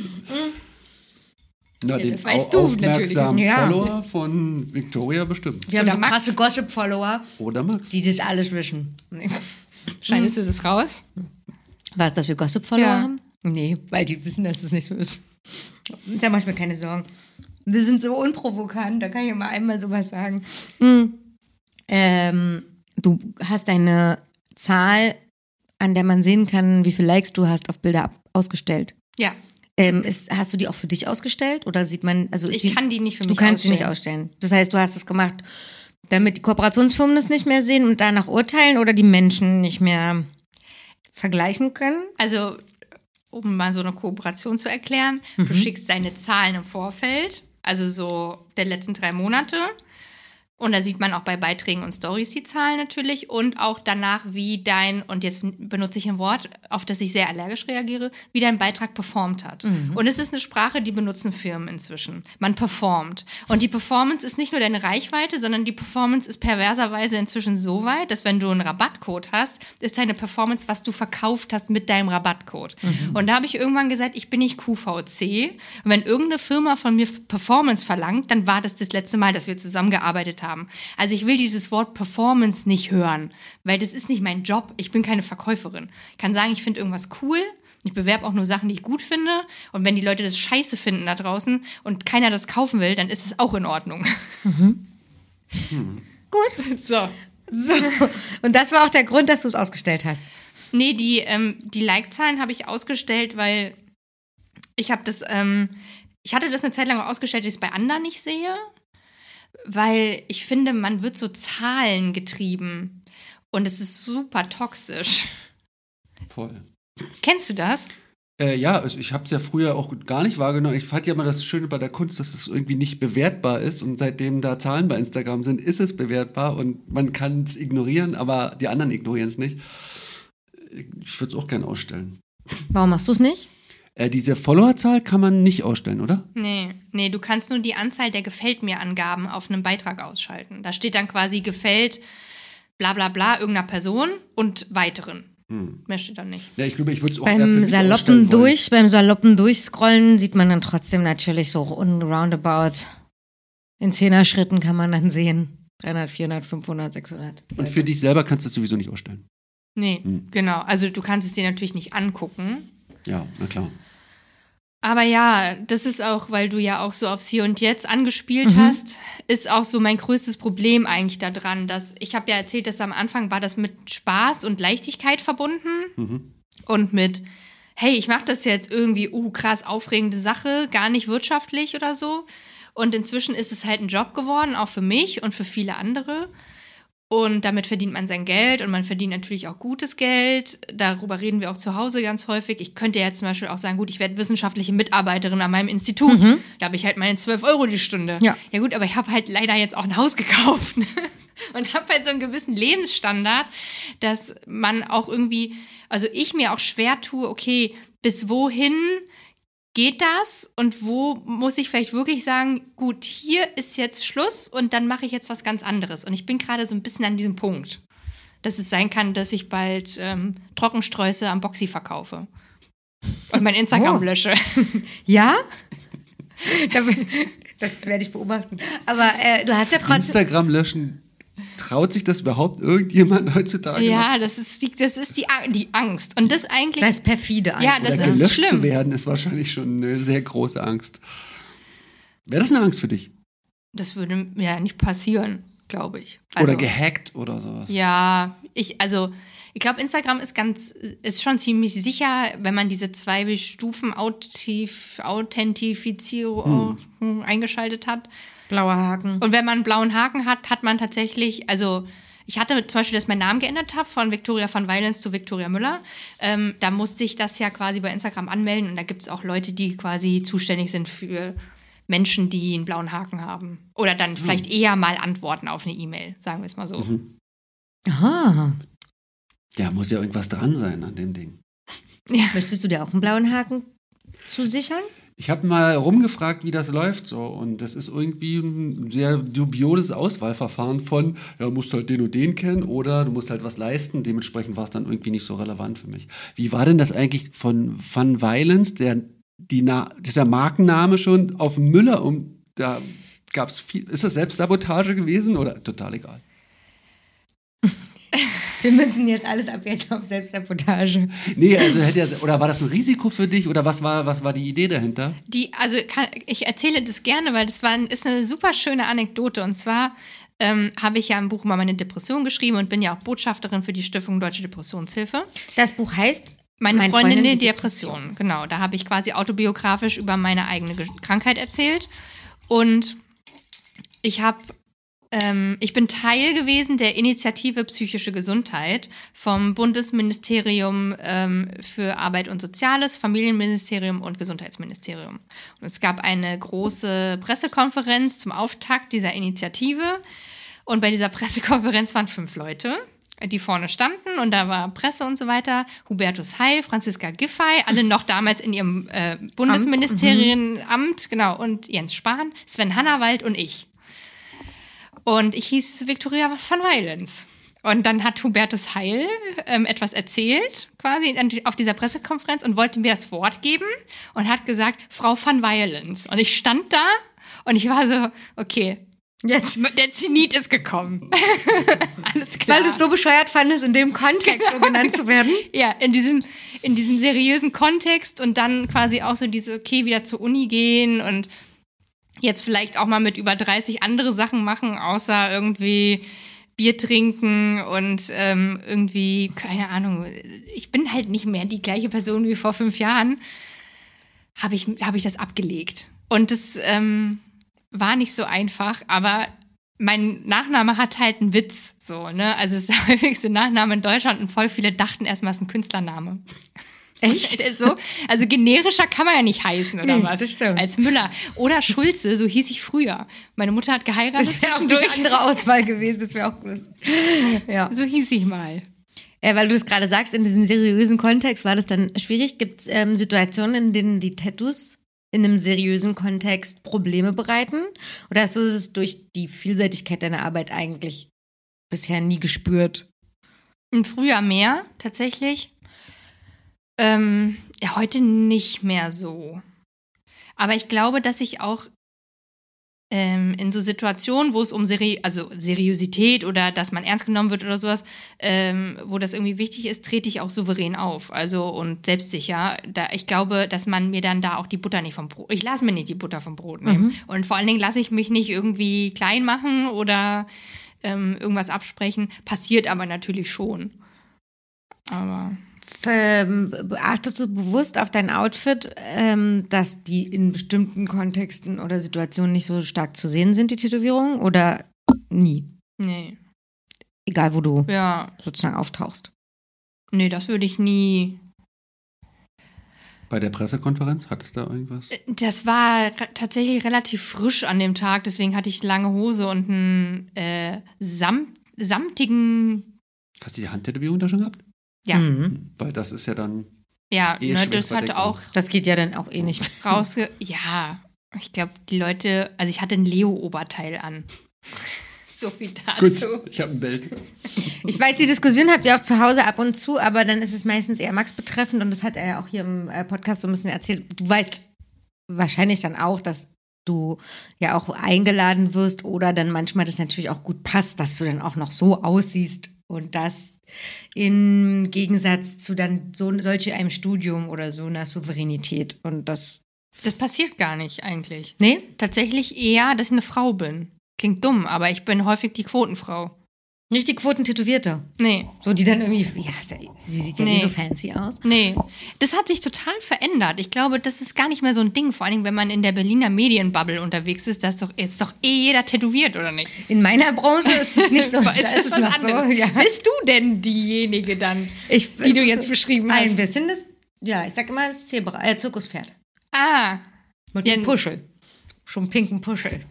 Na, ja, das weißt du aufmerksamen natürlich. Follower von Victoria bestimmt. Wir haben so krasse Gossip-Follower. Oder Max. Die das alles wissen. Nee. Schneidest du das raus? Was, dass wir Gossip-Follower ja. haben? Nee, weil die wissen, dass es das nicht so ist. Da mach ich mir keine Sorgen. Wir sind so unprovokant, da kann ich immer einmal sowas sagen. Hm. Ähm, du hast eine Zahl, an der man sehen kann, wie viele Likes du hast auf Bilder ausgestellt. Ja. Ähm, ist, hast du die auch für dich ausgestellt oder sieht man, also ich die, kann die nicht für mich Du kannst ausstellen. die nicht ausstellen. Das heißt, du hast es gemacht, damit die Kooperationsfirmen das nicht mehr sehen und danach urteilen oder die Menschen nicht mehr vergleichen können? Also um mal so eine Kooperation zu erklären. Du schickst deine Zahlen im Vorfeld, also so der letzten drei Monate. Und da sieht man auch bei Beiträgen und Stories die Zahlen natürlich und auch danach, wie dein, und jetzt benutze ich ein Wort, auf das ich sehr allergisch reagiere, wie dein Beitrag performt hat. Und es ist eine Sprache, die benutzen Firmen inzwischen. Man performt. Und die Performance ist nicht nur deine Reichweite, sondern die Performance ist perverserweise inzwischen so weit, dass wenn du einen Rabattcode hast, ist deine Performance, was du verkauft hast mit deinem Rabattcode. Und da habe ich irgendwann gesagt, ich bin nicht QVC. Und wenn irgendeine Firma von mir Performance verlangt, dann war das das letzte Mal, dass wir zusammengearbeitet haben. Also ich will dieses Wort Performance nicht hören, weil das ist nicht mein Job. Ich bin keine Verkäuferin. Ich kann sagen, ich finde irgendwas cool. Ich bewerbe auch nur Sachen, die ich gut finde. Und wenn die Leute das scheiße finden da draußen und keiner das kaufen will, dann ist es auch in Ordnung. Gut. So. So. Und das war auch der Grund, dass du es ausgestellt hast. Nee, die, ähm, die Like-Zahlen habe ich ausgestellt, weil ich habe das, ähm, ich hatte das eine Zeit lang ausgestellt, dass ich es bei anderen nicht sehe, weil ich finde, man wird so Zahlen getrieben und es ist super toxisch. Voll. Kennst du das? Äh, ja, also ich habe es ja früher auch gar nicht wahrgenommen. Ich fand ja immer das Schöne bei der Kunst, dass es irgendwie nicht bewertbar ist. Und seitdem da Zahlen bei Instagram sind, ist es bewertbar und man kann es ignorieren, aber die anderen ignorieren es nicht. Ich würde es auch gerne ausstellen. Warum machst du es nicht? Äh, diese Followerzahl kann man nicht ausstellen, oder? Nee, nee, du kannst nur die Anzahl der Gefällt mir Angaben auf einem Beitrag ausschalten. Da steht dann quasi gefällt bla bla bla irgendeiner Person und weiteren. Mehr steht da nicht. Ja, ich glaube, ich würde es auch eher für Beim mich saloppen durch, beim saloppen Durchscrollen sieht man dann trotzdem natürlich so un- roundabout. In Zehner-Schritten kann man dann sehen. 300, 400, 500, 600. Und für dich selber kannst du es sowieso nicht ausstellen. Nee, genau. Also du kannst es dir natürlich nicht angucken. Ja, na klar. Aber ja, das ist auch, weil du ja auch so aufs Hier und Jetzt angespielt hast, ist auch so mein größtes Problem eigentlich daran, dass ich habe ja erzählt, dass am Anfang war das mit Spaß und Leichtigkeit verbunden und mit, hey, ich mache das jetzt irgendwie, uh, krass, aufregende Sache, gar nicht wirtschaftlich oder so. Und inzwischen ist es halt ein Job geworden, auch für mich und für viele andere. Und damit verdient man sein Geld und man verdient natürlich auch gutes Geld. Darüber reden wir auch zu Hause ganz häufig. Ich könnte ja zum Beispiel auch sagen, gut, ich werde wissenschaftliche Mitarbeiterin an meinem Institut. Da habe ich halt meine 12 Euro die Stunde. Ja. Ja gut, aber ich habe halt leider jetzt auch ein Haus gekauft ne? und habe halt so einen gewissen Lebensstandard, dass man auch irgendwie, also ich mir auch schwer tue, okay, bis wohin geht das und wo muss ich vielleicht wirklich sagen, gut, hier ist jetzt Schluss und dann mache ich jetzt was ganz anderes. Und ich bin gerade so ein bisschen an diesem Punkt, dass es sein kann, dass ich bald ähm, Trockensträuße am Boxy verkaufe und mein Instagram Oh. lösche. Ja? das werde ich beobachten. Aber äh, du hast ja trotzdem. Instagram löschen. Traut sich das überhaupt irgendjemand heutzutage? noch? Ja, das ist die, das ist die, die Angst. Und das eigentlich. Das ist perfide Ja, eigentlich. das Oder ist gelöscht schlimm. zu werden, ist wahrscheinlich schon eine sehr große Angst. Wäre das eine Angst für dich? das würde mir ja nicht passieren, glaube ich. Also, oder gehackt oder sowas? Ja, ich, also, ich glaube, Instagram ist ganz, ist schon ziemlich sicher, wenn man diese zwei Stufen Authentifizierung eingeschaltet hat. Blauer Haken. Und wenn man einen blauen Haken hat, hat man tatsächlich, also ich hatte zum Beispiel, dass ich meinen Namen geändert habe von Victoria von Weilens zu Victoria Müller. Ähm, da musste ich das ja quasi bei Instagram anmelden und da gibt es auch Leute, die quasi zuständig sind für Menschen, die einen blauen Haken haben. Oder dann vielleicht eher mal antworten auf eine E-Mail, sagen wir es mal so. Aha. Ja, muss ja irgendwas dran sein an dem Ding. Möchtest du dir auch einen blauen Haken zusichern? Ich habe mal rumgefragt, wie das läuft so. Und das ist irgendwie ein sehr dubioses Auswahlverfahren von, ja, musst halt den und den kennen oder du musst halt was leisten. Dementsprechend war es dann irgendwie nicht so relevant für mich. Wie war denn das eigentlich von Van Violence, der, die Na dieser Markenname schon auf Müller um, da gab es viel. Ist das Selbstsabotage gewesen oder total egal? Wir müssen jetzt alles ab jetzt auf Selbstsabotage. Nee, also hätte ja, oder war das ein Risiko für dich oder was war, was war die Idee dahinter? Die, also kann, ich erzähle das gerne, weil das war, ein- ist eine super schöne Anekdote. Und zwar ähm, habe ich ja im Buch mal meine Depression geschrieben und bin ja auch Botschafterin für die Stiftung Deutsche Depressionshilfe. Das Buch heißt Meine Mein Freundin, Freundin, die die Depression. Genau, da habe ich quasi autobiografisch über meine eigene Ge- Krankheit erzählt. Und ich habe Ähm, ich bin Teil gewesen der Initiative Psychische Gesundheit vom Bundesministerium ähm, für Arbeit und Soziales, Familienministerium und Gesundheitsministerium. Und es gab eine große Pressekonferenz zum Auftakt dieser Initiative. Und bei dieser Pressekonferenz waren fünf Leute die vorne standen und da war Presse und so weiter. Hubertus Heil, Franziska Giffey, alle noch damals in ihrem äh, Bundesministerienamt, genau, und Jens Spahn, Sven Hannawald und ich. Und ich hieß Victoria van Weilens. Und dann hat Hubertus Heil ähm, etwas erzählt, quasi auf dieser Pressekonferenz und wollte mir das Wort geben und hat gesagt, Frau van Weilens. Und ich stand da und ich war so, okay, Jetzt. Der Zenit ist gekommen. Alles klar. Weil du es so bescheuert fandest, in dem Kontext genau. so genannt zu werden? Ja, in diesem, in diesem seriösen Kontext und dann quasi auch so diese, okay, wieder zur Uni gehen und jetzt vielleicht auch mal mit über 30 andere Sachen machen, außer irgendwie Bier trinken und ähm, irgendwie, keine Ahnung, ich bin halt nicht mehr die gleiche Person wie vor fünf Jahren, habe ich, hab ich das abgelegt. Und das, ähm, war nicht so einfach, aber mein Nachname hat halt einen Witz, so, ne? Also es ist der häufigste Nachname in Deutschland und voll viele dachten erstmal, es ist ein Künstlername. Echt? so, also generischer kann man ja nicht heißen, oder nee, was? Das stimmt. Als Müller. Oder Schulze, so hieß ich früher. Meine Mutter hat geheiratet. Das wäre auch eine andere Auswahl gewesen, das wäre auch gut. Ja. So hieß ich mal. Ja, weil du es gerade sagst, in diesem seriösen Kontext war das dann schwierig. Gibt es ähm, Situationen, in denen die Tattoos in einem seriösen Kontext Probleme bereiten? Oder hast du es durch die Vielseitigkeit deiner Arbeit eigentlich bisher nie gespürt? Im Frühjahr mehr, tatsächlich. Ähm, ja, heute nicht mehr so. Aber ich glaube, dass ich auch ähm, in so Situationen, wo es um Seri also Seriosität oder dass man ernst genommen wird oder sowas, ähm, wo das irgendwie wichtig ist, trete ich auch souverän auf. Also und selbstsicher. Da, ich glaube, dass man mir dann da auch die Butter nicht vom Brot. Ich lasse mir nicht die Butter vom Brot nehmen. Mhm. Und vor allen Dingen lasse ich mich nicht irgendwie klein machen oder ähm, irgendwas absprechen. Passiert aber natürlich schon. Aber ähm, achtest du bewusst auf dein Outfit, ähm, dass die in bestimmten Kontexten oder Situationen nicht so stark zu sehen sind, die Tätowierungen? Oder nie? Nee. Egal, wo du ja. sozusagen auftauchst. Nee, das würde ich nie. Bei der Pressekonferenz, hat es da irgendwas? Äh, das war tatsächlich relativ frisch an dem Tag, deswegen hatte ich lange Hose und einen äh, samt, samtigen. Hast du die Handtätowierung da schon gehabt? Ja. Mhm. Weil das ist ja dann. Ja, eh ne, das hat auch. Das geht ja dann auch eh nicht. Rausge. Ja, ich glaube, die Leute. Also, ich hatte ein Leo-Oberteil an. so viel dazu. Gut, ich habe ein Bild. Ich weiß, die Diskussion habt ihr auch zu Hause ab und zu, aber dann ist es meistens eher Max betreffend und das hat er ja auch hier im äh, Podcast so ein bisschen erzählt. Du weißt wahrscheinlich dann auch, dass du ja auch eingeladen wirst oder dann manchmal das natürlich auch gut passt, dass du dann auch noch so aussiehst und das im Gegensatz zu dann so solche einem Studium oder so einer Souveränität. Und das. Das passiert gar nicht eigentlich. Nee? Tatsächlich eher, dass ich eine Frau bin. Klingt dumm, aber ich bin häufig die Quotenfrau. Nicht die Quotentätowierte. Nee. So, die dann irgendwie, ja, sie sieht ja nee. nie so fancy aus. Nee. Das hat sich total verändert. Ich glaube, das ist gar nicht mehr so ein Ding. Vor allem, wenn man in der Berliner Medienbubble unterwegs ist, das ist doch, ist doch eh jeder tätowiert, oder nicht? In meiner Branche ist es nicht so. ist es was anderes. So, ja. Bist du denn diejenige dann, ich, die du jetzt beschrieben hast? Ein bisschen das, ja, ich sag immer das Zebra, äh, Zirkuspferd. Ah. Mit ja, dem Puschel. Schon pinken Puschel.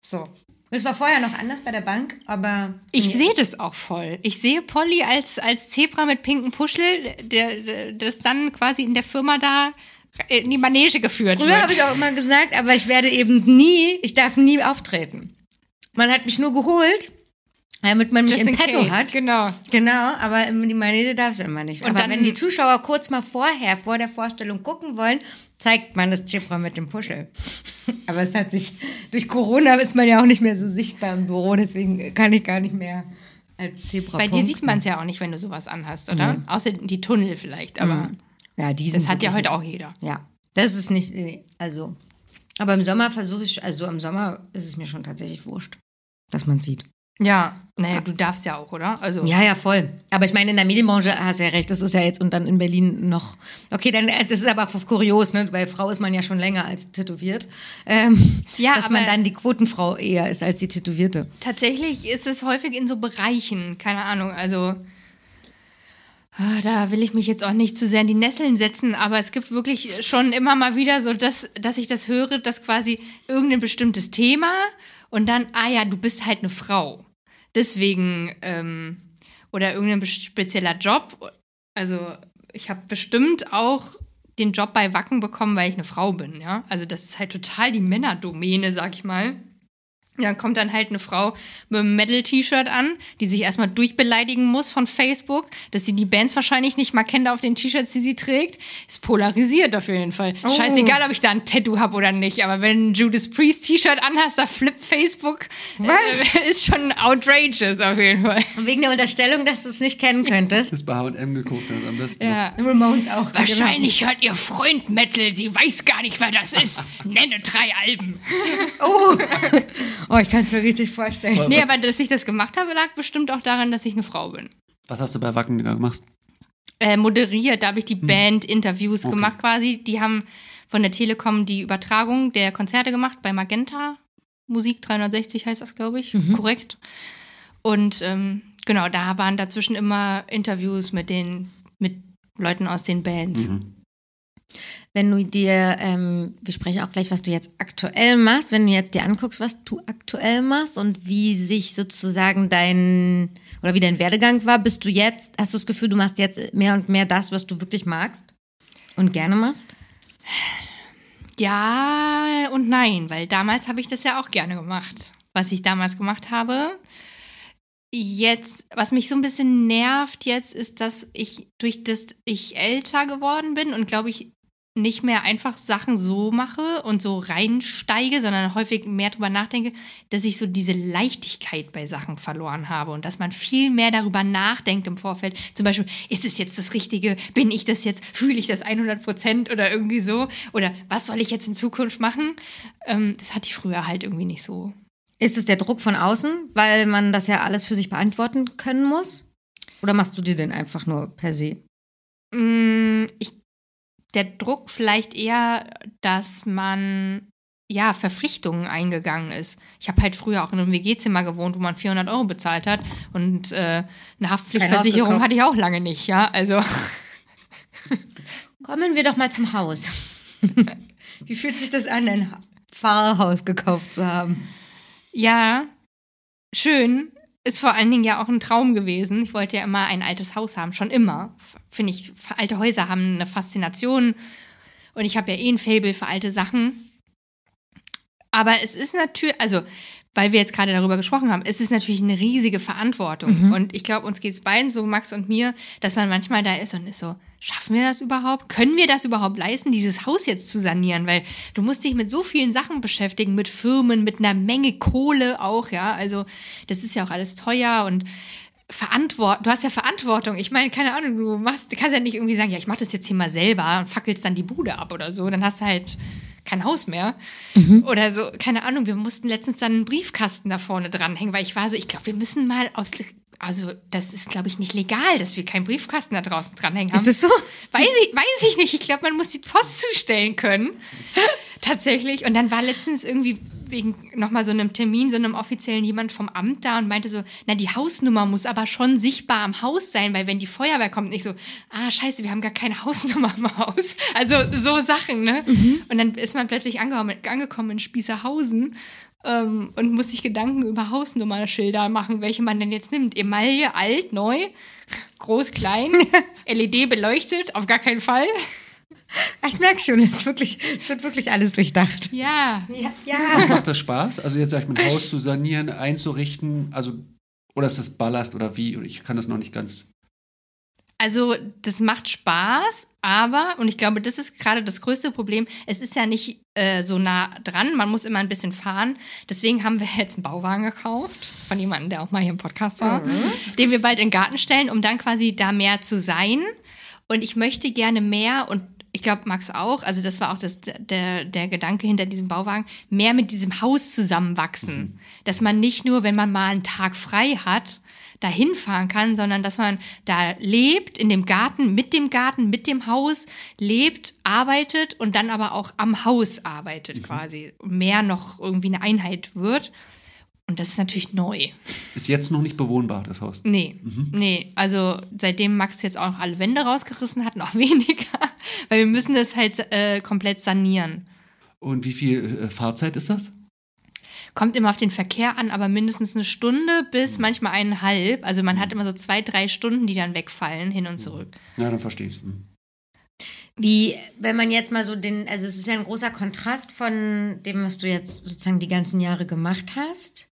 So. Es war vorher noch anders bei der Bank, aber. Ich sehe das auch voll. Ich sehe Polly als, als Zebra mit pinken Puschel, der, der, das dann quasi in der Firma da in die Manege geführt Früher habe ich auch immer gesagt, aber ich werde eben nie, ich darf nie auftreten. Man hat mich nur geholt, damit man mich Just im Petto case. hat. Genau. Genau, aber die Manege darfst du immer nicht. Und aber dann, wenn die Zuschauer kurz mal vorher, vor der Vorstellung gucken wollen, zeigt man das Zebra mit dem Puschel. aber es hat sich, durch Corona ist man ja auch nicht mehr so sichtbar im Büro, deswegen kann ich gar nicht mehr als Zebra Bei dir sieht man es ja auch nicht, wenn du sowas anhast, oder? Mhm. Außer die Tunnel vielleicht, aber mhm. ja, die das hat ja heute auch jeder. Ja, das ist nicht, also, aber im Sommer versuche ich, also im Sommer ist es mir schon tatsächlich wurscht, dass man sieht. Ja, naja, du darfst ja auch, oder? Also, Ja, ja, voll. Aber ich meine, in der Medienbranche hast du ja recht, das ist ja jetzt und dann in Berlin noch. Okay, dann äh, das ist aber kurios, ne? Weil Frau ist man ja schon länger als tätowiert. Ähm, Ja, dass man dann die Quotenfrau eher ist als die Tätowierte. tatsächlich ist es häufig in so Bereichen, keine Ahnung, also ah, da will ich mich jetzt auch nicht zu sehr in die Nesseln setzen, aber es gibt wirklich schon immer mal wieder so, dass, dass ich das höre, dass quasi irgendein bestimmtes Thema und dann, ah ja, du bist halt eine Frau. Deswegen, ähm, oder irgendein spezieller Job. Also ich habe bestimmt auch den Job bei Wacken bekommen, weil ich eine Frau bin, ja. Also das ist halt total die Männerdomäne, sag ich mal. Ja, kommt dann halt eine Frau mit einem Metal-T-Shirt an, die sich erstmal durchbeleidigen muss von Facebook, dass sie die Bands wahrscheinlich nicht mal kennt auf den T-Shirts, die sie trägt. Ist polarisiert auf jeden Fall. Oh. Scheißegal, ob ich da ein Tattoo habe oder nicht, aber wenn ein Judas Priest T-Shirt anhast, da flippt Facebook. Was? Äh, ist schon outrageous auf jeden Fall. Wegen der Unterstellung, dass du es nicht kennen könntest. Das bei H&M geguckt hast am besten. Ja. Ramones auch. Wahrscheinlich hört ihr Freund Metal, sie weiß gar nicht, wer das ist. Nenne drei Alben. Oh. Oh, ich kann es mir richtig vorstellen. Nee, aber dass ich das gemacht habe, lag bestimmt auch daran, dass ich eine Frau bin. Was hast du bei Wacken gemacht? äh, moderiert. Da habe ich die Band-Interviews Okay. gemacht quasi. Die haben von der Telekom die Übertragung der Konzerte gemacht bei Magenta. Musik 360 heißt das, glaube ich. Korrekt. Und ähm, genau, da waren dazwischen immer Interviews mit den mit Leuten aus den Bands. Wenn du dir, ähm, wir sprechen auch gleich, was du jetzt aktuell machst, wenn du jetzt dir anguckst, was du aktuell machst und wie sich sozusagen dein oder wie dein Werdegang war, bist du jetzt, hast du das Gefühl, du machst jetzt mehr und mehr das, was du wirklich magst und gerne machst? Ja und nein, weil damals habe ich das ja auch gerne gemacht, was ich damals gemacht habe. Jetzt, was mich so ein bisschen nervt jetzt, ist, dass ich durch das ich älter geworden bin und glaube ich nicht mehr einfach Sachen so mache und so reinsteige, sondern häufig mehr drüber nachdenke, dass ich so diese Leichtigkeit bei Sachen verloren habe und dass man viel mehr darüber nachdenkt im Vorfeld. Zum Beispiel, ist es jetzt das Richtige? Bin ich das jetzt? Fühle ich das 100 Prozent oder irgendwie so? Oder was soll ich jetzt in Zukunft machen? Ähm, das hatte ich früher halt irgendwie nicht so. Ist es der Druck von außen, weil man das ja alles für sich beantworten können muss? Oder machst du dir den einfach nur per se? Mm, Ich, der Druck vielleicht eher, dass man ja Verpflichtungen eingegangen ist. Ich habe halt früher auch in einem WG-Zimmer gewohnt, wo man 400 Euro bezahlt hat und äh, eine Haftpflichtversicherung hatte ich auch lange nicht. Ja, also Kommen wir doch mal zum Haus. Wie fühlt sich das an, ein Pfarrhaus gekauft zu haben? ja, schön. Ist vor allen Dingen ja auch ein Traum gewesen. Ich wollte ja immer ein altes Haus haben, schon immer. Finde ich, alte Häuser haben eine Faszination. Und ich habe ja eh ein Fable für alte Sachen. Aber es ist natürlich, also, weil wir jetzt gerade darüber gesprochen haben, es ist natürlich eine riesige Verantwortung. Und ich glaube, uns geht es beiden, so Max und mir, dass man manchmal da ist und ist so, schaffen wir das überhaupt? Können wir das überhaupt leisten, dieses Haus jetzt zu sanieren? Weil du musst dich mit so vielen Sachen beschäftigen, mit Firmen, mit einer Menge Kohle auch, ja. Also, das ist ja auch alles teuer und Verantwortung, du hast ja Verantwortung. Ich meine, keine Ahnung, du machst, du kannst ja nicht irgendwie sagen, ja, ich mach das jetzt hier mal selber und fackelst dann die Bude ab oder so. Dann hast du halt kein Haus mehr. Oder so, keine Ahnung, wir mussten letztens dann einen Briefkasten da vorne dranhängen, weil ich war so, ich glaube, wir müssen mal aus, also das ist, glaube ich, nicht legal, dass wir keinen Briefkasten da draußen dranhängen haben. Ist es so? Weiß ich, weiß ich nicht. Ich glaube, man muss die Post zustellen können. Tatsächlich. Und dann war letztens irgendwie wegen nochmal so einem Termin, so einem offiziellen jemand vom Amt da und meinte so, na, die Hausnummer muss aber schon sichtbar am Haus sein, weil wenn die Feuerwehr kommt, nicht so, ah, scheiße, wir haben gar keine Hausnummer im Haus. Also so Sachen, ne? Und dann ist man plötzlich angekommen, angekommen in Spießerhausen ähm, und muss sich Gedanken über Hausnummernschilder machen, welche man denn jetzt nimmt. Emaille, alt, neu, groß, klein, LED beleuchtet, auf gar keinen Fall. Ich merke schon, es, ist wirklich, es wird wirklich alles durchdacht. Ja, Ja, ja. Macht das Spaß? Also jetzt sag ich mal, ein Haus zu sanieren, einzurichten, also oder ist das Ballast oder wie? Ich kann das noch nicht ganz. Also, das macht Spaß, aber, und ich glaube, das ist gerade das größte Problem, es ist ja nicht äh, so nah dran, man muss immer ein bisschen fahren. Deswegen haben wir jetzt einen Bauwagen gekauft, von jemandem, der auch mal hier im Podcast war, den wir bald in den Garten stellen, um dann quasi da mehr zu sein. Und ich möchte gerne mehr und ich glaube Max auch, also das war auch das, der, der Gedanke hinter diesem Bauwagen, mehr mit diesem Haus zusammenwachsen. Dass man nicht nur, wenn man mal einen Tag frei hat, da hinfahren kann, sondern dass man da lebt, in dem Garten, mit dem Garten, mit dem Haus, lebt, arbeitet und dann aber auch am Haus arbeitet quasi. Mehr noch irgendwie eine Einheit wird. Und das ist natürlich neu. Ist jetzt noch nicht bewohnbar, das Haus. Nee, nee. Also seitdem Max jetzt auch noch alle Wände rausgerissen hat, noch weniger. Weil wir müssen das halt äh, komplett sanieren. Und wie viel äh, Fahrzeit ist das? Kommt immer auf den Verkehr an, aber mindestens eine Stunde bis manchmal eineinhalb. Also man hat immer so zwei, drei Stunden, die dann wegfallen, hin und zurück. Ja, dann verstehe ich es. Wie, wenn man jetzt mal so den, also es ist ja ein großer Kontrast von dem, was du jetzt sozusagen die ganzen Jahre gemacht hast.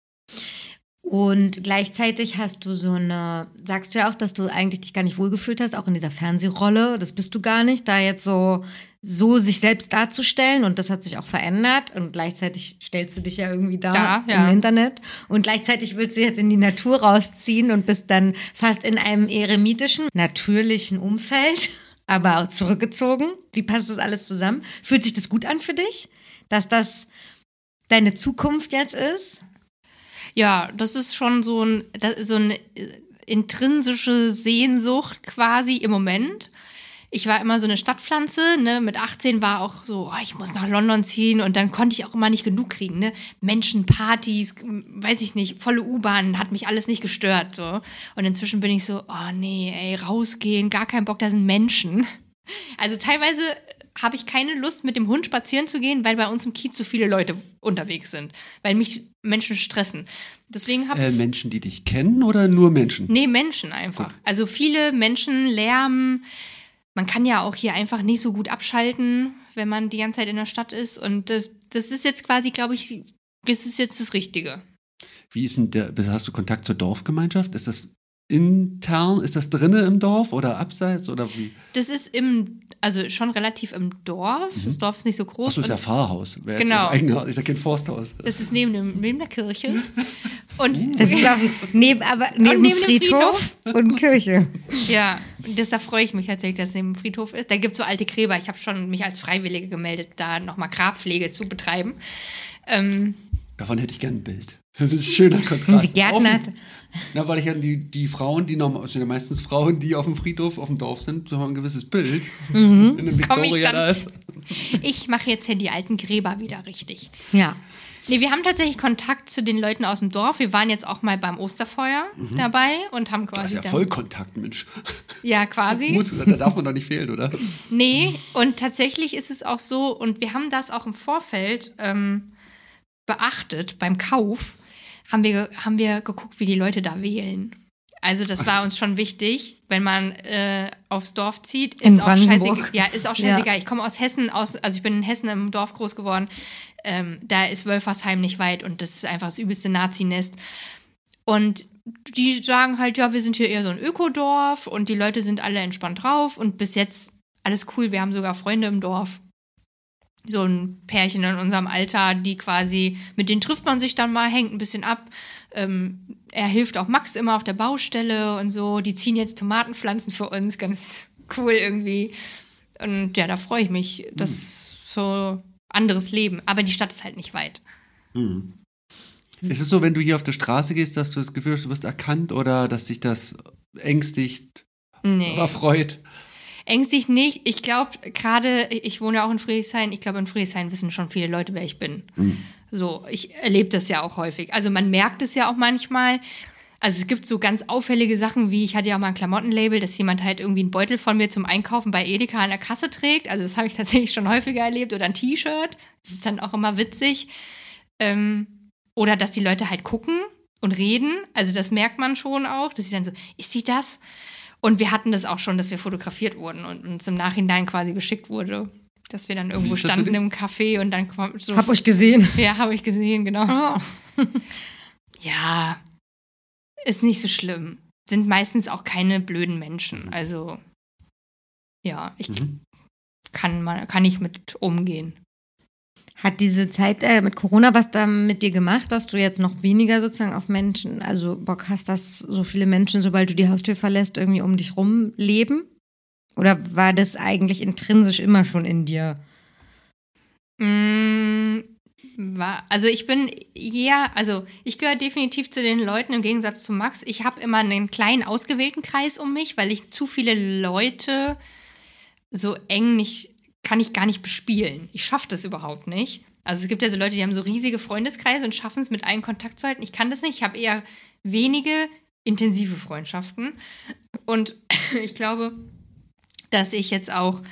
Und gleichzeitig hast du so eine, sagst du ja auch, dass du eigentlich dich gar nicht wohlgefühlt hast, auch in dieser Fernsehrolle. Das bist du gar nicht, da jetzt so, so sich selbst darzustellen. Und das hat sich auch verändert. Und gleichzeitig stellst du dich ja irgendwie da, Da, ja. im Internet. Und gleichzeitig willst du jetzt in die Natur rausziehen und bist dann fast in einem eremitischen, natürlichen Umfeld, aber auch zurückgezogen. Wie passt das alles zusammen? Fühlt sich das gut an für dich, dass das deine Zukunft jetzt ist? Ja, das ist schon so, ein, so eine äh, intrinsische Sehnsucht quasi im Moment. Ich war immer so eine Stadtpflanze, ne? Mit 18 war auch so, oh, ich muss nach London ziehen und dann konnte ich auch immer nicht genug kriegen, ne? Menschen, Partys, weiß ich nicht, volle U-Bahn, hat mich alles nicht gestört, so. Und inzwischen bin ich so, oh nee, ey, rausgehen, gar kein Bock, da sind Menschen. Also teilweise habe ich keine Lust, mit dem Hund spazieren zu gehen, weil bei uns im Kiez so viele Leute unterwegs sind, weil mich Menschen stressen. Deswegen habe Äh, Menschen, die dich kennen oder nur Menschen? Nee, Menschen einfach. Also viele Menschen, Lärm. Man kann ja auch hier einfach nicht so gut abschalten, wenn man die ganze Zeit in der Stadt ist. Und das, das ist jetzt quasi, glaube ich, das ist jetzt das Richtige. Wie ist denn der, hast du Kontakt zur Dorfgemeinschaft? Ist das intern, ist das drinne im Dorf oder abseits oder wie? Das ist im, also schon relativ im Dorf. Das Dorf ist nicht so groß. Achso, ist ja Pfarrhaus. Jetzt Genau. das eigene, ist ja kein Forsthaus. das ist neben, dem, neben der Kirche. Und Das ist auch neben, aber neben, neben dem Friedhof, und Kirche. Ja, das, da freue ich mich tatsächlich, dass es neben dem Friedhof ist. Da gibt es so alte Gräber. Ich habe schon mich als Freiwillige gemeldet, da nochmal Grabpflege zu betreiben. Ähm, Davon hätte ich gern ein Bild. Das ist ein schöner Kontrast. Wenn sie Gärtner dem- Na, weil ich ja die, die Frauen, die normal, ja meistens Frauen, die auf dem Friedhof, auf dem Dorf sind, so haben ein gewisses Bild. Komm ich Victoria dann- da ist. ich mache jetzt hier die alten Gräber wieder richtig. Ja. Nee, wir haben tatsächlich Kontakt zu den Leuten aus dem Dorf. Wir waren jetzt auch mal beim Osterfeuer dabei und haben Das quasi. ist ja dann- Vollkontakt, Mensch. Ja, quasi. Muss, da darf man doch nicht fehlen, oder? Nee, und tatsächlich ist es auch so, und wir haben das auch im Vorfeld ähm, beachtet beim Kauf, haben wir, haben wir geguckt, wie die Leute da wählen. Also das war uns schon wichtig, wenn man äh, aufs Dorf zieht, In ist auch scheißegal. Ja, ist auch scheißegal. Ich komme aus Hessen, aus, also ich bin in Hessen im Dorf groß geworden. Ähm, da ist Wölfersheim nicht weit und das ist einfach das übelste Nazi-Nest. Und die sagen halt, ja, wir sind hier eher so ein Ökodorf und die Leute sind alle entspannt drauf und bis jetzt alles cool. Wir haben sogar Freunde im Dorf. So ein Pärchen in unserem Alter, die quasi, mit denen trifft man sich dann mal, hängt ein bisschen ab. Ähm, er hilft auch Max immer auf der Baustelle und so. Die ziehen jetzt Tomatenpflanzen für uns, ganz cool irgendwie. Und ja, da freue ich mich. Das ist so anderes Leben. Aber die Stadt ist halt nicht weit. Ist es so, wenn du hier auf der Straße gehst, dass du das Gefühl hast, du wirst erkannt oder dass dich das ängstigt, Nee. erfreut? Ängstigt nicht. Ich glaube, gerade, ich wohne ja auch in Friedrichshain, ich glaube, in Friedrichshain wissen schon viele Leute, wer ich bin. So, ich erlebe das ja auch häufig. Also man merkt es ja auch manchmal. Also es gibt so ganz auffällige Sachen, wie ich hatte ja auch mal ein Klamottenlabel, dass jemand halt irgendwie einen Beutel von mir zum Einkaufen bei Edeka an der Kasse trägt. Also das habe ich tatsächlich schon häufiger erlebt. Oder ein T-Shirt. Das ist dann auch immer witzig. Ähm, oder dass die Leute halt gucken und reden. Also das merkt man schon auch, dass sie dann so, ist sie das? Und wir hatten das auch schon, dass wir fotografiert wurden und uns im Nachhinein quasi geschickt wurde. Dass wir dann irgendwo standen im Café und dann so. Hab euch gesehen. ja, habe ich gesehen, genau. Oh. Ja, ist nicht so schlimm. Sind meistens auch keine blöden Menschen. Also, ja, ich Mhm. kann, mal, kann ich mit umgehen. Hat diese Zeit äh, mit Corona was da mit dir gemacht, dass du jetzt noch weniger sozusagen auf Menschen, also Bock hast, dass so viele Menschen, sobald du die Haustür verlässt, irgendwie um dich rum leben? Oder war das eigentlich intrinsisch immer schon in dir? Mm, war, also ich bin eher, also ich gehöre definitiv zu den Leuten im Gegensatz zu Max. Ich habe immer einen kleinen ausgewählten Kreis um mich, weil ich zu viele Leute so eng nicht, kann ich gar nicht bespielen. Ich schaffe das überhaupt nicht. Also es gibt ja so Leute, die haben so riesige Freundeskreise und schaffen es mit allen Kontakt zu halten. Ich kann das nicht. Ich habe eher wenige intensive Freundschaften. Und ich glaube, dass ich jetzt auch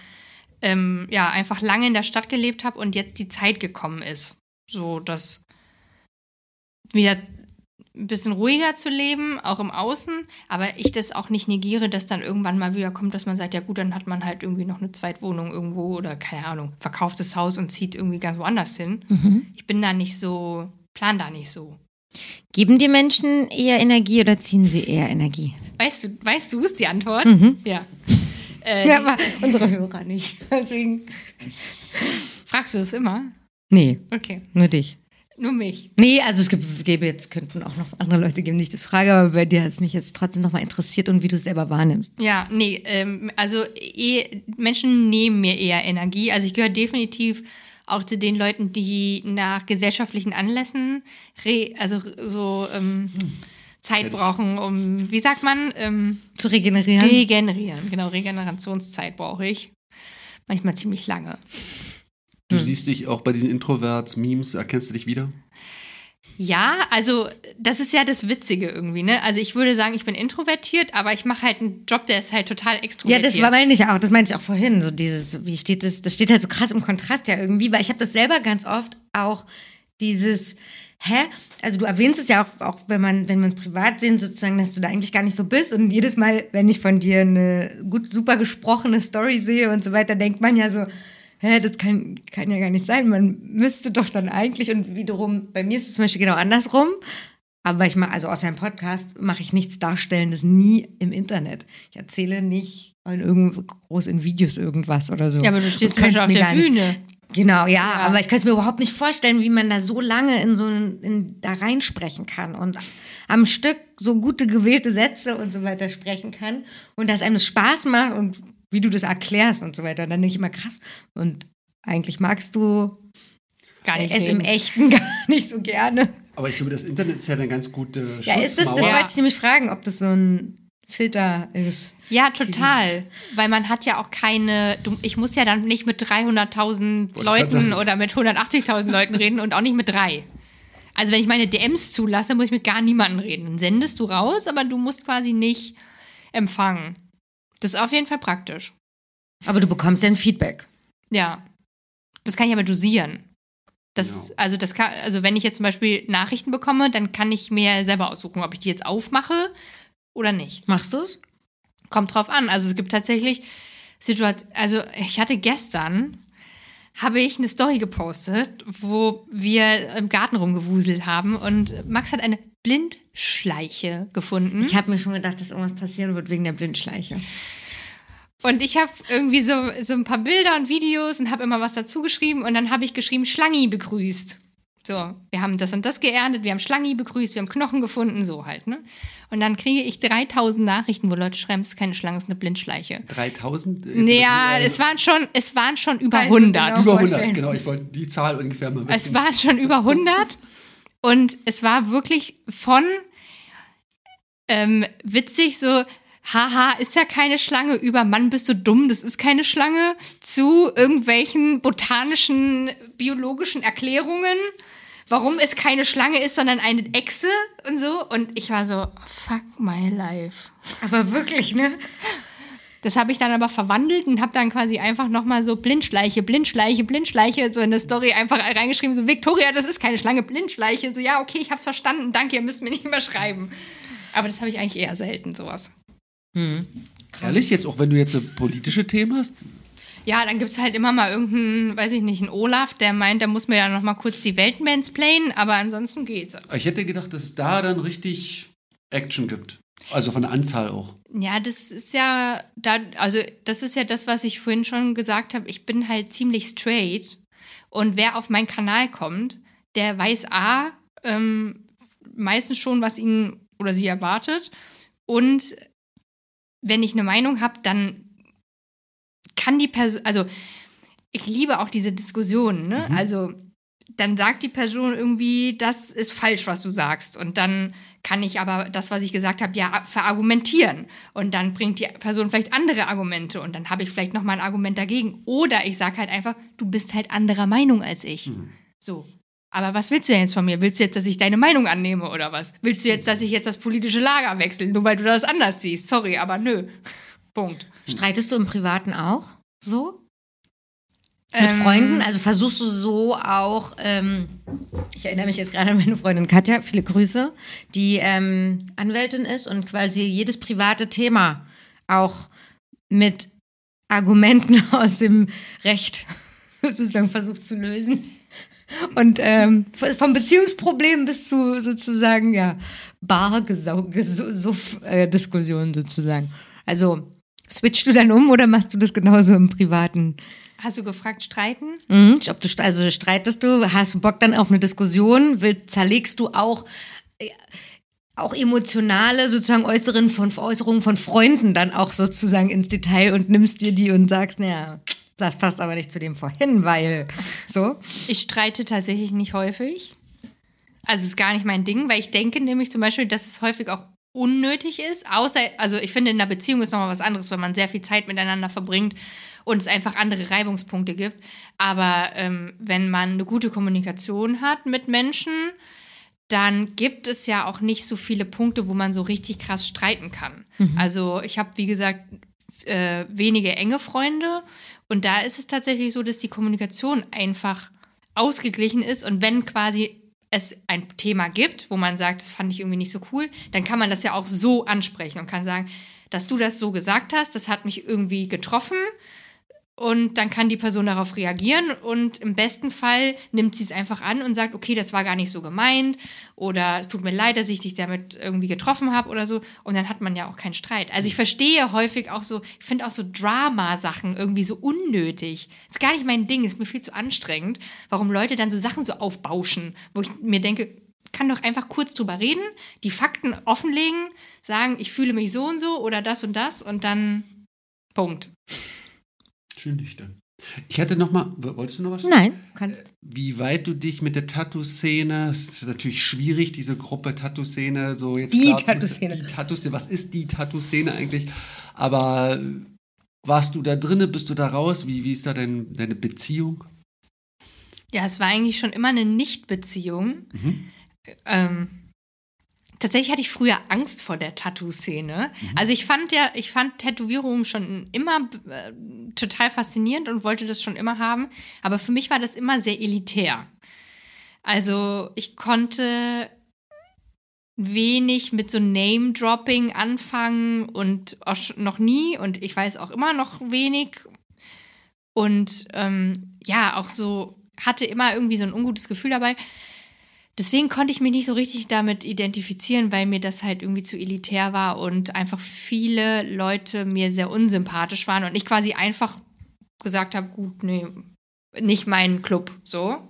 ähm, ja einfach lange in der Stadt gelebt habe und jetzt die Zeit gekommen ist, so dass wieder ein bisschen ruhiger zu leben, auch im Außen, aber ich das auch nicht negiere, dass dann irgendwann mal wieder kommt, dass man sagt, ja gut, dann hat man halt irgendwie noch eine Zweitwohnung irgendwo oder keine Ahnung, verkauft das Haus und zieht irgendwie ganz woanders hin. Ich bin da nicht so, plan da nicht so. Geben die Menschen eher Energie oder ziehen sie eher Energie? Weißt du, weißt du, ist die Antwort? Ja. Äh, Ja, aber unsere Hörer nicht. Deswegen. Fragst du das immer? Nee, Okay. nur dich. Nur mich. Nee, also es gibt, gäbe jetzt, könnten auch noch andere Leute geben, ich das frage, aber bei dir hat es mich jetzt trotzdem nochmal interessiert und wie du es selber wahrnimmst. Ja, nee, ähm, also eh, Menschen nehmen mir eher Energie. Also ich gehöre definitiv auch zu den Leuten, die nach gesellschaftlichen Anlässen re, also so ähm, Zeit brauchen, um, wie sagt man, ähm, Zu regenerieren. regenerieren. Genau, Regenerationszeit brauche ich. Manchmal ziemlich lange. Du Hm. siehst dich auch bei diesen Introverts, Memes, erkennst du dich wieder? Ja, also das ist ja das Witzige irgendwie, ne? Also ich würde sagen, ich bin introvertiert, aber ich mache halt einen Job, der ist halt total Ja, extrovertiert. das war meine ich auch, das meinte ich auch vorhin. So dieses, wie steht das, das steht halt so krass im Kontrast ja irgendwie, weil ich habe das selber ganz oft auch dieses, hä? Also du erwähnst es ja auch, auch wenn man, wenn wir uns privat sehen, sozusagen, dass du da eigentlich gar nicht so bist. Und jedes Mal, wenn ich von dir eine gut, super gesprochene Story sehe und so weiter, denkt man ja so, hä, das kann, kann ja gar nicht sein. Man müsste doch dann eigentlich, und wiederum, bei mir ist es zum Beispiel genau andersrum. Aber ich mache, also außer im Podcast, mache ich nichts Darstellendes nie im Internet. Ich erzähle nicht in irgendwo groß in Videos irgendwas oder so. Ja, aber du stehst zum Beispiel auf der gar nicht- Bühne. Genau, ja, aber ich kann es mir überhaupt nicht vorstellen, wie man da so lange in so ein, in, da reinsprechen kann und am Stück so gute gewählte Sätze und so weiter sprechen kann und dass einem das Spaß macht und wie du das erklärst und so weiter. Und dann denke ich immer krass. Und eigentlich magst du Gar nicht es im. Echten gar nicht so gerne. Aber ich glaube, das Internet ist ja eine ganz gute Ja, ist das, das Schutzmauer. wollte ich nämlich fragen, ob das so ein Filter ist. Ja, total. Weil man hat ja auch keine, du, ich muss ja dann nicht mit 300.000 grad Leuten oder mit 180.000 Leuten reden und auch nicht mit drei. Also wenn ich meine DMs zulasse, muss ich mit gar niemandem reden. Dann sendest du raus, aber du musst quasi nicht empfangen. Das ist auf jeden Fall praktisch. Aber du bekommst ja ein Feedback. Ja. Das kann ich aber dosieren. Das, Genau. also, das kann, also wenn ich jetzt zum Beispiel Nachrichten bekomme, dann kann ich mir selber aussuchen, ob ich die jetzt aufmache oder nicht. Machst du es? Kommt drauf an. Also es gibt tatsächlich Situationen, also ich hatte gestern, habe ich eine Story gepostet, wo wir im Garten rumgewuselt haben und Max hat eine Blindschleiche gefunden. Ich habe mir schon gedacht, dass irgendwas passieren wird wegen der Blindschleiche. Und ich habe irgendwie so, so ein paar Bilder und Videos und habe immer was dazu geschrieben und dann habe ich geschrieben, Schlangi begrüßt. So, wir haben das und das geerntet, wir haben Schlangi begrüßt, wir haben Knochen gefunden, so halt, ne? Und dann kriege ich 3000 Nachrichten, wo Leute schreiben, es ist keine Schlange, es ist eine Blindschleiche. 3000? Ja, Äh, es waren schon, es waren schon über Kann ich mir 100. genau über 100, vorstellen. genau. Ich wollte die Zahl ungefähr mal wissen. Es waren schon über 100 und es war wirklich von ähm, witzig so, haha, ist ja keine Schlange, über Mann bist du dumm, das ist keine Schlange, zu irgendwelchen botanischen, biologischen Erklärungen, warum es keine Schlange ist, sondern eine Echse und so. Und ich war so, fuck my life. Aber wirklich, ne? Das habe ich dann aber verwandelt und habe dann quasi einfach nochmal so Blindschleiche, Blindschleiche, Blindschleiche, so in eine Story einfach reingeschrieben, so Victoria, das ist keine Schlange, Blindschleiche. So, ja, okay, ich hab's verstanden, danke, ihr müsst mir nicht mehr schreiben. Aber das habe ich eigentlich eher selten, sowas. Ehrlich, jetzt auch wenn du jetzt so politische Themen hast? Ja, dann gibt's halt immer mal irgendeinen, weiß ich nicht, einen Olaf, der meint, der muss mir dann nochmal kurz die Welt mansplainen, aber ansonsten geht's. Ich hätte gedacht, dass es da dann richtig Action gibt. Also von der Anzahl auch. Ja, das ist ja, da, also das ist ja das, was ich vorhin schon gesagt habe. Ich bin halt ziemlich straight. Und wer auf meinen Kanal kommt, der weiß A, ähm, meistens schon, was ihn oder sie erwartet. Und wenn ich eine Meinung habe, dann kann die Person, also ich liebe auch diese Diskussionen, ne? Also dann sagt die Person irgendwie, das ist falsch, was du sagst. Und dann kann ich aber das, was ich gesagt habe, ja verargumentieren. Und dann bringt die Person vielleicht andere Argumente und dann habe ich vielleicht nochmal ein Argument dagegen. Oder ich sage halt einfach, du bist halt anderer Meinung als ich. So. Aber was willst du denn jetzt von mir? Willst du jetzt, dass ich deine Meinung annehme oder was? Willst du jetzt, dass ich jetzt das politische Lager wechsle, nur weil du das anders siehst? Sorry, aber nö. Punkt. Streitest du im Privaten auch so? Mit Ähm, Freunden? Also versuchst du so auch, ähm, ich erinnere mich jetzt gerade an meine Freundin Katja, viele Grüße, die ähm, Anwältin ist und quasi jedes private Thema auch mit Argumenten aus dem Recht sozusagen versucht zu lösen. Und ähm, vom Beziehungsproblem bis zu sozusagen, ja, Bar-Diskussionen sozusagen. Also, switchst du dann um oder machst du das genauso im Privaten? Hast du gefragt, streiten? Mhm. Ob du, also streitest du, hast du Bock dann auf eine Diskussion, will, zerlegst du auch, äh, auch emotionale sozusagen Äußeren von, Äußerungen von Freunden dann auch sozusagen ins Detail und nimmst dir die und sagst, naja, das passt aber nicht zu dem vorhin, weil so. Ich streite tatsächlich nicht häufig. Also ist gar nicht mein Ding, weil ich denke nämlich zum Beispiel, dass es häufig auch unnötig ist. Außer, also ich finde, in einer Beziehung ist nochmal was anderes, wenn man sehr viel Zeit miteinander verbringt und es einfach andere Reibungspunkte gibt. Aber ähm, wenn man eine gute Kommunikation hat mit Menschen, dann gibt es ja auch nicht so viele Punkte, wo man so richtig krass streiten kann. Also ich habe, wie gesagt, äh, wenige enge Freunde und da ist es tatsächlich so, dass die Kommunikation einfach ausgeglichen ist und wenn quasi es ein Thema gibt, wo man sagt, das fand ich irgendwie nicht so cool, dann kann man das ja auch so ansprechen und kann sagen, dass du das so gesagt hast, das hat mich irgendwie getroffen. Und dann kann die Person darauf reagieren und im besten Fall nimmt sie es einfach an und sagt, okay, das war gar nicht so gemeint oder es tut mir leid, dass ich dich damit irgendwie getroffen habe oder so. Und dann hat man ja auch keinen Streit. Also ich verstehe häufig auch so, ich finde auch so Drama-Sachen irgendwie so unnötig. Ist gar nicht mein Ding, ist mir viel zu anstrengend, warum Leute dann so Sachen so aufbauschen, wo ich mir denke, kann doch einfach kurz drüber reden, die Fakten offenlegen, sagen, ich fühle mich so und so oder das und das und dann Punkt. Schön nüchtern. Ich hätte noch mal, wolltest du noch was? Nein, kannst. Wie weit du dich mit der Tattoo-Szene, es ist natürlich schwierig, diese Gruppe Tattoo-Szene, so jetzt. Die Tattoo-Szene. Die Tattoo-Szene, was ist die Tattoo-Szene eigentlich? Aber warst du da drinne, bist du da raus? Wie, wie ist da dein, deine Beziehung? Ja, es war eigentlich schon immer eine Nichtbeziehung. Ähm, tatsächlich hatte ich früher Angst vor der Tattoo-Szene. Also ich fand ja, ich fand Tätowierungen schon immer äh, total faszinierend und wollte das schon immer haben. Aber für mich war das immer sehr elitär. Also ich konnte wenig mit so Name-Dropping anfangen und auch noch nie und ich weiß auch immer noch wenig. Und ähm, ja, auch so hatte immer irgendwie so ein ungutes Gefühl dabei. Deswegen konnte ich mich nicht so richtig damit identifizieren, weil mir das halt irgendwie zu elitär war und einfach viele Leute mir sehr unsympathisch waren und ich quasi einfach gesagt habe, gut, nee, nicht mein Club, so.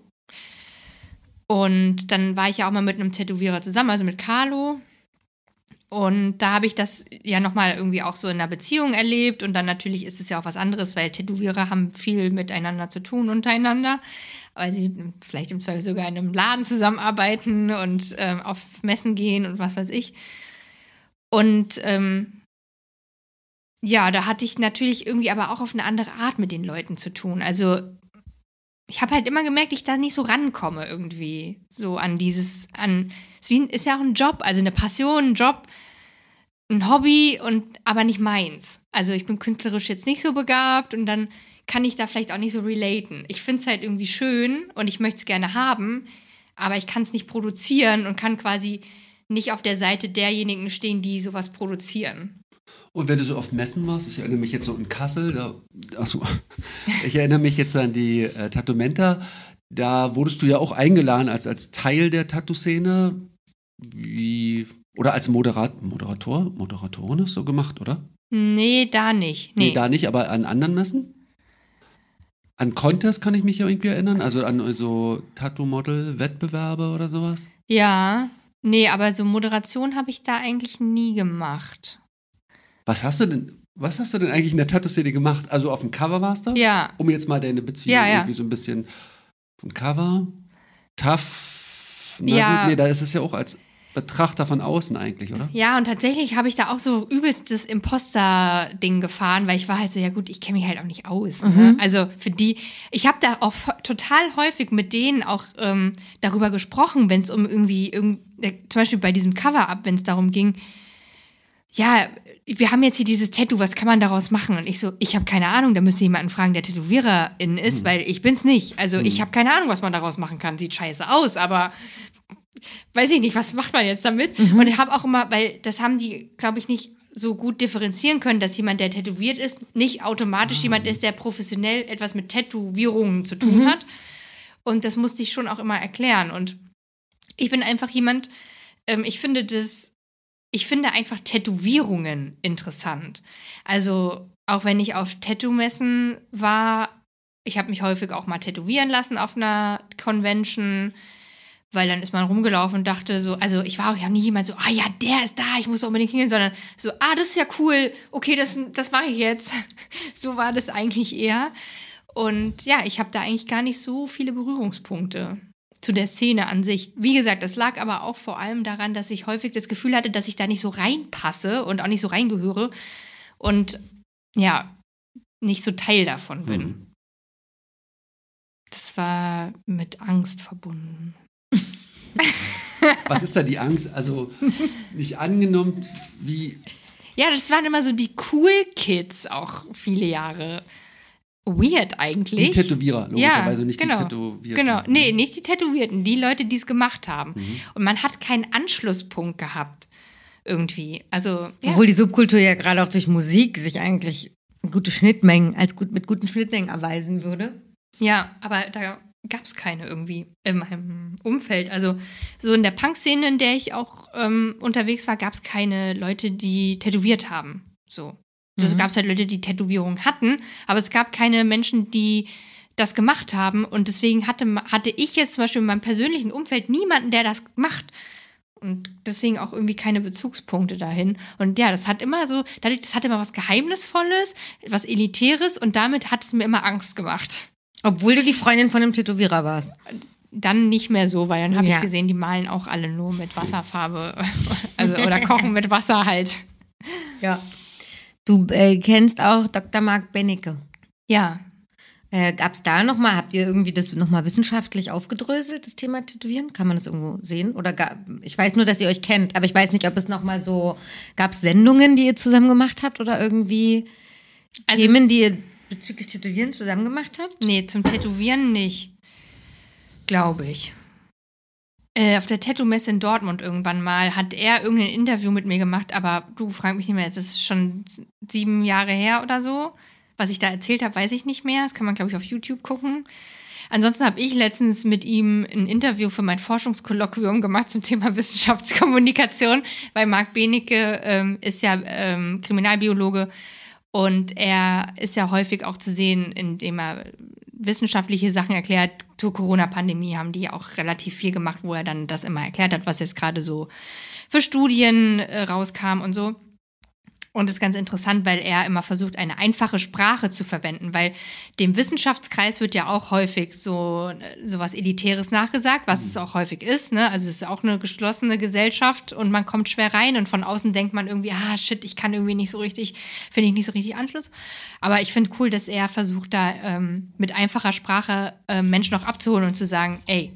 Und dann war ich ja auch mal mit einem Tätowierer zusammen, also mit Carlo. Und da habe ich das ja nochmal irgendwie auch so in einer Beziehung erlebt. Und dann natürlich ist es ja auch was anderes, weil Tätowierer haben viel miteinander zu tun untereinander. Weil sie vielleicht im Zweifel sogar in einem Laden zusammenarbeiten und ähm, auf Messen gehen und was weiß ich. Und ähm, ja, da hatte ich natürlich irgendwie aber auch auf eine andere Art mit den Leuten zu tun. Also ich habe halt immer gemerkt, ich da nicht so rankomme irgendwie so an dieses, an, es ist ja auch ein Job, also eine Passion, ein Job, ein Hobby und aber nicht meins. Also ich bin künstlerisch jetzt nicht so begabt und dann kann ich da vielleicht auch nicht so relaten. Ich finde es halt irgendwie schön und ich möchte es gerne haben, aber ich kann es nicht produzieren und kann quasi nicht auf der Seite derjenigen stehen, die sowas produzieren. Und wenn du so auf Messen warst, ich erinnere mich jetzt so in Kassel, da, achso, ich erinnere mich jetzt an die äh, Tattoo-Menta, da wurdest du ja auch eingeladen als, als Teil der Tattoo-Szene, wie, oder als Moderat, Moderator, Moderatorin hast du gemacht, oder? Nee, da nicht. Nee. Nee. da nicht, aber an anderen Messen? An Contest kann ich mich ja irgendwie erinnern, also an so Tattoo-Model-Wettbewerbe oder sowas. ja, nee, aber so Moderation habe ich da eigentlich nie gemacht. Was hast du denn, Was hast du denn eigentlich in der Tattoo-Szene gemacht? Also auf dem Cover warst du? Ja. Um jetzt mal deine Beziehung Ja, ja. irgendwie so ein bisschen vom Cover. Tough. Na Ja. gut, nee, da ist es ja auch als Betrachter von außen eigentlich, oder? Ja, und tatsächlich habe ich da auch so übelst das Imposter-Ding gefahren, weil ich war halt so, ja gut, ich kenne mich halt auch nicht aus. Ne? Also für die, ich habe da auch total häufig mit denen auch ähm, darüber gesprochen, wenn es um irgendwie, irgend, äh, zum Beispiel bei diesem Cover-Up, wenn es darum ging, ja, wir haben jetzt hier dieses Tattoo, was kann man daraus machen? Und ich so, ich habe keine Ahnung, da müsst ihr jemanden fragen, der Tätowiererin ist, weil ich bin's nicht. Also ich habe keine Ahnung, was man daraus machen kann. Sieht scheiße aus, aber weiß ich nicht, was macht man jetzt damit? Und ich habe auch immer, weil das haben die, glaube ich, nicht so gut differenzieren können, dass jemand, der tätowiert ist, nicht automatisch jemand ist, der professionell etwas mit Tätowierungen zu tun hat. Und das musste ich schon auch immer erklären. Und ich bin einfach jemand, ähm, ich finde das, ich finde einfach Tätowierungen interessant. Also auch wenn ich auf Tattoo-Messen war, ich habe mich häufig auch mal tätowieren lassen auf einer Convention, weil dann ist man rumgelaufen und dachte so, also ich war auch ja nie jemand so, ah ja, der ist da, ich muss unbedingt hingehen, sondern so, ah, das ist ja cool, okay, das, das mache ich jetzt. so war das eigentlich eher. Und ja, ich habe da eigentlich gar nicht so viele Berührungspunkte zu der Szene an sich. Wie gesagt, das lag aber auch vor allem daran, dass ich häufig das Gefühl hatte, dass ich da nicht so reinpasse und auch nicht so reingehöre und ja, nicht so Teil davon bin. Mhm. Das war mit Angst verbunden. Was ist da die Angst? Also nicht angenommen, wie. Ja, das waren immer so die cool Kids auch viele Jahre. Weird eigentlich. Die Tätowierer, logischerweise nicht genau, die Tätowierten. Genau, nee, nicht die Tätowierten, die Leute, die es gemacht haben. Mhm. Und man hat keinen Anschlusspunkt gehabt. Irgendwie. Also, ja. Obwohl die Subkultur ja gerade auch durch Musik sich eigentlich gute Schnittmengen, als gut mit guten Schnittmengen erweisen würde. Ja, aber da gab es keine irgendwie in meinem Umfeld. Also so in der Punk-Szene, in der ich auch ähm, unterwegs war, gab es keine Leute, die tätowiert haben. So. Also gab es halt Leute, die Tätowierungen hatten, aber es gab keine Menschen, die das gemacht haben. Und deswegen hatte, hatte ich jetzt zum Beispiel in meinem persönlichen Umfeld niemanden, der das macht. Und deswegen auch irgendwie keine Bezugspunkte dahin. Und ja, das hat immer so, dadurch, das hat immer was Geheimnisvolles, was Elitäres und damit hat es mir immer Angst gemacht. Obwohl du die Freundin von einem Tätowierer warst. Dann nicht mehr so, weil dann habe Ja. ich gesehen, die malen auch alle nur mit Wasserfarbe. Also, oder kochen mit Wasser halt. Ja. Du äh, kennst auch Dr. Marc Benecke. Ja. Äh, Gab es da nochmal, habt ihr irgendwie das nochmal wissenschaftlich aufgedröselt, das Thema Tätowieren? Kann man das irgendwo sehen? Oder gab, ich weiß nur, dass ihr euch kennt, aber ich weiß nicht, ob es nochmal so, gab es Sendungen, die ihr zusammen gemacht habt oder irgendwie Also- Themen, die ihr bezüglich Tätowieren zusammen gemacht habt? Nee, zum Tätowieren nicht. Glaube ich. Äh, auf der Tattoo-Messe in Dortmund irgendwann mal hat er irgendein Interview mit mir gemacht, aber du frag mich nicht mehr, das ist schon sieben Jahre her oder so. Was ich da erzählt habe, weiß ich nicht mehr. Das kann man, glaube ich, auf YouTube gucken. Ansonsten habe ich letztens mit ihm ein Interview für mein Forschungskolloquium gemacht zum Thema Wissenschaftskommunikation, weil Marc Benecke ähm, ist ja ähm, Kriminalbiologe und er ist ja häufig auch zu sehen, indem er wissenschaftliche Sachen erklärt. Zur Corona-Pandemie haben die auch relativ viel gemacht, wo er dann das immer erklärt hat, was jetzt gerade so für Studien äh, rauskam und so. Und das ist ganz interessant, weil er immer versucht, eine einfache Sprache zu verwenden, weil dem Wissenschaftskreis wird ja auch häufig so sowas Elitäres nachgesagt, was es auch häufig ist. Ne? Also es ist auch eine geschlossene Gesellschaft und man kommt schwer rein und von außen denkt man irgendwie, ah shit, ich kann irgendwie nicht so richtig, finde ich nicht so richtig Anschluss. Aber ich finde cool, dass er versucht, da ähm, mit einfacher Sprache äh, Menschen auch abzuholen und zu sagen, ey,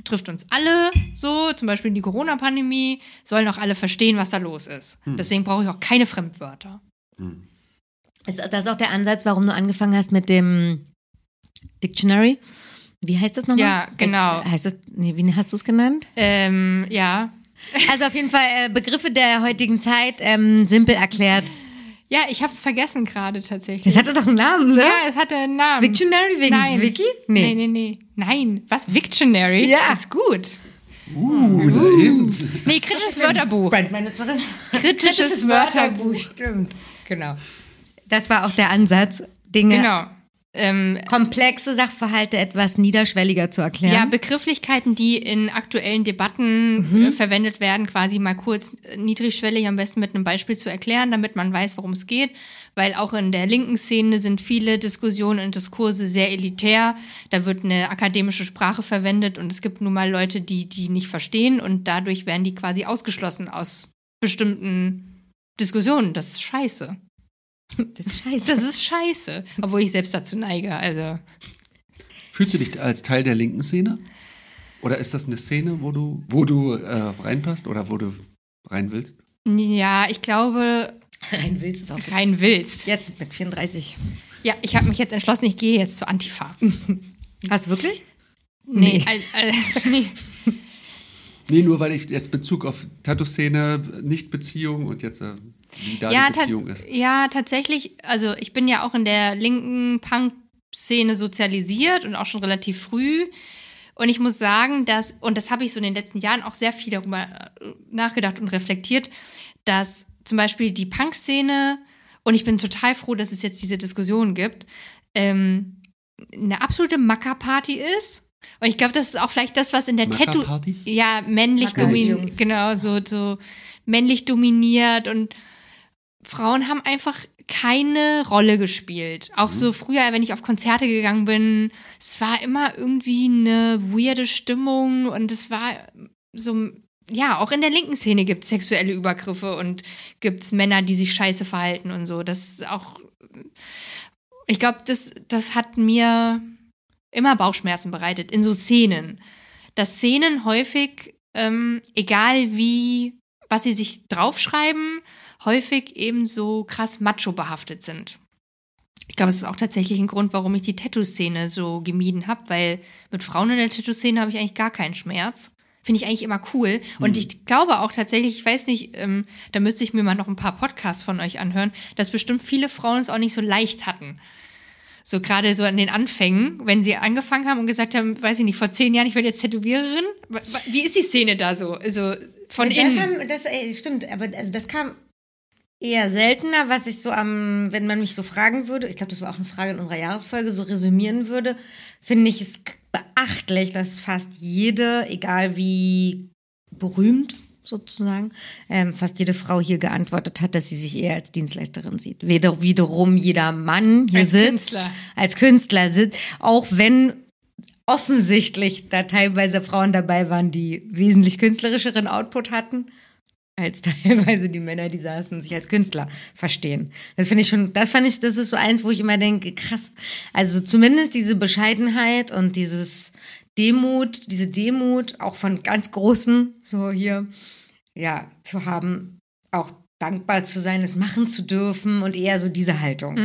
betrifft uns alle so, zum Beispiel die Corona-Pandemie, sollen auch alle verstehen, was da los ist. Deswegen brauche ich auch keine Fremdwörter. Ist das auch der Ansatz, warum du angefangen hast mit dem Dictionary? Wie heißt das nochmal? Ja, genau. Äh, Heißt das, nee, wie hast du es genannt? Ähm, ja. Also auf jeden Fall äh, Begriffe der heutigen Zeit, ähm, simpel erklärt. Ja, ich habe es vergessen gerade tatsächlich. Das hatte doch einen Namen, ne? ja, es hatte einen Namen. Victionary wegen Nein. Wiki? Nee. nee, nee, nee. Nein, was? Victionary? Ja. Ist gut. Uh, da eben. Nee, kritisches Wörterbuch. Brandmanagerin. Kritisches Wörterbuch. stimmt. Genau. Das war auch der Ansatz, Dinge Genau. Ähm, Komplexe Sachverhalte etwas niederschwelliger zu erklären. ja, Begrifflichkeiten, die in aktuellen Debatten äh, verwendet werden, quasi mal kurz äh, niedrigschwellig am besten mit einem Beispiel zu erklären, damit man weiß, worum es geht. Weil auch in der linken Szene sind viele Diskussionen und Diskurse sehr elitär. Da wird eine akademische Sprache verwendet und es gibt nun mal Leute, die die nicht verstehen und dadurch werden die quasi ausgeschlossen aus bestimmten Diskussionen. Das ist scheiße. Das ist scheiße. Das ist scheiße. Obwohl ich selbst dazu neige. Also. Fühlst du dich als Teil der linken Szene? Oder ist das eine Szene, wo du, wo du äh, reinpasst oder wo du rein willst? Ja, ich glaube, Rein willst du es auch. rein willst. Jetzt mit 34. Ja, ich habe mich jetzt entschlossen, ich gehe jetzt zur Antifa. Hast du wirklich? Nee, al- al- nee. Nee, nur weil ich jetzt Bezug auf Tattoo-Szene, Nicht-Beziehung und jetzt äh, wie da Ja, die Beziehung ist. ja, tatsächlich. Also ich bin ja auch in der linken Punk-Szene sozialisiert und auch schon relativ früh. Und ich muss sagen, dass, und das habe ich so in den letzten Jahren auch sehr viel darüber äh, nachgedacht und reflektiert, dass zum Beispiel die Punk-Szene, und ich bin total froh, dass es jetzt diese Diskussion gibt, ähm, eine absolute Macker-Party ist. Und ich glaube, das ist auch vielleicht das, was in der Tattoo. Macker-Party? Ja, männlich dominiert. Genau, so, so männlich dominiert und Frauen haben einfach keine Rolle gespielt. Auch so früher, wenn ich auf Konzerte gegangen bin, es war immer irgendwie eine weirde Stimmung und es war so, ja, auch in der linken Szene gibt es sexuelle Übergriffe und gibt es Männer, die sich scheiße verhalten und so. Das ist auch, ich glaube, das, das hat mir immer Bauchschmerzen bereitet in so Szenen. Dass Szenen häufig, ähm, egal wie, was sie sich draufschreiben, häufig eben so krass macho behaftet sind. Ich glaube, es ist auch tatsächlich ein Grund, warum ich die Tattoo-Szene so gemieden habe, weil mit Frauen in der Tattoo-Szene habe ich eigentlich gar keinen Schmerz. Finde ich eigentlich immer cool. Und ich glaube auch tatsächlich, ich weiß nicht, ähm, da müsste ich mir mal noch ein paar Podcasts von euch anhören, dass bestimmt viele Frauen es auch nicht so leicht hatten. So gerade so an den Anfängen, wenn sie angefangen haben und gesagt haben, weiß ich nicht, vor zehn Jahren, ich werde jetzt Tätowiererin. Wie ist die Szene da so? Also von das, innen. haben, das ey, stimmt, aber also das kam eher seltener, was ich so am, wenn man mich so fragen würde, ich glaube, das war auch eine Frage in unserer Jahresfolge, so resümieren würde, finde ich es beachtlich, dass fast jede, egal wie berühmt sozusagen, ähm, fast jede Frau hier geantwortet hat, dass sie sich eher als Dienstleisterin sieht. Weder, wiederum jeder Mann hier Als sitzt, Künstler. als Künstler sitzt, auch wenn offensichtlich da teilweise Frauen dabei waren, die wesentlich künstlerischeren Output hatten, als teilweise die Männer, die saßen und sich als Künstler verstehen. Das finde ich schon, das fand ich, das ist so eins, wo ich immer denke, krass. Also zumindest diese Bescheidenheit und dieses Demut, diese Demut auch von ganz Großen, so hier, ja, zu haben, auch dankbar zu sein, es machen zu dürfen und eher so diese Haltung.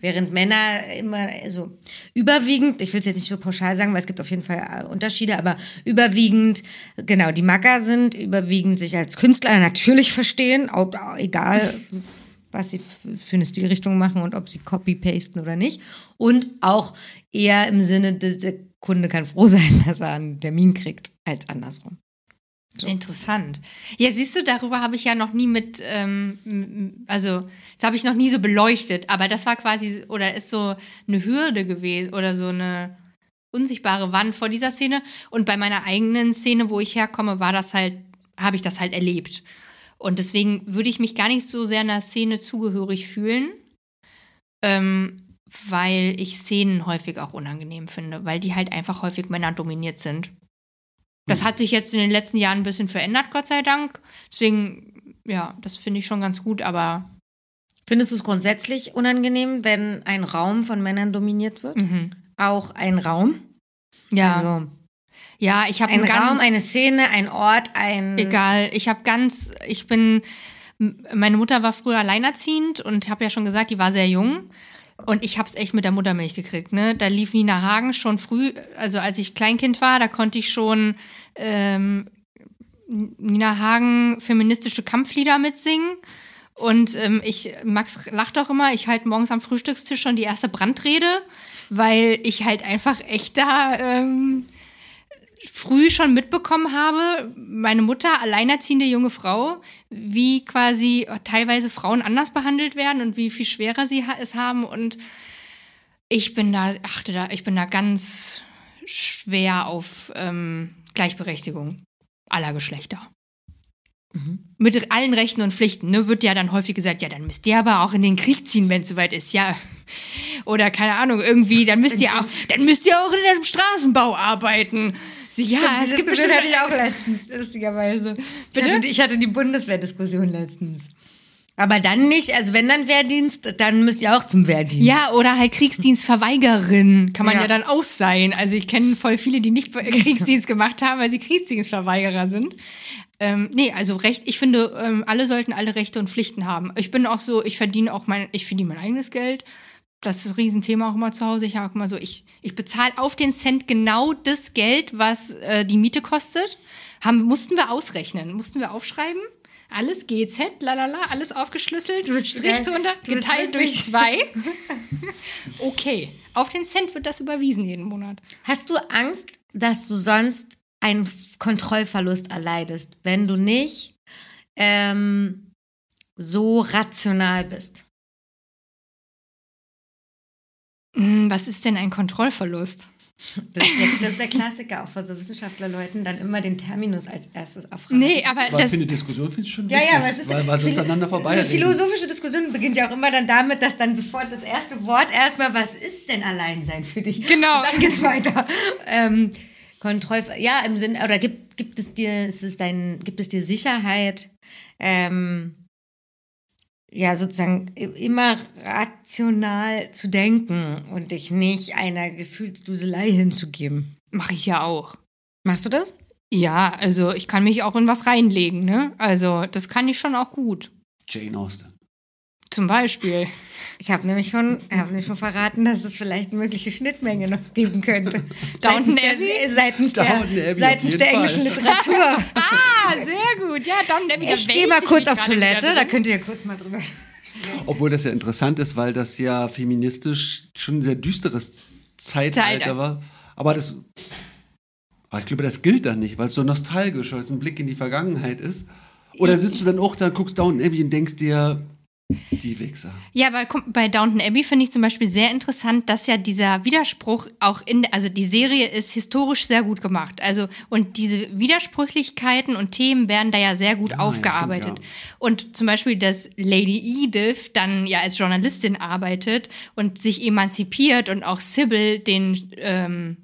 Während Männer immer, also überwiegend, ich will es jetzt nicht so pauschal sagen, weil es gibt auf jeden Fall äh, Unterschiede, aber überwiegend, genau, die Macker sind, überwiegend sich als Künstler natürlich verstehen, ob, egal was sie für eine Stilrichtung machen und ob sie copy-pasten oder nicht. Und auch eher im Sinne, der Kunde kann froh sein, dass er einen Termin kriegt, als andersrum. Interessant. Ja, siehst du, darüber habe ich ja noch nie mit, ähm, also das habe ich noch nie so beleuchtet, aber das war quasi, oder ist so eine Hürde gewesen oder so eine unsichtbare Wand vor dieser Szene. Und bei meiner eigenen Szene, wo ich herkomme, war das halt, habe ich das halt erlebt. Und deswegen würde ich mich gar nicht so sehr einer Szene zugehörig fühlen, ähm, weil ich Szenen häufig auch unangenehm finde, weil die halt einfach häufig Männer dominiert sind. Das hat sich jetzt in den letzten Jahren ein bisschen verändert, Gott sei Dank. Deswegen, ja, das finde ich schon ganz gut, aber Findest du es grundsätzlich unangenehm, wenn ein Raum von Männern dominiert wird? Auch ein Raum? ja, Also ja, ich habe ein einen ganz, Raum, eine Szene, ein Ort, ein. Egal, ich habe ganz, ich bin, meine Mutter war früher alleinerziehend und habe ja schon gesagt, die war sehr jung. Und ich habe es echt mit der Muttermilch gekriegt. Ne? Da lief Nina Hagen schon früh, also als ich Kleinkind war, da konnte ich schon ähm, Nina Hagen feministische Kampflieder mitsingen. Und ähm, ich, Max lacht auch immer, ich halte morgens am Frühstückstisch schon die erste Brandrede, weil ich halt einfach echt da ähm, früh schon mitbekommen habe, meine Mutter, alleinerziehende junge Frau, wie quasi teilweise Frauen anders behandelt werden und wie viel schwerer sie es haben. Und Ich bin da, achte da, ich bin da ganz schwer auf ähm, Gleichberechtigung aller Geschlechter. Mit allen Rechten und Pflichten, ne, wird ja dann häufig gesagt, ja, dann müsst ihr aber auch in den Krieg ziehen, wenn es soweit ist, ja. Oder keine Ahnung, irgendwie, dann müsst ihr auch, dann müsst ihr auch in dem Straßenbau arbeiten. Sie, ja, es Diese gibt Diskussion bestimmt hatte ich auch letztens, lustigerweise. Bitte? Ich hatte, die- ich hatte die Bundeswehrdiskussion letztens. Aber dann nicht, also wenn dann Wehrdienst, dann müsst ihr auch zum Wehrdienst. Ja, oder halt Kriegsdienstverweigerin kann man ja. Ja. dann auch sein. Also ich kenne voll viele, die nicht Kriegsdienst gemacht haben, weil sie Kriegsdienstverweigerer sind. Ähm, nee, also Recht, ich finde, ähm, alle sollten alle Rechte und Pflichten haben. Ich bin auch so, ich verdiene auch mein, ich verdiene mein eigenes Geld. Das ist ein Riesenthema auch immer zu Hause. Ich auch immer so, ich, ich bezahle auf den Cent genau das Geld, was äh, die Miete kostet. Haben, mussten wir ausrechnen, mussten wir aufschreiben. Alles GZ, lalala, alles aufgeschlüsselt, Strich streng. drunter, geteilt durch zwei. Okay, auf den Cent wird das überwiesen jeden Monat. Hast du Angst, dass du sonst einen Kontrollverlust erleidest, wenn du nicht ähm, so rational bist? Was ist denn ein Kontrollverlust? Das ist, der, das ist der Klassiker auch von so Wissenschaftlerleuten, dann immer den Terminus als erstes aufragen. Nee, aber Weil das, für eine Diskussion finde ich schon Ja, wichtig, ja, aber es ist weil, weil sonst aneinander vorbei Eine philosophische Diskussion beginnt ja auch immer dann damit, dass dann sofort das erste Wort erstmal, was ist denn Alleinsein für dich? Genau. Und dann geht's weiter. Ähm, Kontroll, ja, im Sinn, oder gibt, gibt es dir, ist es dein, gibt es dir Sicherheit, ähm, ja, sozusagen immer rational zu denken und dich nicht einer Gefühlsduselei hinzugeben? mache ich ja auch. Machst du das? Ja, also ich kann mich auch in was reinlegen, ne? Also das kann ich schon auch gut. Jane Austen. Zum Beispiel. Ich habe nämlich schon, ich habe nämlich schon verraten, dass es vielleicht eine mögliche Schnittmenge noch geben könnte. Downton seitens der, Abbey? seitens der, Downton Abbey auf seitens der Fall. englischen Literatur. Ah, sehr gut. Ja, Downton Abbey. ich gehe mal kurz auf Toilette, da könnt ihr ja kurz mal drüber. Obwohl das ja interessant ist, weil das ja feministisch schon ein sehr düsteres Zeitalter Zeitalter. war. Aber das. Aber ich glaube, das gilt dann nicht, weil es so nostalgisch, weil es ein Blick in die Vergangenheit ist. Oder sitzt du dann auch da, guckst Downton Abbey und denkst dir, die Wichser. Ja, aber bei Downton Abbey finde ich zum Beispiel sehr interessant, dass ja dieser Widerspruch auch in, also die Serie ist historisch sehr gut gemacht. Also, und diese Widersprüchlichkeiten und Themen werden da ja sehr gut Ja, ja, aufgearbeitet. stimmt, Und zum Beispiel, dass Lady Edith dann ja als Journalistin arbeitet und sich emanzipiert und auch Sybil den, ähm,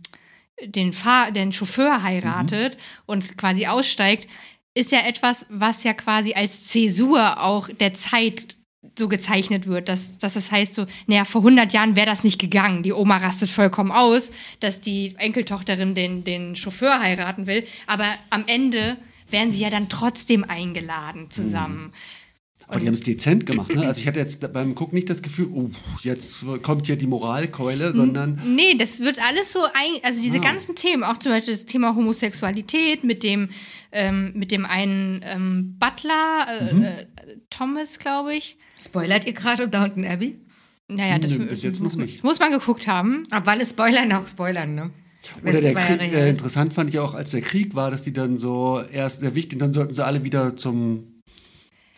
den, Fahr den Chauffeur heiratet und quasi aussteigt, ist ja etwas, was ja quasi als Zäsur auch der Zeit so gezeichnet wird, dass, dass das heißt so, naja, vor 100 Jahren wäre das nicht gegangen. Die Oma rastet vollkommen aus, dass die Enkeltochterin den, den Chauffeur heiraten will, aber am Ende werden sie ja dann trotzdem eingeladen zusammen. Aber die haben es dezent gemacht, ne? Also ich hatte jetzt beim Gucken nicht das Gefühl, oh, jetzt kommt hier die Moralkeule, sondern Nee, das wird alles so ein, also diese Ah. ganzen Themen, auch zum Beispiel das Thema Homosexualität mit dem, ähm, mit dem einen ähm, Butler, äh, Mhm. äh, Thomas, glaube ich. Spoilert ihr gerade Downton Abbey? Naja, das Nö, bis jetzt muss, noch man- nicht. muss man geguckt haben. Ab wann ist Spoilern auch Spoilern, ne? Oder der Krieg, äh, interessant fand ich auch, als der Krieg war, dass die dann so erst sehr wichtig, dann sollten sie alle wieder zum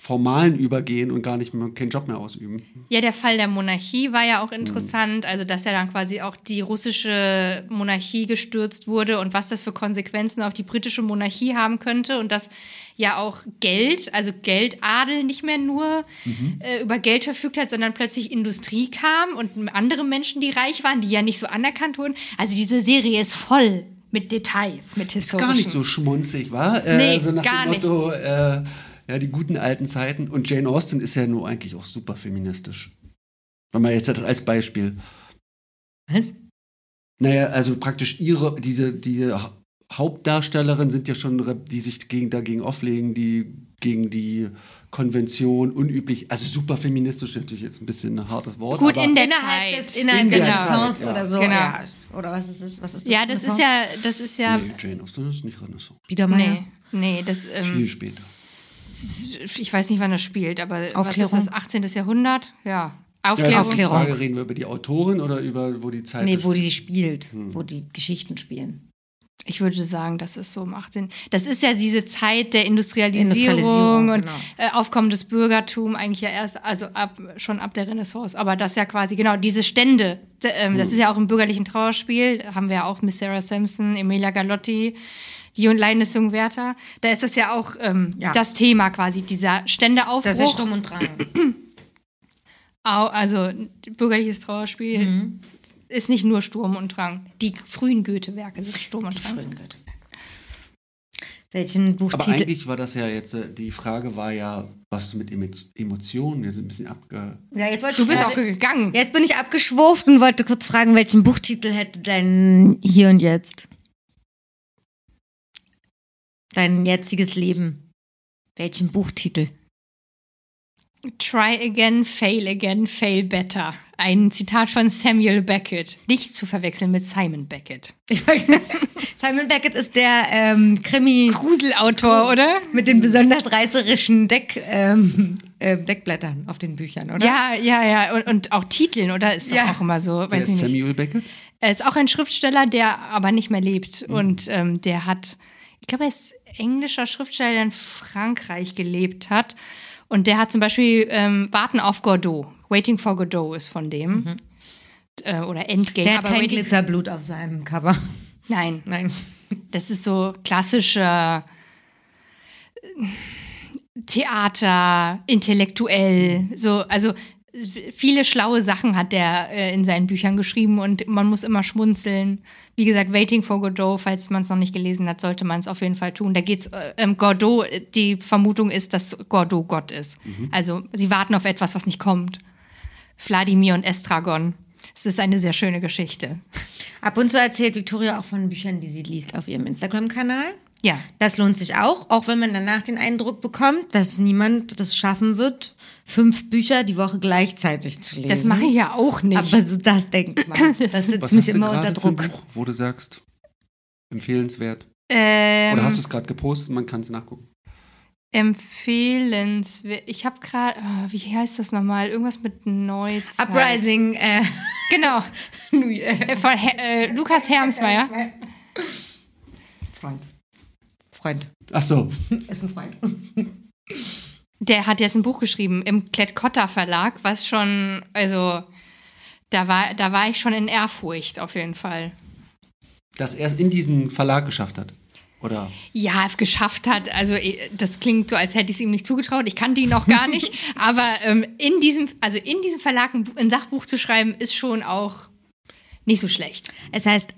Formalen übergehen und gar nicht mehr keinen Job mehr ausüben. Ja, der Fall der Monarchie war ja auch interessant, also dass ja dann quasi auch die russische Monarchie gestürzt wurde und was das für Konsequenzen auf die britische Monarchie haben könnte und dass ja auch Geld, also Geldadel nicht mehr nur Mhm. äh, über Geld verfügt hat, sondern plötzlich Industrie kam und andere Menschen, die reich waren, die ja nicht so anerkannt wurden. Also diese Serie ist voll mit Details, mit Ist historischen. gar nicht so schmunzig, war? Äh, Nee, so nach gar dem nicht. Motto, äh, ja, die guten alten Zeiten. Und Jane Austen ist ja nur eigentlich auch super feministisch. Wenn man jetzt das als Beispiel. Was? Naja, also praktisch ihre, diese, die Ha- Hauptdarstellerin sind ja schon, die sich gegen, dagegen auflegen, die gegen die Konvention unüblich, also super feministisch natürlich jetzt ein bisschen ein hartes Wort. Gut, aber in der Innerhalb, Zeit. des, innerhalb In der der Renaissance Zeit, ja. oder so. Genau. Ja. Oder was ist es? Was ist Ja, das ist ja, das ist ja, nee, Jane Austen ist nicht Renaissance. Biedermeier. nee, nee, das, Viel ähm, später. Ich weiß nicht, wann das spielt, aber Aufklärung. was ist das, 18. Jahrhundert? Ja, Ja, ist Aufklärung. die Aufklärung. Frage, reden wir über die Autorin oder über wo die Zeit Nee, ist? wo die spielt, Hm. wo die Geschichten spielen. Ich würde sagen, dass es so macht Sinn. Das ist ja diese Zeit der Industrialisierung, Industrialisierung, und genau. äh, Aufkommen des Bürgertums, eigentlich ja erst, also ab, schon ab der Renaissance. Aber das ja quasi, genau, diese Stände, d- ähm, das ist ja auch im bürgerlichen Trauerspiel, haben wir ja auch Miss Sarah Simpson, Emilia Galotti, des jungen Werther. Da ist das ja auch ähm, Ja. das Thema quasi, dieser Ständeaufbruch. Das ist Sturm und Drang. Also bürgerliches Trauerspiel Mhm. ist nicht nur Sturm und Drang. Die frühen Goethe-Werke sind Sturm und Die Drang. frühen Goethe-Werke. Welchen Aber Buchtitel? eigentlich war das ja jetzt, äh, die Frage war ja, was du mit Emo- Emotionen, wir sind ein bisschen abge... Ja, jetzt wollte Du ich bist gerade- auch gegangen. Jetzt bin ich abgeschwurft und wollte kurz fragen, welchen Buchtitel hätte dein Hier und Jetzt? Dein jetziges Leben. Welchen Buchtitel? Try again, fail again, fail better. Ein Zitat von Samuel Beckett. Nicht zu verwechseln mit Simon Beckett. Simon Beckett ist der ähm, Krimi Gruselautor, oder? mit den besonders reißerischen Deck, ähm, äh, Deckblättern auf den Büchern, oder? Ja, ja, ja. Und, und auch Titeln, oder? Ist doch Ja. auch immer so. Weiß ist ich nicht. Samuel Beckett? Er ist auch ein Schriftsteller, der aber nicht mehr lebt. Und ähm, der hat, ich glaube, er ist englischer Schriftsteller, der in Frankreich gelebt hat. Und der hat zum Beispiel ähm, Warten auf Godot. Waiting for Godot ist von dem. Äh, oder Endgame. Der hat aber kein Waiting- Glitzerblut auf seinem Cover. Nein, Nein. das ist so klassischer äh, Theater, intellektuell, so, also viele schlaue Sachen hat der äh, in seinen Büchern geschrieben und man muss immer schmunzeln. Wie gesagt, Waiting for Godot, falls man es noch nicht gelesen hat, sollte man es auf jeden Fall tun. Da geht's äh, ähm, Godot, die Vermutung ist, dass Godot Gott ist. Also sie warten auf etwas, was nicht kommt. Wladimir und Estragon. Es ist eine sehr schöne Geschichte. Ab und zu erzählt Victoria auch von Büchern, die sie liest auf ihrem Instagram-Kanal. Ja. Das lohnt sich auch, auch wenn man danach den Eindruck bekommt, dass niemand das schaffen wird, fünf Bücher die Woche gleichzeitig zu lesen. Das mache ich ja auch nicht. Aber so das denkt man. Das setzt Was mich immer unter für ein Druck. Buch, wo du sagst, empfehlenswert? ähm, Oder hast du es gerade gepostet, man kann es nachgucken? empfehlenswert. Ich habe gerade, wie heißt das nochmal? Irgendwas mit Neuzeit. Uprising, äh, Genau. Äh, Von Her äh, Lukas Hermsmeyer. Freund. Freund. Ach so, Ist ein Freund. Der hat jetzt ein Buch geschrieben im Klett-Cotta Verlag, was schon, also da war, da war ich schon in Ehrfurcht auf jeden Fall. dass er es in diesen Verlag geschafft hat. Oder? Ja, geschafft hat. Also das klingt so, als hätte ich es ihm nicht zugetraut. Ich kannte ihn noch gar nicht. Aber ähm, in diesem, also in diesem Verlag ein, ein Sachbuch zu schreiben, ist schon auch nicht so schlecht. Es heißt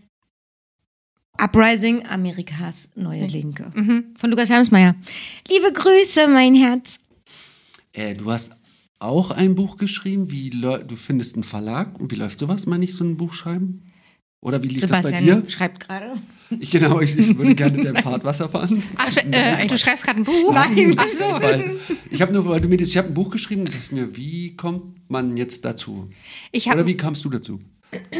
Uprising, Amerikas neue Linke. Mhm. Von Lukas Hermsmeyer. Liebe Grüße, mein Herz. Äh, du hast auch ein Buch geschrieben. Wie du findest einen Verlag und wie läuft sowas, meine ich, so ein Buch schreiben? Oder wie lief das bei Sebastian dir? schreibt gerade. Ich, genau, ich, ich würde gerne dein Fahrtwasser fahren. Ach, äh, du schreibst gerade ein Buch? Nein, Ach so. Weil ich habe nur, weil du mir das, ich habe ein Buch geschrieben und dachte mir, wie kommt man jetzt dazu? Ich, Oder hab, wie kamst du dazu?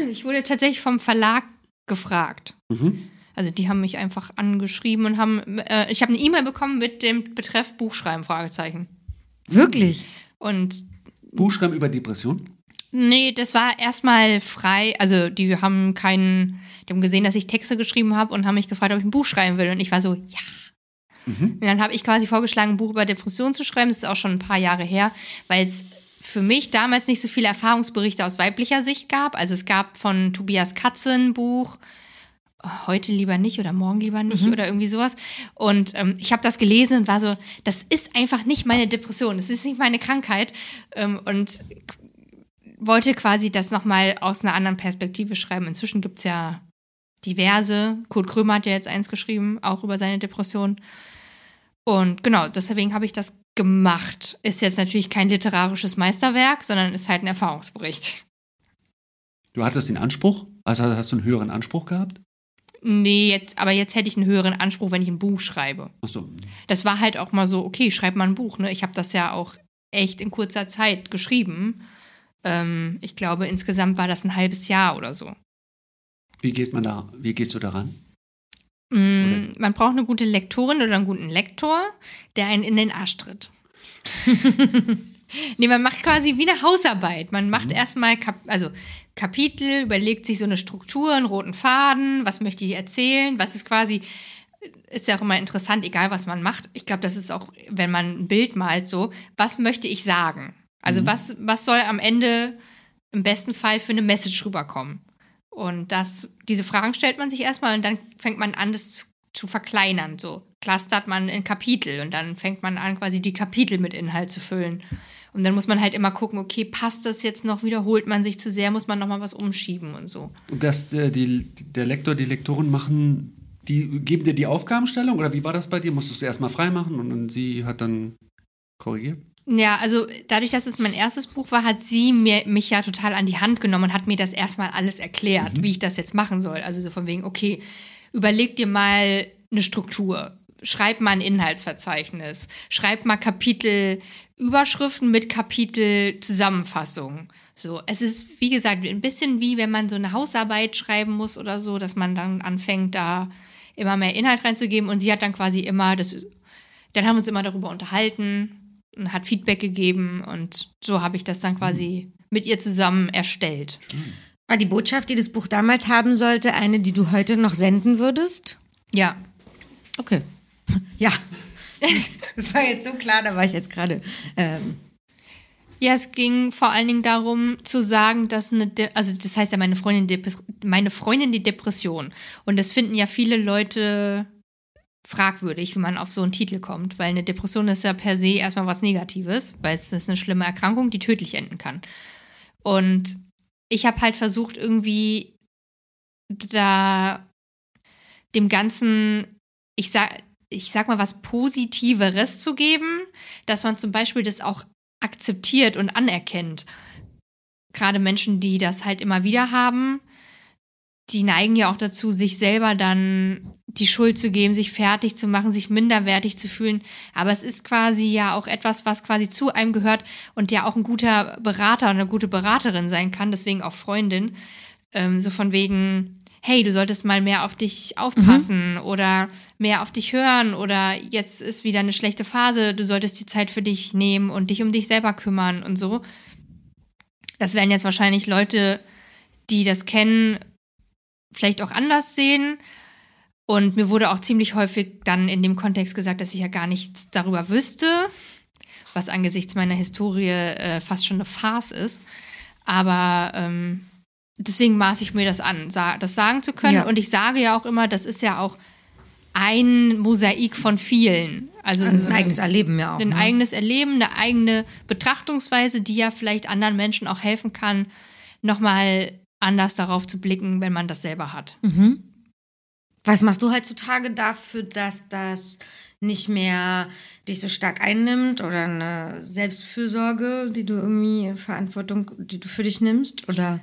ich wurde tatsächlich vom Verlag gefragt. Mhm. Also die haben mich einfach angeschrieben und haben, äh, ich habe eine E-Mail bekommen mit dem Betreff Buchschreiben, Fragezeichen. Wirklich? Und Buchschreiben über Depression? Nee, das war erstmal frei. Also die haben keinen, die haben gesehen, dass ich Texte geschrieben habe und haben mich gefragt, ob ich ein Buch schreiben will. Und ich war so, ja. Und dann habe ich quasi vorgeschlagen, ein Buch über Depressionen zu schreiben. Das ist auch schon ein paar Jahre her, weil es für mich damals nicht so viele Erfahrungsberichte aus weiblicher Sicht gab. Also es gab von Tobias Katze ein Buch, heute lieber nicht oder morgen lieber nicht oder irgendwie sowas. Und ähm, ich habe das gelesen und war so, das ist einfach nicht meine Depression, das ist nicht meine Krankheit. Ähm, und wollte quasi das nochmal aus einer anderen Perspektive schreiben. Inzwischen gibt es ja diverse. Kurt Krömer hat ja jetzt eins geschrieben, auch über seine Depression. Und genau, deswegen habe ich das gemacht. Ist jetzt natürlich kein literarisches Meisterwerk, sondern ist halt ein Erfahrungsbericht. Du hattest den Anspruch? Also hast du einen höheren Anspruch gehabt? Nee, jetzt, aber jetzt hätte ich einen höheren Anspruch, wenn ich ein Buch schreibe. Achso. Das war halt auch mal so, okay, schreib mal ein Buch. Ne? Ich habe das ja auch echt in kurzer Zeit geschrieben. Ähm, ich glaube, insgesamt war das ein halbes Jahr oder so. Wie geht man da, wie gehst du daran? Mm, man braucht eine gute Lektorin oder einen guten Lektor, der einen in den Arsch tritt. nee, man macht quasi wie eine Hausarbeit. Man macht erstmal, Kap also Kapitel, überlegt sich so eine Struktur, einen roten Faden, was möchte ich erzählen, was ist quasi, ist ja auch immer interessant, egal was man macht. Ich glaube, das ist auch, wenn man ein Bild malt, so, was möchte ich sagen? Also was, was soll am Ende im besten Fall für eine Message rüberkommen? Und das, diese Fragen stellt man sich erstmal und dann fängt man an, das zu, zu verkleinern. So clustert man in Kapitel und dann fängt man an, quasi die Kapitel mit Inhalt zu füllen. Und dann muss man halt immer gucken, okay, passt das jetzt noch, wiederholt man sich zu sehr, muss man nochmal was umschieben und so. Und das, äh, die, der Lektor, die Lektorin machen, die geben dir die Aufgabenstellung oder wie war das bei dir? Musstest du es erstmal freimachen und, und sie hat dann korrigiert? Ja, also dadurch, dass es mein erstes Buch war, hat sie mir, mich ja total an die Hand genommen und hat mir das erstmal alles erklärt, wie ich das jetzt machen soll. Also so von wegen, okay, überleg dir mal eine Struktur. Schreib mal ein Inhaltsverzeichnis. Schreib mal Kapitel, Überschriften mit Kapitel Zusammenfassung. So, es ist, wie gesagt, ein bisschen wie wenn man so eine Hausarbeit schreiben muss oder so, dass man dann anfängt, da immer mehr Inhalt reinzugeben und sie hat dann quasi immer das, dann haben wir uns immer darüber unterhalten und hat Feedback gegeben und so habe ich das dann quasi mit ihr zusammen erstellt. War die Botschaft, die das Buch damals haben sollte, eine, die du heute noch senden würdest? Ja, Okay. Ja. Das war jetzt so klar, da war ich jetzt gerade. Ähm, Ja, es ging vor allen Dingen darum zu sagen, dass eine, De also das heißt ja meine Freundin, Depres meine Freundin die Depression. Und das finden ja viele Leute fragwürdig, wie man auf so einen Titel kommt, weil eine Depression ist ja per se erstmal was Negatives, weil es ist eine schlimme Erkrankung, die tödlich enden kann. Und ich habe halt versucht, irgendwie da dem Ganzen, ich sag, ich sag mal, was Positiveres zu geben, dass man zum Beispiel das auch akzeptiert und anerkennt. Gerade Menschen, die das halt immer wieder haben, die neigen ja auch dazu, sich selber dann die Schuld zu geben, sich fertig zu machen, sich minderwertig zu fühlen. Aber es ist quasi ja auch etwas, was quasi zu einem gehört und ja auch ein guter Berater und eine gute Beraterin sein kann, deswegen auch Freundin. Ähm, so von wegen, hey, du solltest mal mehr auf dich aufpassen oder mehr auf dich hören oder jetzt ist wieder eine schlechte Phase, du solltest die Zeit für dich nehmen und dich um dich selber kümmern und so. Das werden jetzt wahrscheinlich Leute, die das kennen, vielleicht auch anders sehen. Und mir wurde auch ziemlich häufig dann in dem Kontext gesagt, dass ich ja gar nichts darüber wüsste, was angesichts meiner Historie äh, fast schon eine Farce ist. Aber ähm, deswegen maße ich mir das an, das sagen zu können. Ja. Und ich sage ja auch immer, das ist ja auch ein Mosaik von vielen. Also, so ein eine- eigenes Erleben ja auch. ein ne? eigenes Erleben, eine eigene Betrachtungsweise, die ja vielleicht anderen Menschen auch helfen kann, nochmal anders darauf zu blicken, wenn man das selber hat. Was machst du heutzutage dafür, dass das nicht mehr dich so stark einnimmt oder eine Selbstfürsorge, die du irgendwie Verantwortung, die du für dich nimmst? Oder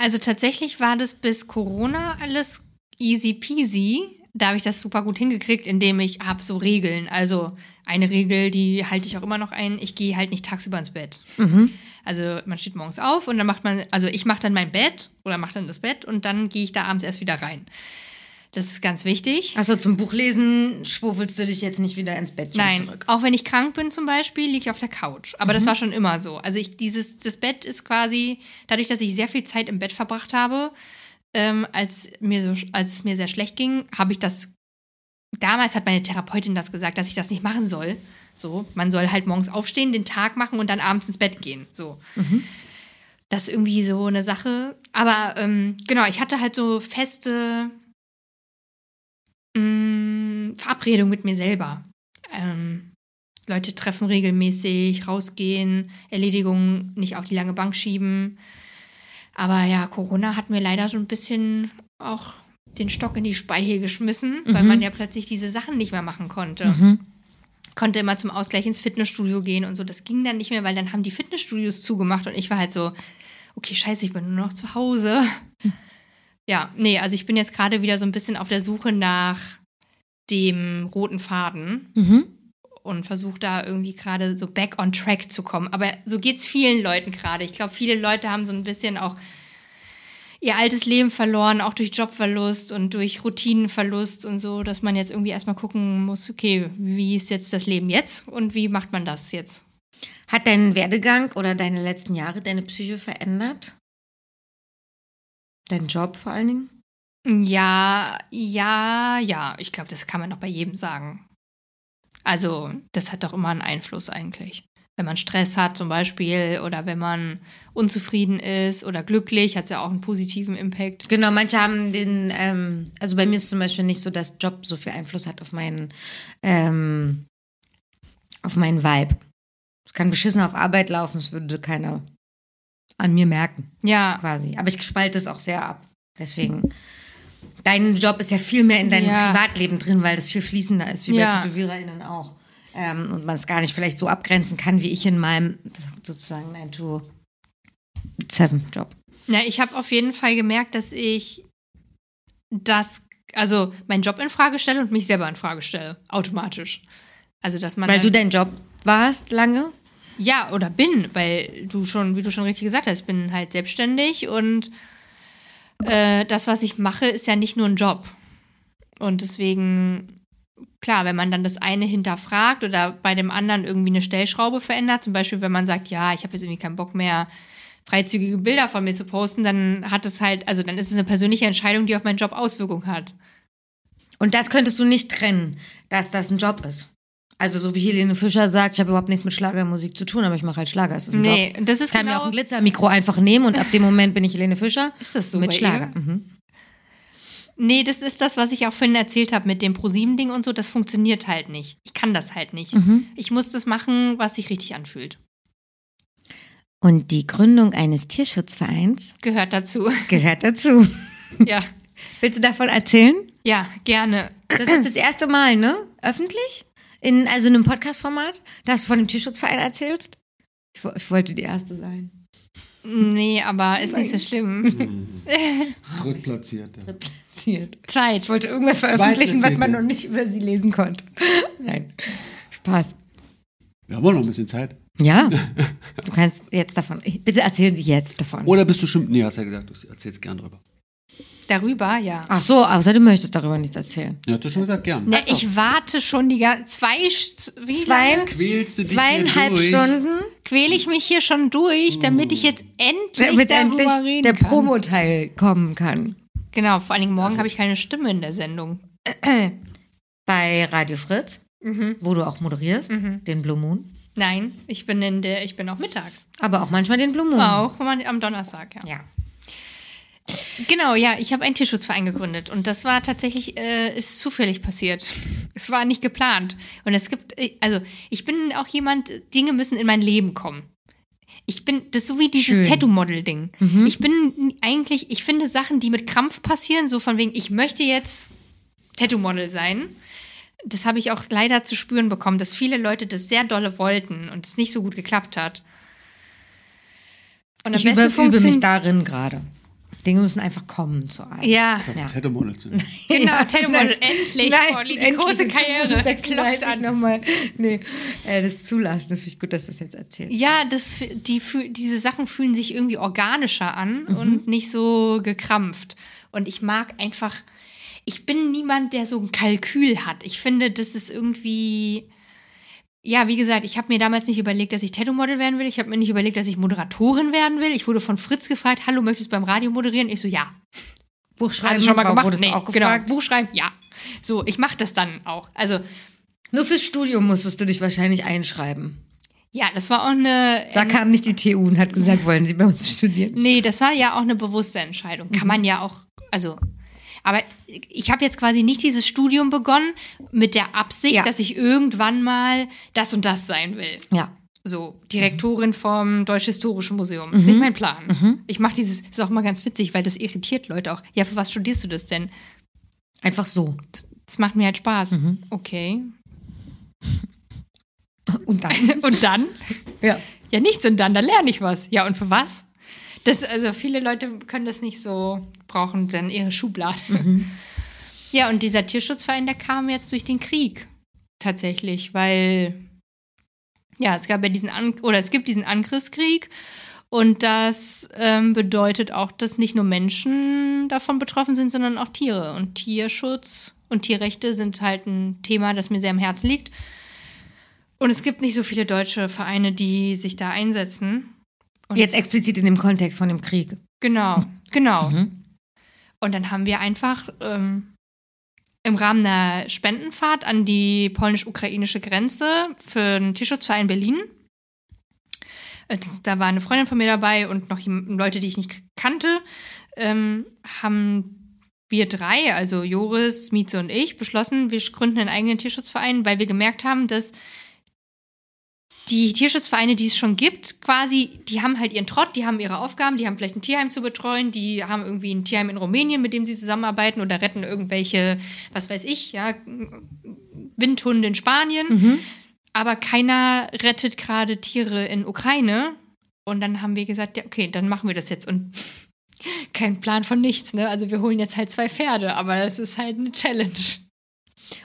Also tatsächlich war das bis Corona alles easy peasy. Da habe ich das super gut hingekriegt, indem ich habe so Regeln. Also eine Regel, die halte ich auch immer noch ein. Ich gehe halt nicht tagsüber ins Bett. Also man steht morgens auf und dann macht man, also ich mache dann mein Bett oder mache dann das Bett und dann gehe ich da abends erst wieder rein. Das ist ganz wichtig. Achso, zum Buchlesen schwufelst du dich jetzt nicht wieder ins Bettchen Nein, zurück. auch wenn ich krank bin zum Beispiel, liege ich auf der Couch. Aber das war schon immer so. Also ich, dieses, das Bett ist quasi, dadurch, dass ich sehr viel Zeit im Bett verbracht habe, ähm, als, mir so, als es mir sehr schlecht ging, habe ich das, damals hat meine Therapeutin das gesagt, dass ich das nicht machen soll. So, man soll halt morgens aufstehen, den Tag machen und dann abends ins Bett gehen. So. Das ist irgendwie so eine Sache. Aber ähm, genau, ich hatte halt so feste mh, Verabredungen mit mir selber. Ähm, Leute treffen regelmäßig, rausgehen, Erledigungen nicht auf die lange Bank schieben. Aber ja, Corona hat mir leider so ein bisschen auch den Stock in die Speiche geschmissen, weil man ja plötzlich diese Sachen nicht mehr machen konnte. Konnte immer zum Ausgleich ins Fitnessstudio gehen und so. Das ging dann nicht mehr, weil dann haben die Fitnessstudios zugemacht und ich war halt so, okay, scheiße, ich bin nur noch zu Hause. Ja, nee, also ich bin jetzt gerade wieder so ein bisschen auf der Suche nach dem roten Faden und versuche da irgendwie gerade so back on track zu kommen. Aber so geht's vielen Leuten gerade. Ich glaube, viele Leute haben so ein bisschen auch ihr altes Leben verloren, auch durch Jobverlust und durch Routinenverlust und so, dass man jetzt irgendwie erstmal gucken muss, okay, wie ist jetzt das Leben jetzt und wie macht man das jetzt? Hat dein Werdegang oder deine letzten Jahre deine Psyche verändert? Dein Job vor allen Dingen? Ja, ja, ja. Ich glaube, das kann man doch bei jedem sagen. Also, das hat doch immer einen Einfluss eigentlich. Wenn man Stress hat zum Beispiel oder wenn man unzufrieden ist oder glücklich, hat es ja auch einen positiven Impact. Genau, manche haben den, ähm, also bei mir ist zum Beispiel nicht so, dass Job so viel Einfluss hat auf meinen, ähm, auf meinen Vibe. Es kann beschissen auf Arbeit laufen, es würde keiner an mir merken, Ja, quasi. Aber ich spalte es auch sehr ab. Deswegen, dein Job ist ja viel mehr in deinem Ja. Privatleben drin, weil das viel fließender ist, wie Ja. bei TätowiererInnen auch. Ähm, und man es gar nicht vielleicht so abgrenzen kann, wie ich in meinem sozusagen 9-to-7-Job. Ja, ich habe auf jeden Fall gemerkt, dass ich das, also meinen Job in Frage stelle und mich selber in Frage stelle, automatisch. Also dass man Weil dann, du dein Job warst lange. Ja oder bin, weil du schon, wie du schon richtig gesagt hast, bin halt selbstständig und äh, das, was ich mache, ist ja nicht nur ein Job. Und deswegen klar, wenn man dann das eine hinterfragt oder bei dem anderen irgendwie eine Stellschraube verändert, zum Beispiel wenn man sagt, ja, ich habe jetzt irgendwie keinen Bock mehr, freizügige Bilder von mir zu posten, dann hat es halt, also dann ist es eine persönliche Entscheidung, die auf meinen Job Auswirkungen hat. Und das könntest du nicht trennen, dass das ein Job ist. Also so wie Helene Fischer sagt, ich habe überhaupt nichts mit Schlagermusik zu tun, aber ich mache halt Schlager. Es ist ein Nee, Job. das ist Ich kann mir genau- auch ein Glitzermikro einfach nehmen und ab dem Moment bin ich Helene Fischer. Ist das so Mit Schlager. Mhm. Nee, das ist das, was ich auch vorhin erzählt habe mit dem ProSieben-Ding und so. Das funktioniert halt nicht. Ich kann das halt nicht. Mhm. Ich muss das machen, was sich richtig anfühlt. Und die Gründung eines Tierschutzvereins Gehört dazu. gehört dazu. ja. Willst du davon erzählen? Ja, gerne. Das ist das erste Mal, ne? Öffentlich? In also in einem Podcast-Format, dass du von dem Tierschutzverein erzählst? Ich, ich wollte die erste sein. Nee, aber ist nicht so schlimm. Drittplatzierte. Platziert. Zweit. Ich wollte irgendwas veröffentlichen, was man noch nicht über sie lesen konnte. Nein. Spaß. Wir haben auch noch ein bisschen Zeit. Ja. Du kannst jetzt davon. Bitte erzählen Sie jetzt davon. Oder bist du schon. Nee, hast ja gesagt, du erzählst gern drüber. Darüber, ja. Ach so, außer du möchtest darüber nichts erzählen. Ja, hast du schon gesagt, gern. Na, ich warte schon die ganze zwei wie Zwei- Quälst du dich Zweieinhalb hier durch? Stunden, quäle ich mich hier schon durch, damit ich jetzt endlich damit darüber endlich reden der kann. Promoteil kommen kann. Genau, vor allen Dingen morgen habe ich keine Stimme in der Sendung. Bei Radio Fritz, wo du auch moderierst, den Blue Moon. Nein, ich bin in der, ich bin auch mittags. Aber auch manchmal den Blue Moon. Auch man- am Donnerstag, ja. Ja. Genau, ja, ich habe einen Tierschutzverein gegründet und das war tatsächlich, äh, ist zufällig passiert. es war nicht geplant. Und es gibt, äh, also ich bin auch jemand, Dinge müssen in mein Leben kommen. Ich bin, das ist so wie dieses. Tattoo-Model-Ding. Ich bin eigentlich, ich finde Sachen, die mit Krampf passieren, so von wegen, ich möchte jetzt Tattoo-Model sein. Das habe ich auch leider zu spüren bekommen, dass viele Leute das sehr dolle wollten und es nicht so gut geklappt hat. Und Ich überübe mich darin gerade. Dinge müssen einfach kommen zu einem. Ja, Ja. Tattoo-Model zu genau, Ja, Tattoo-Model, nein, endlich, nein, Pauli, die endlich. große Karriere 36 klopft an. nochmal. Nee, äh, das zulassen, das finde ich gut, dass du das jetzt erzählst. Ja, das, die, diese Sachen fühlen sich irgendwie organischer an Mhm. und nicht so gekrampft. Und ich mag einfach, ich bin niemand, der so ein Kalkül hat. Ich finde, das ist irgendwie, ja, wie gesagt, ich habe mir damals nicht überlegt, dass ich Tattoo-Model werden will. Ich habe mir nicht überlegt, dass ich Moderatorin werden will. Ich wurde von Fritz gefragt, hallo, möchtest du beim Radio moderieren? Ich so, ja. Buchschreiben du schon mal gemacht? Wurdest du auch genau. gefragt? Buch schreiben? Ja. So, ich mache das dann auch. Also, Nur fürs Studium musstest du dich wahrscheinlich einschreiben. ja, das war auch eine. Da kam nicht die TU und hat gesagt, wollen Sie bei uns studieren? Nee, das war ja auch eine bewusste Entscheidung. Kann man ja auch, also. Aber ich habe jetzt quasi nicht dieses Studium begonnen mit der Absicht, Ja. dass ich irgendwann mal das und das sein will. Ja. So, Direktorin vom Deutsch-Historischen Museum. Ist nicht mein Plan. Ich mache dieses, ist auch mal ganz witzig, weil das irritiert Leute auch. Ja, für was studierst du das denn? Einfach so. Das macht mir halt Spaß. Okay. Und dann? Und dann? ja. Ja, nichts und dann, da lerne ich was. Ja, und für was? Das, also viele Leute können das nicht so, brauchen dann ihre Schublade. Ja, und dieser Tierschutzverein, der kam jetzt durch den Krieg. Tatsächlich, weil ja, es gab ja diesen An oder es gibt diesen Angriffskrieg und das ähm, bedeutet auch, dass nicht nur Menschen davon betroffen sind, sondern auch Tiere. Und Tierschutz und Tierrechte sind halt ein Thema, das mir sehr am Herzen liegt. Und es gibt nicht so viele deutsche Vereine, die sich da einsetzen. Und Jetzt explizit in dem Kontext von dem Krieg. Genau, genau. Und dann haben wir einfach ähm, im Rahmen einer Spendenfahrt an die polnisch-ukrainische Grenze für einen Tierschutzverein Berlin. äh, Da war eine Freundin von mir dabei und noch Leute, die ich nicht kannte, ähm, haben wir drei, also Joris, Mieze und ich, beschlossen, wir gründen einen eigenen Tierschutzverein, weil wir gemerkt haben, dass die Tierschutzvereine, die es schon gibt, quasi, die haben halt ihren Trott, die haben ihre Aufgaben, die haben vielleicht ein Tierheim zu betreuen, die haben irgendwie ein Tierheim in Rumänien, mit dem sie zusammenarbeiten oder retten irgendwelche, was weiß ich, ja, Windhunde in Spanien. Aber keiner rettet gerade Tiere in Ukraine. Und dann haben wir gesagt, ja, okay, dann machen wir das jetzt. Und kein Plan von nichts, ne? Also wir holen jetzt halt zwei Pferde, aber das ist halt eine Challenge.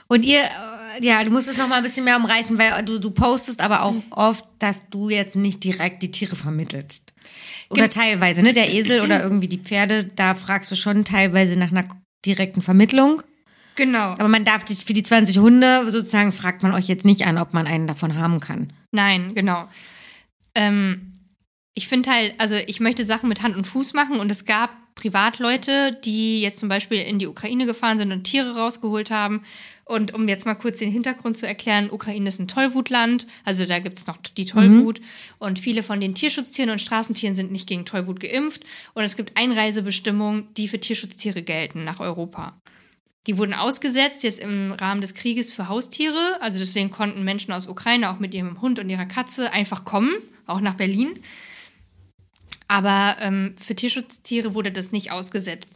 Und ihr, ja, du musst es noch mal ein bisschen mehr umreißen, weil du, du postest aber auch oft, dass du jetzt nicht direkt die Tiere vermittelst. Oder teilweise, ne? Der Esel oder irgendwie die Pferde, da fragst du schon teilweise nach einer direkten Vermittlung. Genau. Aber man darf sich für die 20 Hunde sozusagen, fragt man euch jetzt nicht an, ob man einen davon haben kann. Nein, genau. Ähm, ich finde halt, also ich möchte Sachen mit Hand und Fuß machen und es gab Privatleute, die jetzt zum Beispiel in die Ukraine gefahren sind und Tiere rausgeholt haben. Und um jetzt mal kurz den Hintergrund zu erklären, Ukraine ist ein Tollwutland, also da gibt es noch die Tollwut. Und viele von den Tierschutztieren und Straßentieren sind nicht gegen Tollwut geimpft. Und es gibt Einreisebestimmungen, die für Tierschutztiere gelten nach Europa. Die wurden ausgesetzt jetzt im Rahmen des Krieges für Haustiere. Also deswegen konnten Menschen aus Ukraine auch mit ihrem Hund und ihrer Katze einfach kommen, auch nach Berlin. Aber ähm, für Tierschutztiere wurde das nicht ausgesetzt.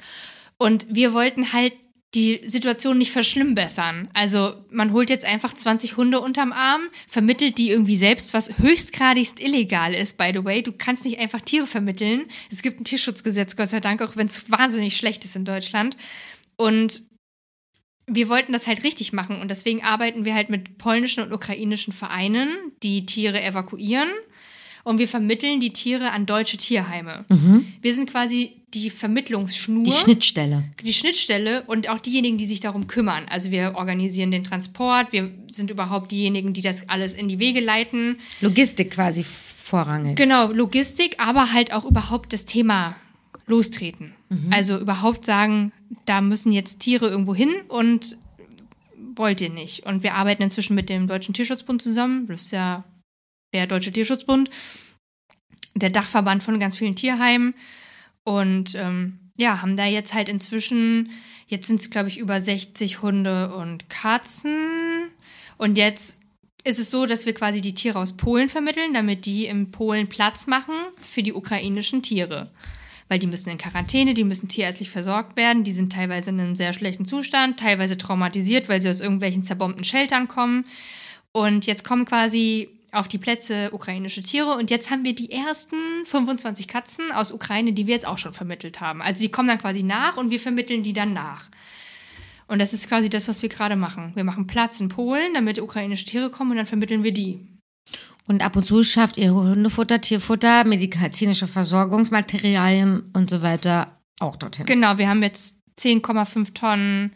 Und wir wollten halt die Situation nicht verschlimmbessern. Also man holt jetzt einfach 20 Hunde unterm Arm, vermittelt die irgendwie selbst, was höchstgradigst illegal ist, by the way. Du kannst nicht einfach Tiere vermitteln. Es gibt ein Tierschutzgesetz, Gott sei Dank, auch wenn es wahnsinnig schlecht ist in Deutschland. Und wir wollten das halt richtig machen und deswegen arbeiten wir halt mit polnischen und ukrainischen Vereinen, die Tiere evakuieren und wir vermitteln die Tiere an deutsche Tierheime. Wir sind quasi die Vermittlungsschnur, Die Schnittstelle. die Schnittstelle und auch diejenigen, die sich darum kümmern. Also wir organisieren den Transport, wir sind überhaupt diejenigen, die das alles in die Wege leiten. Logistik quasi vorrangig. Genau, Logistik, aber halt auch überhaupt das Thema lostreten. Also überhaupt sagen, da müssen jetzt Tiere irgendwo hin und wollt ihr nicht. Und wir arbeiten inzwischen mit dem Deutschen Tierschutzbund zusammen. Das ist ja der Deutsche Tierschutzbund, der Dachverband von ganz vielen Tierheimen. Und ähm, ja, haben da jetzt halt inzwischen, jetzt sind es, glaube ich, über 60 Hunde und Katzen. Und jetzt ist es so, dass wir quasi die Tiere aus Polen vermitteln, damit die in Polen Platz machen für die ukrainischen Tiere. Weil die müssen in Quarantäne, die müssen tierärztlich versorgt werden, die sind teilweise in einem sehr schlechten Zustand, teilweise traumatisiert, weil sie aus irgendwelchen zerbombten Sheltern kommen. Und jetzt kommen quasi auf die Plätze ukrainische Tiere und jetzt haben wir die ersten 25 Katzen aus Ukraine, die wir jetzt auch schon vermittelt haben. Also die kommen dann quasi nach und wir vermitteln die dann nach. Und das ist quasi das, was wir gerade machen. Wir machen Platz in Polen, damit ukrainische Tiere kommen und dann vermitteln wir die. Und ab und zu schafft ihr Hundefutter, Tierfutter, medizinische Versorgungsmaterialien und so weiter auch dorthin. Genau, wir haben jetzt 10,5 Tonnen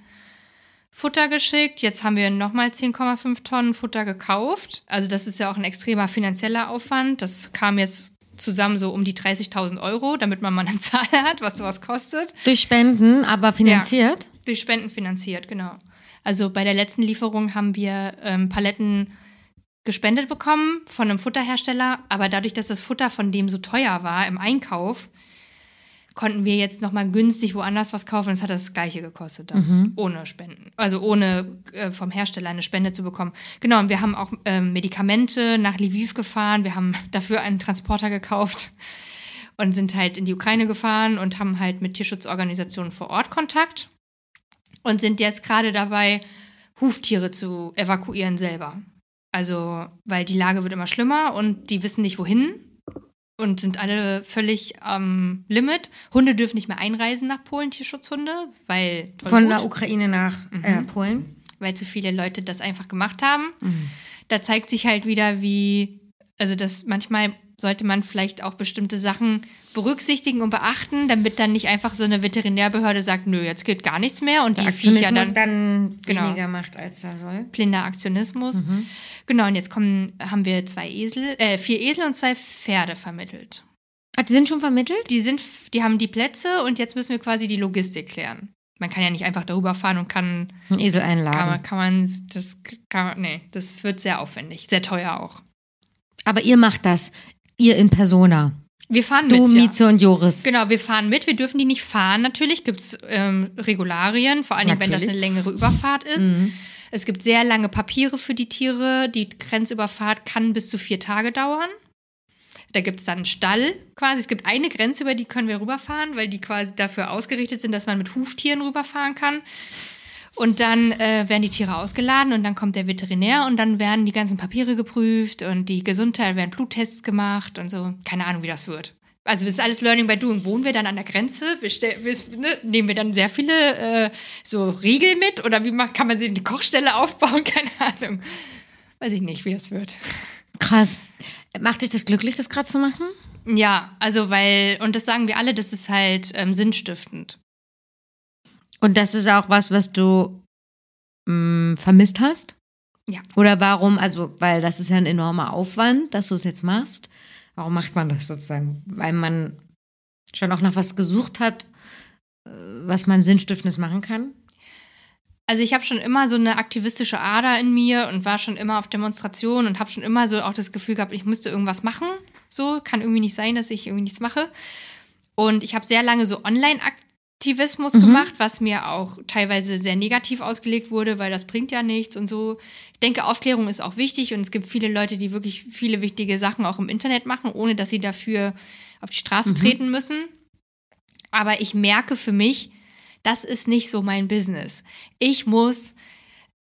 Futter geschickt. Jetzt haben wir nochmal 10,5 Tonnen Futter gekauft. Also das ist ja auch ein extremer finanzieller Aufwand. Das kam jetzt zusammen so um die 30.000 Euro, damit man mal eine Zahl hat, was sowas kostet. Durch Spenden, aber finanziert. Durch Spenden finanziert, genau. Also bei der letzten Lieferung haben wir ähm, Paletten gespendet bekommen von einem Futterhersteller, aber dadurch, dass das Futter von dem so teuer war im Einkauf, konnten wir jetzt nochmal günstig woanders was kaufen. Es hat das gleiche gekostet dann, ohne Spenden. Also ohne äh, vom Hersteller eine Spende zu bekommen. Genau, und wir haben auch ähm, Medikamente nach Lviv gefahren. Wir haben dafür einen Transporter gekauft und sind halt in die Ukraine gefahren und haben halt mit Tierschutzorganisationen vor Ort Kontakt und sind jetzt gerade dabei, Huftiere zu evakuieren selber. Also, weil die Lage wird immer schlimmer und die wissen nicht wohin und sind alle völlig am Limit. Hunde dürfen nicht mehr einreisen nach Polen, Tierschutzhunde, weil Von der Ukraine nach äh, Polen. weil zu viele Leute das einfach gemacht haben. Da zeigt sich halt wieder, wie, also das manchmal sollte man vielleicht auch bestimmte Sachen berücksichtigen und beachten, damit dann nicht einfach so eine Veterinärbehörde sagt, nö, jetzt geht gar nichts mehr und die Viecher Aktionismus dann, dann, Genau. weniger macht, als er soll. blinder Aktionismus. Genau, und jetzt kommen, haben wir zwei Esel, äh, vier Esel und zwei Pferde vermittelt. Ach, die sind schon vermittelt? Die, sind, die haben die Plätze und jetzt müssen wir quasi die Logistik klären. Man kann ja nicht einfach darüber fahren und kann, Ein Esel kann, man, einladen. kann man, das kann man, nee, das wird sehr aufwendig, sehr teuer auch. Aber ihr macht das. Ihr in Persona. Wir fahren Du, mit, ja. Mieze und Joris. Genau, wir fahren mit. Wir dürfen die nicht fahren. Natürlich gibt es ähm, Regularien, vor allem wenn das eine längere Überfahrt ist. Es gibt sehr lange Papiere für die Tiere. Die Grenzüberfahrt kann bis zu vier Tage dauern. Da gibt es dann einen Stall quasi. Es gibt eine Grenze, über die können wir rüberfahren, weil die quasi dafür ausgerichtet sind, dass man mit Huftieren rüberfahren kann. Und dann äh, werden die Tiere ausgeladen und dann kommt der Veterinär und dann werden die ganzen Papiere geprüft und die Gesundheit werden Bluttests gemacht und so. Keine Ahnung, wie das wird. Also das ist alles Learning by Doing. Wohnen wir dann an der Grenze? Wir wir, ne, nehmen wir dann sehr viele äh, so Riegel mit oder wie man, kann man sich eine Kochstelle aufbauen? Keine Ahnung. Weiß ich nicht, wie das wird. Krass. Macht dich das glücklich, das gerade zu machen? Ja, also weil, und das sagen wir alle, das ist halt ähm, sinnstiftend. Und das ist auch was, was du mh, vermisst hast? Ja. Oder warum? Also, weil das ist ja ein enormer Aufwand, dass du es jetzt machst. Warum macht man das sozusagen? Weil man schon auch nach was gesucht hat, äh, was man Sinnstiftendes machen kann? Also ich habe schon immer so eine aktivistische Ader in mir und war schon immer auf Demonstrationen und habe schon immer so auch das Gefühl gehabt, ich müsste irgendwas machen. So kann irgendwie nicht sein, dass ich irgendwie nichts mache. Und ich habe sehr lange so Online-Aktivismus gemacht, was mir auch teilweise sehr negativ ausgelegt wurde, weil das bringt ja nichts und so. Ich denke, Aufklärung ist auch wichtig und es gibt viele Leute, die wirklich viele wichtige Sachen auch im Internet machen, ohne dass sie dafür auf die Straße treten müssen. Aber ich merke für mich, das ist nicht so mein Business. Ich muss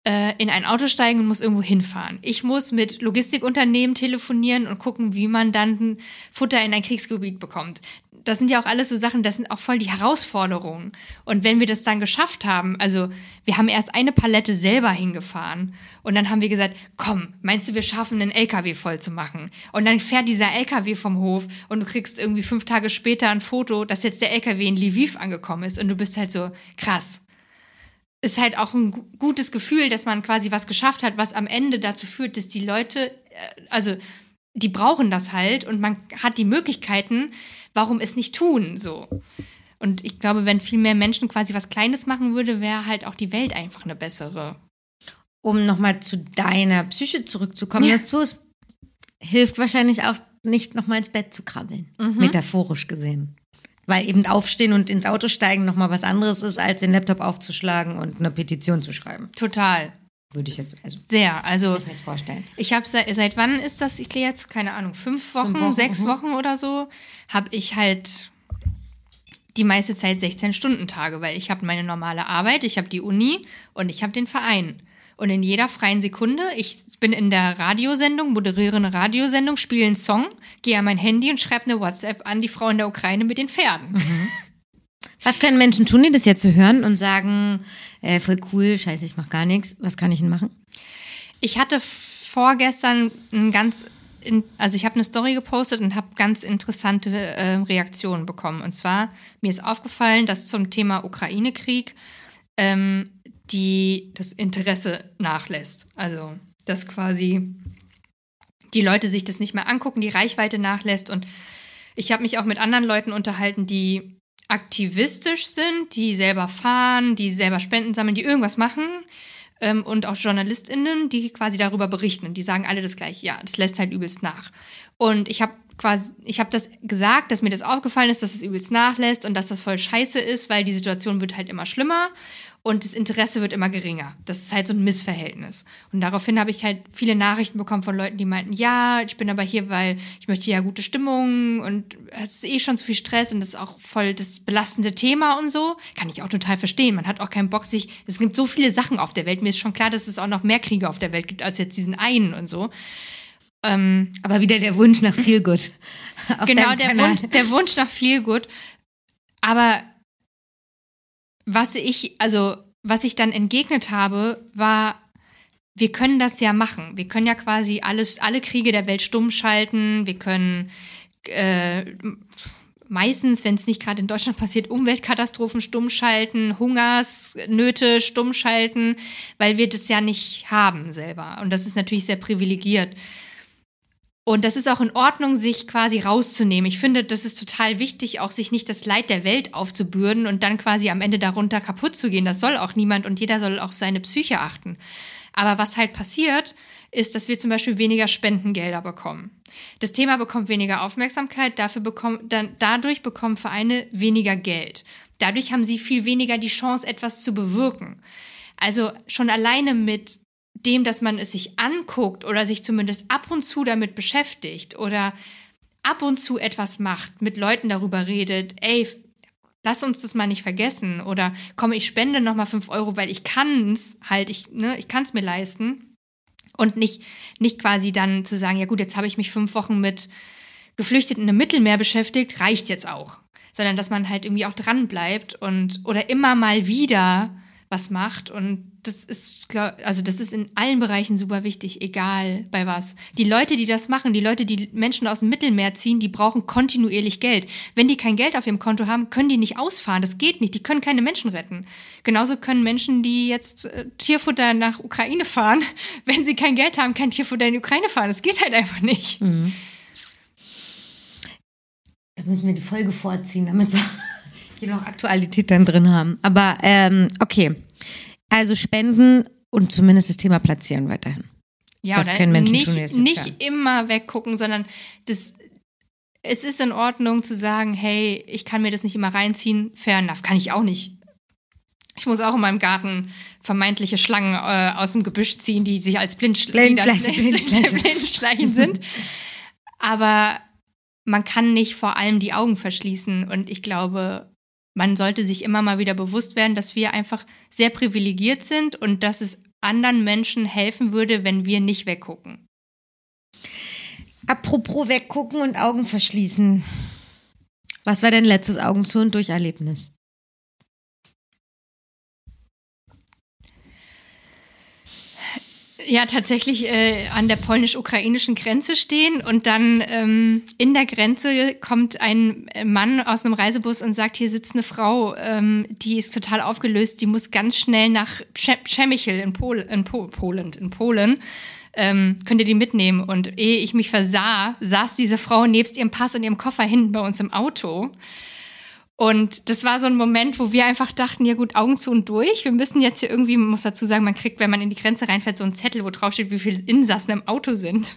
äh, in ein Auto steigen und muss irgendwo hinfahren. Ich muss mit Logistikunternehmen telefonieren und gucken, wie man dann Futter in ein Kriegsgebiet bekommt. Das sind ja auch alles so Sachen, das sind auch voll die Herausforderungen. Und wenn wir das dann geschafft haben, also wir haben erst eine Palette selber hingefahren und dann haben wir gesagt, komm, meinst du, wir schaffen einen LKW voll zu machen? Und dann fährt dieser LKW vom Hof und du kriegst irgendwie fünf Tage später ein Foto, dass jetzt der LKW in Lviv angekommen ist und du bist halt so, krass, ist halt auch ein gu- gutes Gefühl, dass man quasi was geschafft hat, was am Ende dazu führt, dass die Leute, äh, also die brauchen das halt und man hat die Möglichkeiten, warum es nicht tun, so. Und ich glaube, wenn viel mehr Menschen quasi was Kleines machen würde, wäre halt auch die Welt einfach eine bessere. Um nochmal zu deiner Psyche zurückzukommen, Ja. dazu es hilft wahrscheinlich auch nicht nochmal ins Bett zu krabbeln, metaphorisch gesehen. Weil eben aufstehen und ins Auto steigen nochmal was anderes ist, als den Laptop aufzuschlagen und eine Petition zu schreiben. Total. Würde ich jetzt also Sehr. Also mir jetzt vorstellen. ich habe seit, seit wann ist das? Ich jetzt, keine Ahnung, fünf Wochen, Wochen, sechs mhm. Wochen oder so, habe ich halt die meiste Zeit 16-Stunden-Tage, weil ich habe meine normale Arbeit, ich habe die Uni und ich habe den Verein. Und in jeder freien Sekunde, ich bin in der Radiosendung, moderiere eine Radiosendung, spiele einen Song, gehe an mein Handy und schreibe eine WhatsApp an die Frau in der Ukraine mit den Pferden. Was können Menschen tun, die das jetzt so hören und sagen, äh, voll cool, scheiße, ich mach gar nichts. Was kann ich denn machen? Ich hatte vorgestern ein ganz, in, also ich habe eine Story gepostet und habe ganz interessante äh, Reaktionen bekommen. Und zwar, mir ist aufgefallen, dass zum Thema Ukraine-Krieg ähm, die, das Interesse nachlässt. Also, dass quasi die Leute sich das nicht mehr angucken, die Reichweite nachlässt. Und ich habe mich auch mit anderen Leuten unterhalten, die aktivistisch sind, die selber fahren, die selber Spenden sammeln, die irgendwas machen ähm, und auch JournalistInnen, die quasi darüber berichten. Und die sagen alle das gleiche, ja, das lässt halt übelst nach. Und ich habe quasi, ich habe das gesagt, dass mir das aufgefallen ist, dass es übelst nachlässt und dass das voll scheiße ist, weil die Situation wird halt immer schlimmer und das Interesse wird immer geringer. Das ist halt so ein Missverhältnis. Und daraufhin habe ich halt viele Nachrichten bekommen von Leuten, die meinten, ja, ich bin aber hier, weil ich möchte ja gute Stimmung und es ist eh schon zu viel Stress und das ist auch voll das belastende Thema und so. Kann ich auch total verstehen. Man hat auch keinen Bock, sich, es gibt so viele Sachen auf der Welt. Mir ist schon klar, dass es auch noch mehr Kriege auf der Welt gibt als jetzt diesen einen und so. Ähm, Aber wieder der Wunsch nach viel Good. Auf genau, der. Wunsch, der Wunsch nach viel gut. Aber was ich, also, was ich dann entgegnet habe, war, wir können das ja machen. Wir können ja quasi alles, alle Kriege der Welt stumm schalten. Wir können äh, meistens, wenn es nicht gerade in Deutschland passiert, Umweltkatastrophen stumm schalten, Hungersnöte stumm schalten, weil wir das ja nicht haben selber. Und das ist natürlich sehr privilegiert. Und das ist auch in Ordnung, sich quasi rauszunehmen. Ich finde, das ist total wichtig, auch sich nicht das Leid der Welt aufzubürden und dann quasi am Ende darunter kaputt zu gehen. Das soll auch niemand und jeder soll auf seine Psyche achten. Aber was halt passiert, ist, dass wir zum Beispiel weniger Spendengelder bekommen. Das Thema bekommt weniger Aufmerksamkeit, dafür bekommen, dann, dadurch bekommen Vereine weniger Geld. Dadurch haben sie viel weniger die Chance, etwas zu bewirken. Also schon alleine mit dem, dass man es sich anguckt oder sich zumindest ab und zu damit beschäftigt oder ab und zu etwas macht, mit Leuten darüber redet, ey, lass uns das mal nicht vergessen oder komm, ich spende nochmal fünf Euro, weil ich kann es halt, ich, ne, ich kann es mir leisten. Und nicht, nicht quasi dann zu sagen, ja gut, jetzt habe ich mich fünf Wochen mit Geflüchteten im Mittelmeer beschäftigt, reicht jetzt auch, sondern dass man halt irgendwie auch dran bleibt und oder immer mal wieder was macht und das ist, also das ist in allen Bereichen super wichtig, egal bei was. Die Leute, die das machen, die Leute, die Menschen aus dem Mittelmeer ziehen, die brauchen kontinuierlich Geld. Wenn die kein Geld auf ihrem Konto haben, können die nicht ausfahren. Das geht nicht. Die können keine Menschen retten. Genauso können Menschen, die jetzt äh, Tierfutter nach Ukraine fahren, wenn sie kein Geld haben, kein Tierfutter in die Ukraine fahren. Das geht halt einfach nicht. Mhm. Da müssen wir die Folge vorziehen, damit wir hier noch Aktualität dann drin haben. Aber ähm, okay. Also Spenden und zumindest das Thema Platzieren weiterhin. Ja, das können Menschen nicht, tun jetzt nicht immer weggucken, sondern das, es ist in Ordnung zu sagen, hey, ich kann mir das nicht immer reinziehen. Fair enough, kann ich auch nicht. Ich muss auch in meinem Garten vermeintliche Schlangen äh, aus dem Gebüsch ziehen, die sich als Blindschle Blindschleichen, Blindschleichen. Blindschleichen sind. Aber man kann nicht vor allem die Augen verschließen. Und ich glaube, man sollte sich immer mal wieder bewusst werden, dass wir einfach sehr privilegiert sind und dass es anderen Menschen helfen würde, wenn wir nicht weggucken. Apropos weggucken und Augen verschließen. Was war dein letztes Augen zu und Durcherlebnis? Ja, tatsächlich äh, an der polnisch-ukrainischen Grenze stehen und dann ähm, in der Grenze kommt ein Mann aus einem Reisebus und sagt, hier sitzt eine Frau, ähm, die ist total aufgelöst, die muss ganz schnell nach Przemyśl in, Pol in po Polen, in Polen. Ähm, könnt ihr die mitnehmen? Und ehe ich mich versah, saß diese Frau nebst ihrem Pass und ihrem Koffer hinten bei uns im Auto. Und das war so ein Moment, wo wir einfach dachten, ja gut, Augen zu und durch. Wir müssen jetzt hier irgendwie, man muss dazu sagen, man kriegt, wenn man in die Grenze reinfährt, so einen Zettel, wo drauf steht, wie viele Insassen im Auto sind.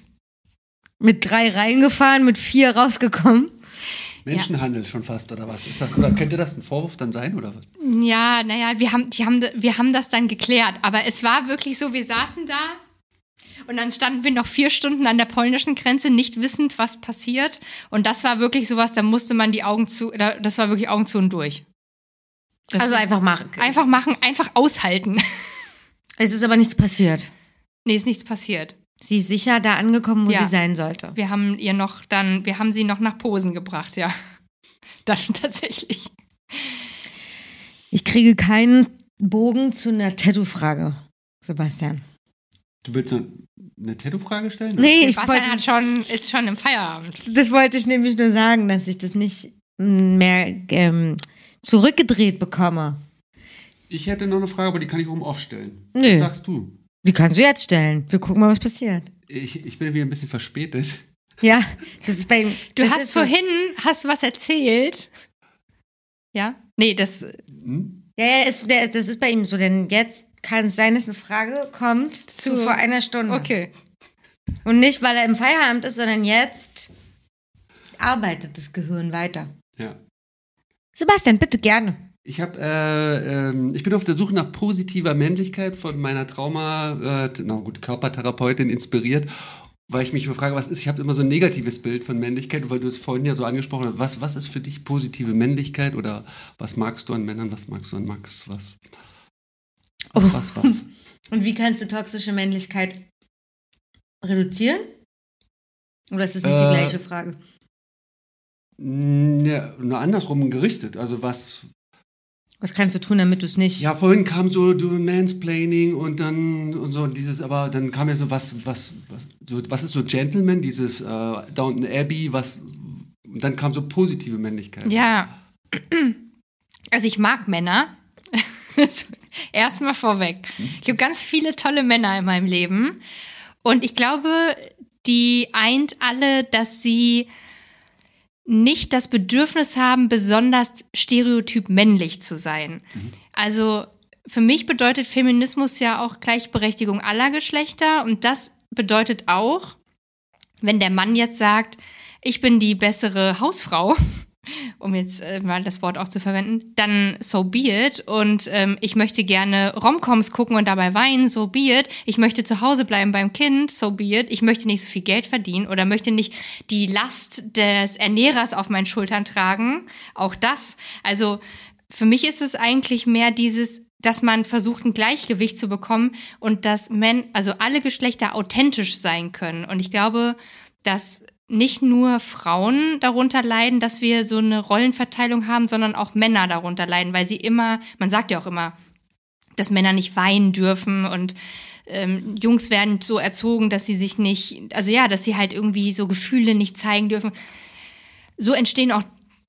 Mit drei reingefahren, mit vier rausgekommen. Menschenhandel ja. schon fast, oder was? Ist das, oder könnte das ein Vorwurf dann sein, oder was? Ja, naja, wir haben, die haben, wir haben das dann geklärt. Aber es war wirklich so, wir saßen da und dann standen wir noch vier Stunden an der polnischen Grenze, nicht wissend, was passiert. Und das war wirklich sowas, da musste man die Augen zu, das war wirklich Augen zu und durch. Das also einfach machen. Einfach machen, einfach aushalten. Es ist aber nichts passiert. Nee, ist nichts passiert. Sie ist sicher da angekommen, wo ja. sie sein sollte. Wir haben ihr noch dann, wir haben sie noch nach Posen gebracht, ja. Dann tatsächlich. Ich kriege keinen Bogen zu einer Tattoo-Frage, Sebastian. Du willst eine Tattoo-Frage stellen? Nee, ich wollte, hat schon, ist schon im Feierabend. Das wollte ich nämlich nur sagen, dass ich das nicht mehr ähm, zurückgedreht bekomme. Ich hätte noch eine Frage, aber die kann ich oben aufstellen. Nö. Was sagst du? Die kannst du jetzt stellen. Wir gucken mal, was passiert. Ich, ich bin wieder ein bisschen verspätet. Ja, das ist bei ihm. Du hast vorhin, so hast du was erzählt? Ja? Nee, das. Hm? Ja, ja, das, das ist bei ihm so, denn jetzt kann es sein, dass eine Frage kommt zu, zu vor einer Stunde. Okay. Und nicht, weil er im Feierabend ist, sondern jetzt arbeitet das Gehirn weiter. Ja. Sebastian, bitte gerne. Ich habe, äh, äh, ich bin auf der Suche nach positiver Männlichkeit von meiner Trauma, äh, na gut, Körpertherapeutin inspiriert, weil ich mich frage, was ist? Ich habe immer so ein negatives Bild von Männlichkeit, weil du es vorhin ja so angesprochen hast. Was, was ist für dich positive Männlichkeit oder was magst du an Männern, was magst du an Max? Was? Was, oh. was, was? Und wie kannst du toxische Männlichkeit reduzieren? Oder ist das nicht äh, die gleiche Frage? Ja, nur andersrum gerichtet. Also was. Was kannst du tun, damit du es nicht. Ja, vorhin kam so du Mansplaining und dann und so dieses, aber dann kam ja so was, was, was, so, was ist so Gentleman, dieses äh, Downton Abbey, was und dann kam so positive Männlichkeit. Ja. Also ich mag Männer. Erstmal vorweg. Ich habe ganz viele tolle Männer in meinem Leben. Und ich glaube, die eint alle, dass sie nicht das Bedürfnis haben, besonders stereotyp männlich zu sein. Also für mich bedeutet Feminismus ja auch Gleichberechtigung aller Geschlechter und das bedeutet auch, wenn der Mann jetzt sagt, ich bin die bessere Hausfrau, um jetzt äh, mal das Wort auch zu verwenden, dann so be it. Und ähm, ich möchte gerne Romcoms gucken und dabei weinen, so be it. Ich möchte zu Hause bleiben beim Kind, so be it. Ich möchte nicht so viel Geld verdienen oder möchte nicht die Last des Ernährers auf meinen Schultern tragen. Auch das. Also für mich ist es eigentlich mehr dieses, dass man versucht, ein Gleichgewicht zu bekommen und dass Men also alle Geschlechter authentisch sein können. Und ich glaube, dass nicht nur Frauen darunter leiden, dass wir so eine Rollenverteilung haben, sondern auch Männer darunter leiden, weil sie immer, man sagt ja auch immer, dass Männer nicht weinen dürfen und ähm, Jungs werden so erzogen, dass sie sich nicht, also ja, dass sie halt irgendwie so Gefühle nicht zeigen dürfen. So entstehen auch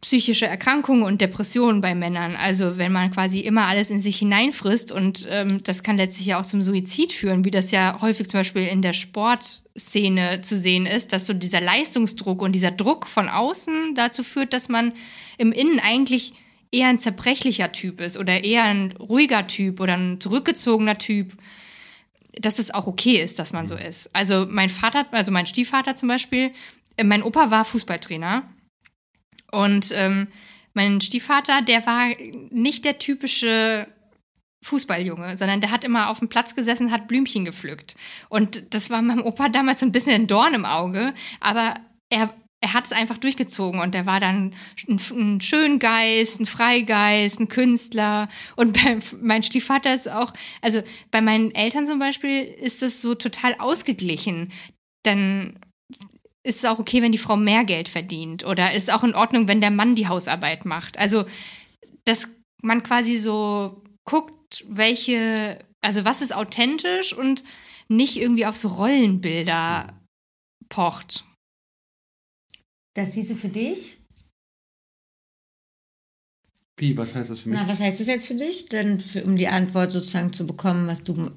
psychische Erkrankungen und Depressionen bei Männern. Also wenn man quasi immer alles in sich hineinfrisst und ähm, das kann letztlich ja auch zum Suizid führen, wie das ja häufig zum Beispiel in der Sportszene zu sehen ist, dass so dieser Leistungsdruck und dieser Druck von außen dazu führt, dass man im Innen eigentlich eher ein zerbrechlicher Typ ist oder eher ein ruhiger Typ oder ein zurückgezogener Typ dass es auch okay ist, dass man so ist. Also mein Vater, also mein Stiefvater zum Beispiel, äh, mein Opa war Fußballtrainer und ähm, mein Stiefvater, der war nicht der typische Fußballjunge, sondern der hat immer auf dem Platz gesessen, hat Blümchen gepflückt. Und das war meinem Opa damals so ein bisschen ein Dorn im Auge, aber er, er hat es einfach durchgezogen und er war dann ein, ein Schöngeist, ein Freigeist, ein Künstler. Und bei, mein Stiefvater ist auch, also bei meinen Eltern zum Beispiel ist das so total ausgeglichen. Dann ist es auch okay, wenn die Frau mehr Geld verdient oder ist auch in Ordnung, wenn der Mann die Hausarbeit macht. Also, dass man quasi so guckt, welche, also was ist authentisch und nicht irgendwie auf so Rollenbilder pocht. Das hieße für dich? Wie, was heißt das für mich? Na, was heißt das jetzt für dich? Denn für, um die Antwort sozusagen zu bekommen, was du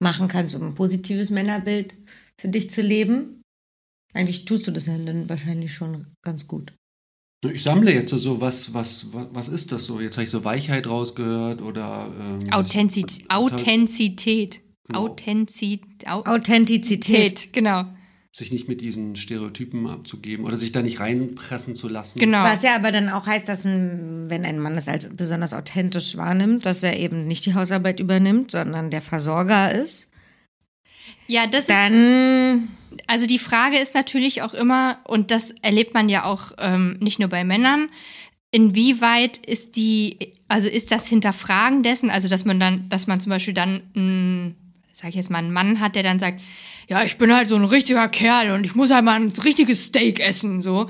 machen kannst, um ein positives Männerbild für dich zu leben. Eigentlich tust du das ja dann wahrscheinlich schon ganz gut. Ich sammle jetzt so, was, was, was, was ist das so? Jetzt habe ich so Weichheit rausgehört oder. Ähm, Authentizität. Authentizität. Genau. Authentizität. Au Authentizität. Genau. sich nicht mit diesen Stereotypen abzugeben oder sich da nicht reinpressen zu lassen. Genau. Was ja aber dann auch heißt, dass ein, wenn ein Mann es als besonders authentisch wahrnimmt, dass er eben nicht die Hausarbeit übernimmt, sondern der Versorger ist, Ja, das ist. dann Also die Frage ist natürlich auch immer, und das erlebt man ja auch ähm, nicht nur bei Männern, inwieweit ist die, also ist das Hinterfragen dessen, also dass man dann, dass man zum Beispiel dann, mh, sag ich jetzt mal, einen Mann hat, der dann sagt, ja, ich bin halt so ein richtiger Kerl und ich muss halt mal ein richtiges Steak essen, so.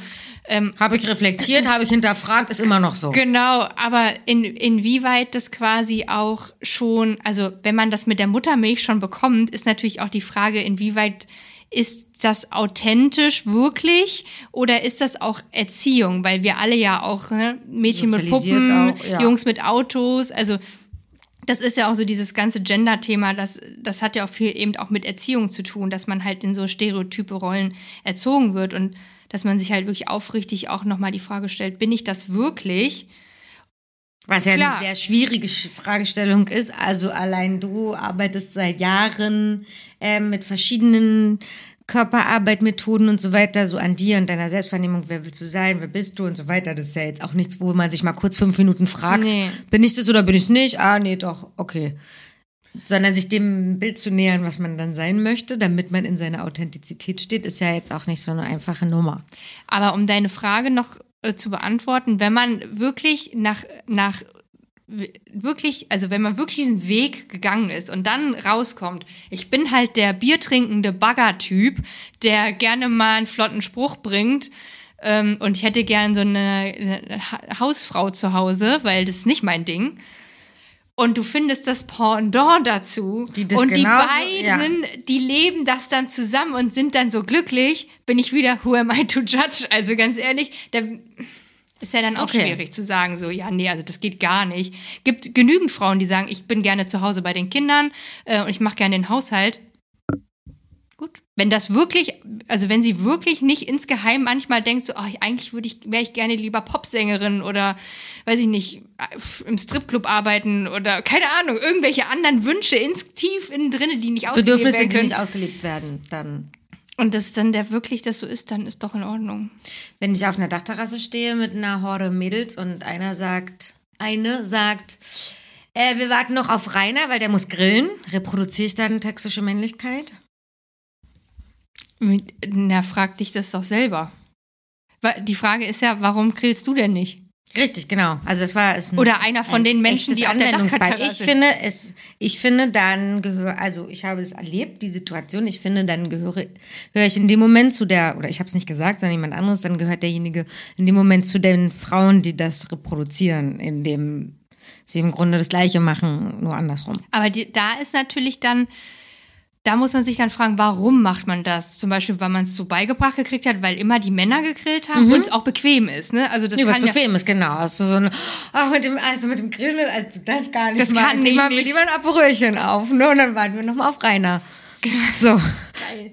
Ähm, habe ich reflektiert, habe ich hinterfragt, ist immer noch so. Genau, aber in, inwieweit das quasi auch schon, also wenn man das mit der Muttermilch schon bekommt, ist natürlich auch die Frage, inwieweit ist das authentisch wirklich oder ist das auch Erziehung? Weil wir alle ja auch ne, Mädchen mit Puppen, auch, ja. Jungs mit Autos, also das ist ja auch so dieses ganze Gender-Thema, das, das hat ja auch viel eben auch mit Erziehung zu tun, dass man halt in so stereotype Rollen erzogen wird und dass man sich halt wirklich aufrichtig auch nochmal die Frage stellt, bin ich das wirklich? Was ja Klar. eine sehr schwierige Sch- Fragestellung ist. Also allein du arbeitest seit Jahren ähm, mit verschiedenen Körperarbeitmethoden und so weiter, so an dir und deiner Selbstwahrnehmung, wer willst du sein, wer bist du und so weiter. Das ist ja jetzt auch nichts, wo man sich mal kurz fünf Minuten fragt, Nee. bin ich das oder bin ich es nicht? Ah, nee, doch, okay. Sondern sich dem Bild zu nähern, was man dann sein möchte, damit man in seiner Authentizität steht, ist ja jetzt auch nicht so eine einfache Nummer. Aber um deine Frage noch äh, zu beantworten, wenn man wirklich nach, nach wirklich, also wenn man wirklich diesen Weg gegangen ist und dann rauskommt, ich bin halt der biertrinkende Bagger-Typ, der gerne mal einen flotten Spruch bringt ähm, und ich hätte gern so eine, eine Ha- Hausfrau zu Hause, weil das ist nicht mein Ding. Und du findest das Pendant dazu. Die das und die beiden, die leben das dann zusammen und sind dann so glücklich. Bin ich wieder, who am I to judge? Also ganz ehrlich, da ist ja dann auch Okay. schwierig zu sagen, so, ja, nee, also das geht gar nicht. Gibt genügend Frauen, die sagen, ich bin gerne zu Hause bei den Kindern äh, und ich mache gerne den Haushalt. Gut, Wenn das wirklich, also wenn sie wirklich nicht insgeheim manchmal denkt, so, ach, eigentlich würde ich, wäre ich gerne lieber Popsängerin oder, weiß ich nicht, im Stripclub arbeiten oder keine Ahnung, irgendwelche anderen Wünsche ins tief innen drinne, die nicht ausgelebt Bedürfnisse, werden die können. nicht ausgelebt werden, dann. Und dass dann der wirklich das so ist, dann ist doch in Ordnung. Wenn ich auf einer Dachterrasse stehe mit einer Horde Mädels und einer sagt, eine sagt, äh, wir warten noch auf Rainer, weil der muss grillen, reproduziere ich dann toxische Männlichkeit? Na, frag dich das doch selber. Die Frage ist ja, warum grillst du denn nicht? Richtig, genau. Also das war es. ein- Oder einer von ein den Menschen, die auf der Anwendungsbeispiel. Ich finde es, ich finde dann gehöre, also ich habe es erlebt, die Situation. Ich finde dann gehöre, höre ich in dem Moment zu der, oder ich habe es nicht gesagt, sondern jemand anderes. Dann gehört derjenige in dem Moment zu den Frauen, die das reproduzieren, indem sie im Grunde das Gleiche machen, nur andersrum. Aber die, da ist natürlich dann, da muss man sich dann fragen, warum macht man das? Zum Beispiel, weil man es so beigebracht gekriegt hat, weil immer die Männer gegrillt haben und es auch bequem ist. Ne? Also das Nee, was kann ja, bequem ist, genau. Also so eine, ach, mit dem, also mit dem Grillen, also das gar nicht. Das mal. kann Jetzt ich machen wir nicht. lieber ein Aperölchen auf, ne? Und dann warten wir nochmal auf Rainer. So. Kann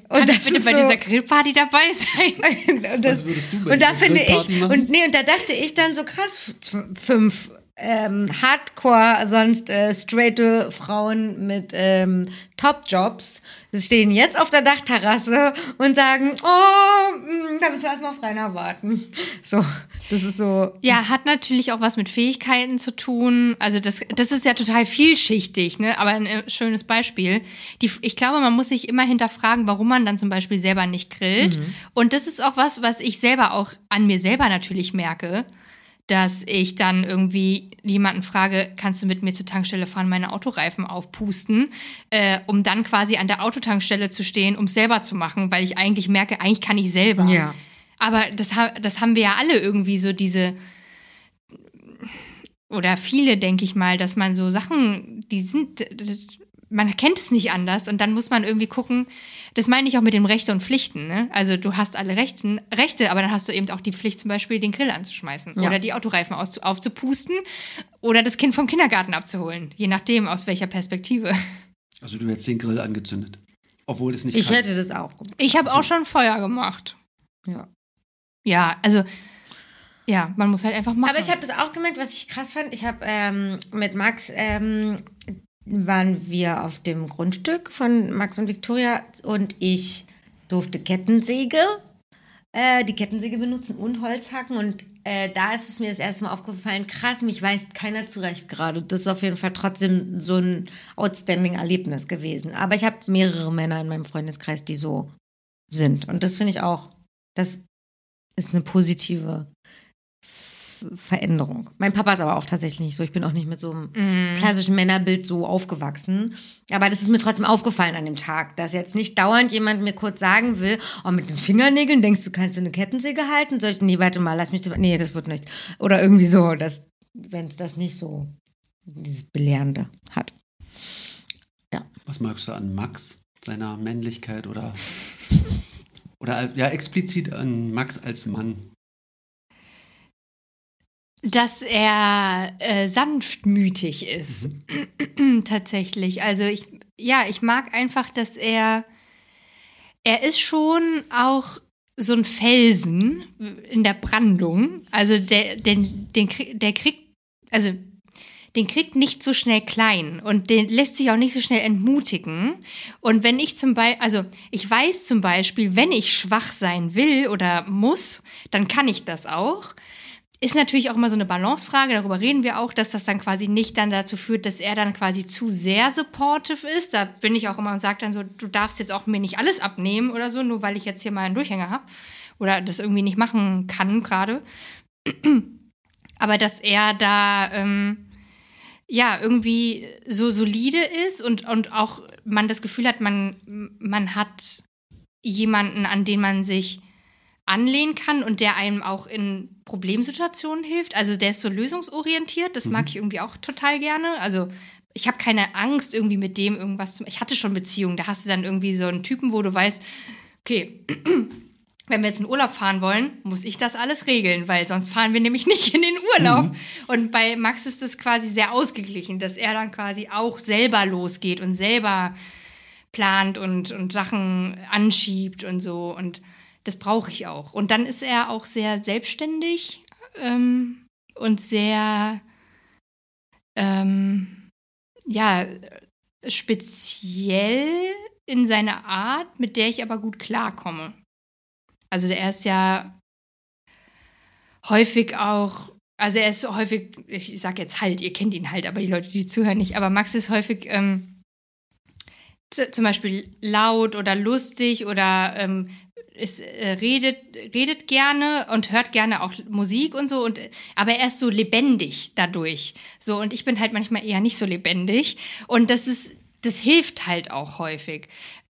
Und ich das bitte ist bei so, dieser Grillparty dabei sein? und das, Was würdest du bei Und da finde ich, Grillparty machen? und nee, und da dachte ich dann so krass, fünf ähm, Hardcore, sonst äh, straighte Frauen mit ähm, Top-Jobs stehen jetzt auf der Dachterrasse und sagen, oh, mh, da müssen wir erstmal auf Rainer warten. So, das ist so. Ja, hat natürlich auch was mit Fähigkeiten zu tun. Also das, das ist ja total vielschichtig, ne? aber ein äh, schönes Beispiel. Die, ich glaube, man muss sich immer hinterfragen, warum man dann zum Beispiel selber nicht grillt. Und das ist auch was, was ich selber auch an mir selber natürlich merke, dass ich dann irgendwie jemanden frage, kannst du mit mir zur Tankstelle fahren, meine Autoreifen aufpusten, äh, um dann quasi an der Autotankstelle zu stehen, um es selber zu machen, weil ich eigentlich merke, eigentlich kann ich selber. Ja. Aber das, das haben wir ja alle irgendwie so diese, oder viele, denke ich mal, dass man so Sachen, die sind, man kennt es nicht anders und dann muss man irgendwie gucken, das meine ich auch mit den Rechte und Pflichten. Ne? Also du hast alle Rechten, Rechte, aber dann hast du eben auch die Pflicht, zum Beispiel den Grill anzuschmeißen Ja. oder die Autoreifen auszu- aufzupusten oder das Kind vom Kindergarten abzuholen, je nachdem aus welcher Perspektive. Also du hättest den Grill angezündet. Obwohl es nicht Ich kannst. hätte das auch gemacht. Ich habe auch schon Feuer gemacht. Ja. Ja, also ja, man muss halt einfach machen. Aber ich habe das auch gemerkt, was ich krass fand. Ich habe ähm, mit Max ähm, waren wir auf dem Grundstück von Max und Victoria und ich durfte Kettensäge, äh, die Kettensäge benutzen und Holzhacken und äh, da ist es mir das erste Mal aufgefallen, krass, mich weist keiner zurecht gerade. Das ist auf jeden Fall trotzdem so ein outstanding Erlebnis gewesen. Aber ich habe mehrere Männer in meinem Freundeskreis, die so sind und das finde ich auch, das ist eine positive Veränderung. Mein Papa ist aber auch tatsächlich nicht so. Ich bin auch nicht mit so einem klassischen Männerbild so aufgewachsen. Aber das ist mir trotzdem aufgefallen an dem Tag, dass jetzt nicht dauernd jemand mir kurz sagen will, oh, mit den Fingernägeln denkst du, kannst du eine Kettensäge halten? Soll ich, nee, warte mal, lass mich, nee, das wird nicht. Oder irgendwie so, dass, wenn es das nicht so, dieses Belehrende hat. Was magst du an Max, seiner Männlichkeit oder, oder ja, explizit an Max als Mann? Dass er äh, sanftmütig ist. Tatsächlich. Also ich, ja, ich mag einfach, dass er, er ist schon auch so ein Felsen in der Brandung. Also der, den, den, der kriegt, also den kriegt nicht so schnell klein und den lässt sich auch nicht so schnell entmutigen. Und wenn ich zum Beispiel, also ich weiß zum Beispiel, wenn ich schwach sein will oder muss, dann kann ich das auch. Ist natürlich auch immer so eine Balancefrage, darüber reden wir auch, dass das dann quasi nicht dann dazu führt, dass er dann quasi zu sehr supportive ist. Da bin ich auch immer und sage dann so, du darfst jetzt auch mir nicht alles abnehmen oder so, nur weil ich jetzt hier mal einen Durchhänger habe oder das irgendwie nicht machen kann gerade. Aber dass er da ähm, ja irgendwie so solide ist und, und auch man das Gefühl hat, man, man hat jemanden, an den man sich anlehnen kann und der einem auch in Problemsituationen hilft. Also der ist so lösungsorientiert, das mag ich irgendwie auch total gerne. Also ich habe keine Angst irgendwie mit dem irgendwas zu. Ich hatte schon Beziehungen, da hast du dann irgendwie so einen Typen, wo du weißt, okay, wenn wir jetzt in Urlaub fahren wollen, muss ich das alles regeln, weil sonst fahren wir nämlich nicht in den Urlaub. Und bei Max ist das quasi sehr ausgeglichen, dass er dann quasi auch selber losgeht und selber plant und, und Sachen anschiebt und so. Und das brauche ich auch. Und dann ist er auch sehr selbstständig ähm, und sehr, ähm, ja, speziell in seiner Art, mit der ich aber gut klarkomme. Also er ist ja häufig auch, also er ist häufig, ich sag jetzt halt, ihr kennt ihn halt, aber die Leute, die zuhören nicht, aber Max ist häufig ähm, zu, zum Beispiel laut oder lustig oder ähm, ist, äh, redet, redet gerne und hört gerne auch Musik und so, und, aber er ist so lebendig dadurch. So, und ich bin halt manchmal eher nicht so lebendig. Und das ist, das hilft halt auch häufig.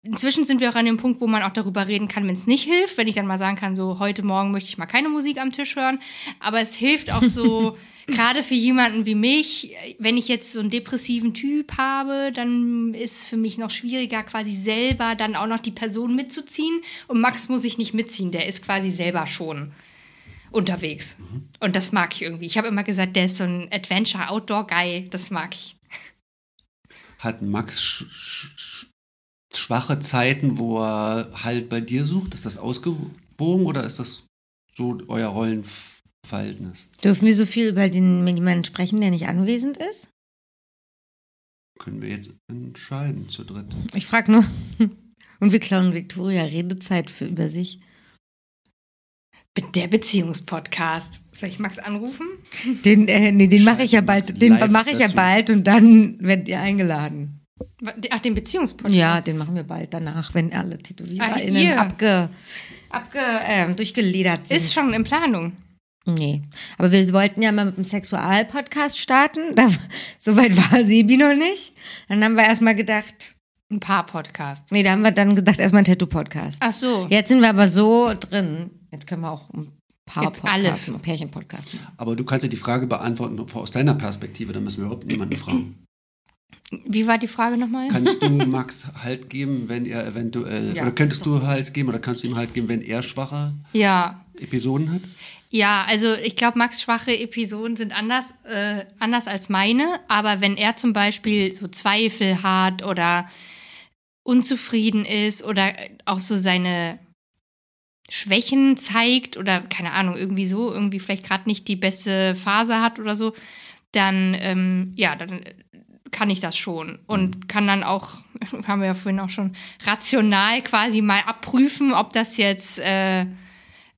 Inzwischen sind wir auch an dem Punkt, wo man auch darüber reden kann, wenn es nicht hilft. Wenn ich dann mal sagen kann, so heute Morgen möchte ich mal keine Musik am Tisch hören. Aber es hilft auch so, gerade für jemanden wie mich, wenn ich jetzt so einen depressiven Typ habe, dann ist es für mich noch schwieriger, quasi selber dann auch noch die Person mitzuziehen. Und Max muss ich nicht mitziehen, der ist quasi selber schon unterwegs. Und das mag ich irgendwie. Ich habe immer gesagt, der ist so ein Adventure-Outdoor-Guy. Das mag ich. Hat Max schwache Zeiten, wo er halt bei dir sucht? Ist das ausgewogen oder ist das so euer Rollenverhältnis? Dürfen wir so viel über den mit jemandem sprechen, der nicht anwesend ist? Können wir jetzt entscheiden zu dritt. Ich frage nur. Und wir klauen Victoria Redezeit für über sich. Der Beziehungspodcast. Soll ich Max anrufen? Den, äh, nee, den mache ich ja bald. Den mache ich ja bald und dann werdet ihr eingeladen. Ach, den Beziehungspodcast? Ja, den machen wir bald danach, wenn alle Ah, TätowiererInnen ihr. abge, abge, ähm, durchgeledert sind. Ist schon in Planung. Nee. Aber wir wollten ja mal mit einem Sexual-Podcast starten. Da, Soweit war Sebi noch nicht. Dann haben wir erstmal gedacht, Ein paar Podcasts. nee, da haben wir dann gedacht, erstmal ein Tattoo-Podcast. Ach so. Jetzt sind wir aber so drin. Jetzt können wir auch ein paar Jetzt Podcasts, alles. machen, Pärchen-Podcast machen. Aber du kannst ja die Frage beantworten aus deiner Perspektive, da müssen wir überhaupt niemanden fragen. Wie war die Frage nochmal? Kannst du Max Halt geben, wenn er eventuell, Ja. oder könntest du Halt geben oder kannst du ihm Halt geben, wenn er schwache Ja. Episoden hat? Ja, also ich glaube, Max schwache Episoden sind anders, äh, anders als meine. Aber wenn er zum Beispiel so Zweifel hat oder unzufrieden ist oder auch so seine Schwächen zeigt oder keine Ahnung, irgendwie so, irgendwie vielleicht gerade nicht die beste Phase hat oder so, dann, ähm, ja, dann kann ich das schon und kann dann auch, haben wir ja vorhin auch schon, rational quasi mal abprüfen, ob das jetzt äh,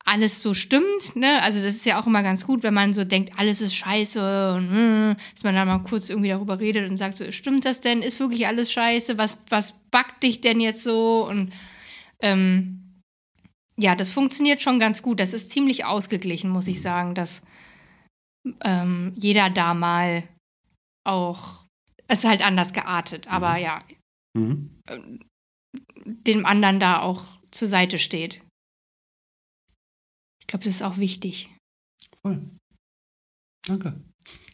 alles so stimmt. Ne? Also das ist ja auch immer ganz gut, wenn man so denkt, alles ist scheiße und hm, dass man dann mal kurz irgendwie darüber redet und sagt so, stimmt das denn? Ist wirklich alles scheiße? Was, was backt dich denn jetzt so? Und ähm, ja, das funktioniert schon ganz gut. Das ist ziemlich ausgeglichen, muss ich sagen, dass ähm, jeder da mal auch, es ist halt anders geartet, aber ja, Mhm. dem anderen da auch zur Seite steht. Ich glaube, das ist auch wichtig. Voll. Danke.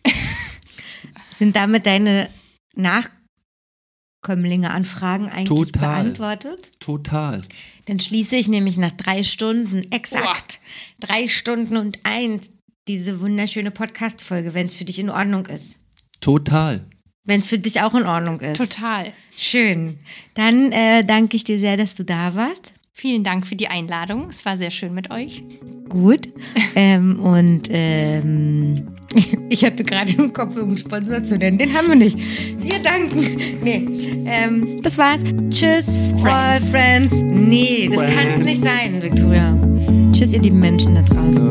Sind damit deine Nachkömmlinge Anfragen eigentlich Total. beantwortet? Total. Dann schließe ich nämlich nach drei Stunden, exakt drei Stunden und eins, diese wunderschöne Podcast-Folge, wenn es für dich in Ordnung ist. Total. Wenn es für dich auch in Ordnung ist. Total. Schön. Dann äh, danke ich dir sehr, dass du da warst. Vielen Dank für die Einladung. Es war sehr schön mit euch. Gut. ähm, und ähm, ich hatte gerade im Kopf, irgendeinen Sponsor zu nennen. Den haben wir nicht. Wir danken. Nee. Ähm, das war's. Tschüss, Friends. Friends. Nee, das kann es nicht sein, Victoria. Tschüss, ihr lieben Menschen da draußen.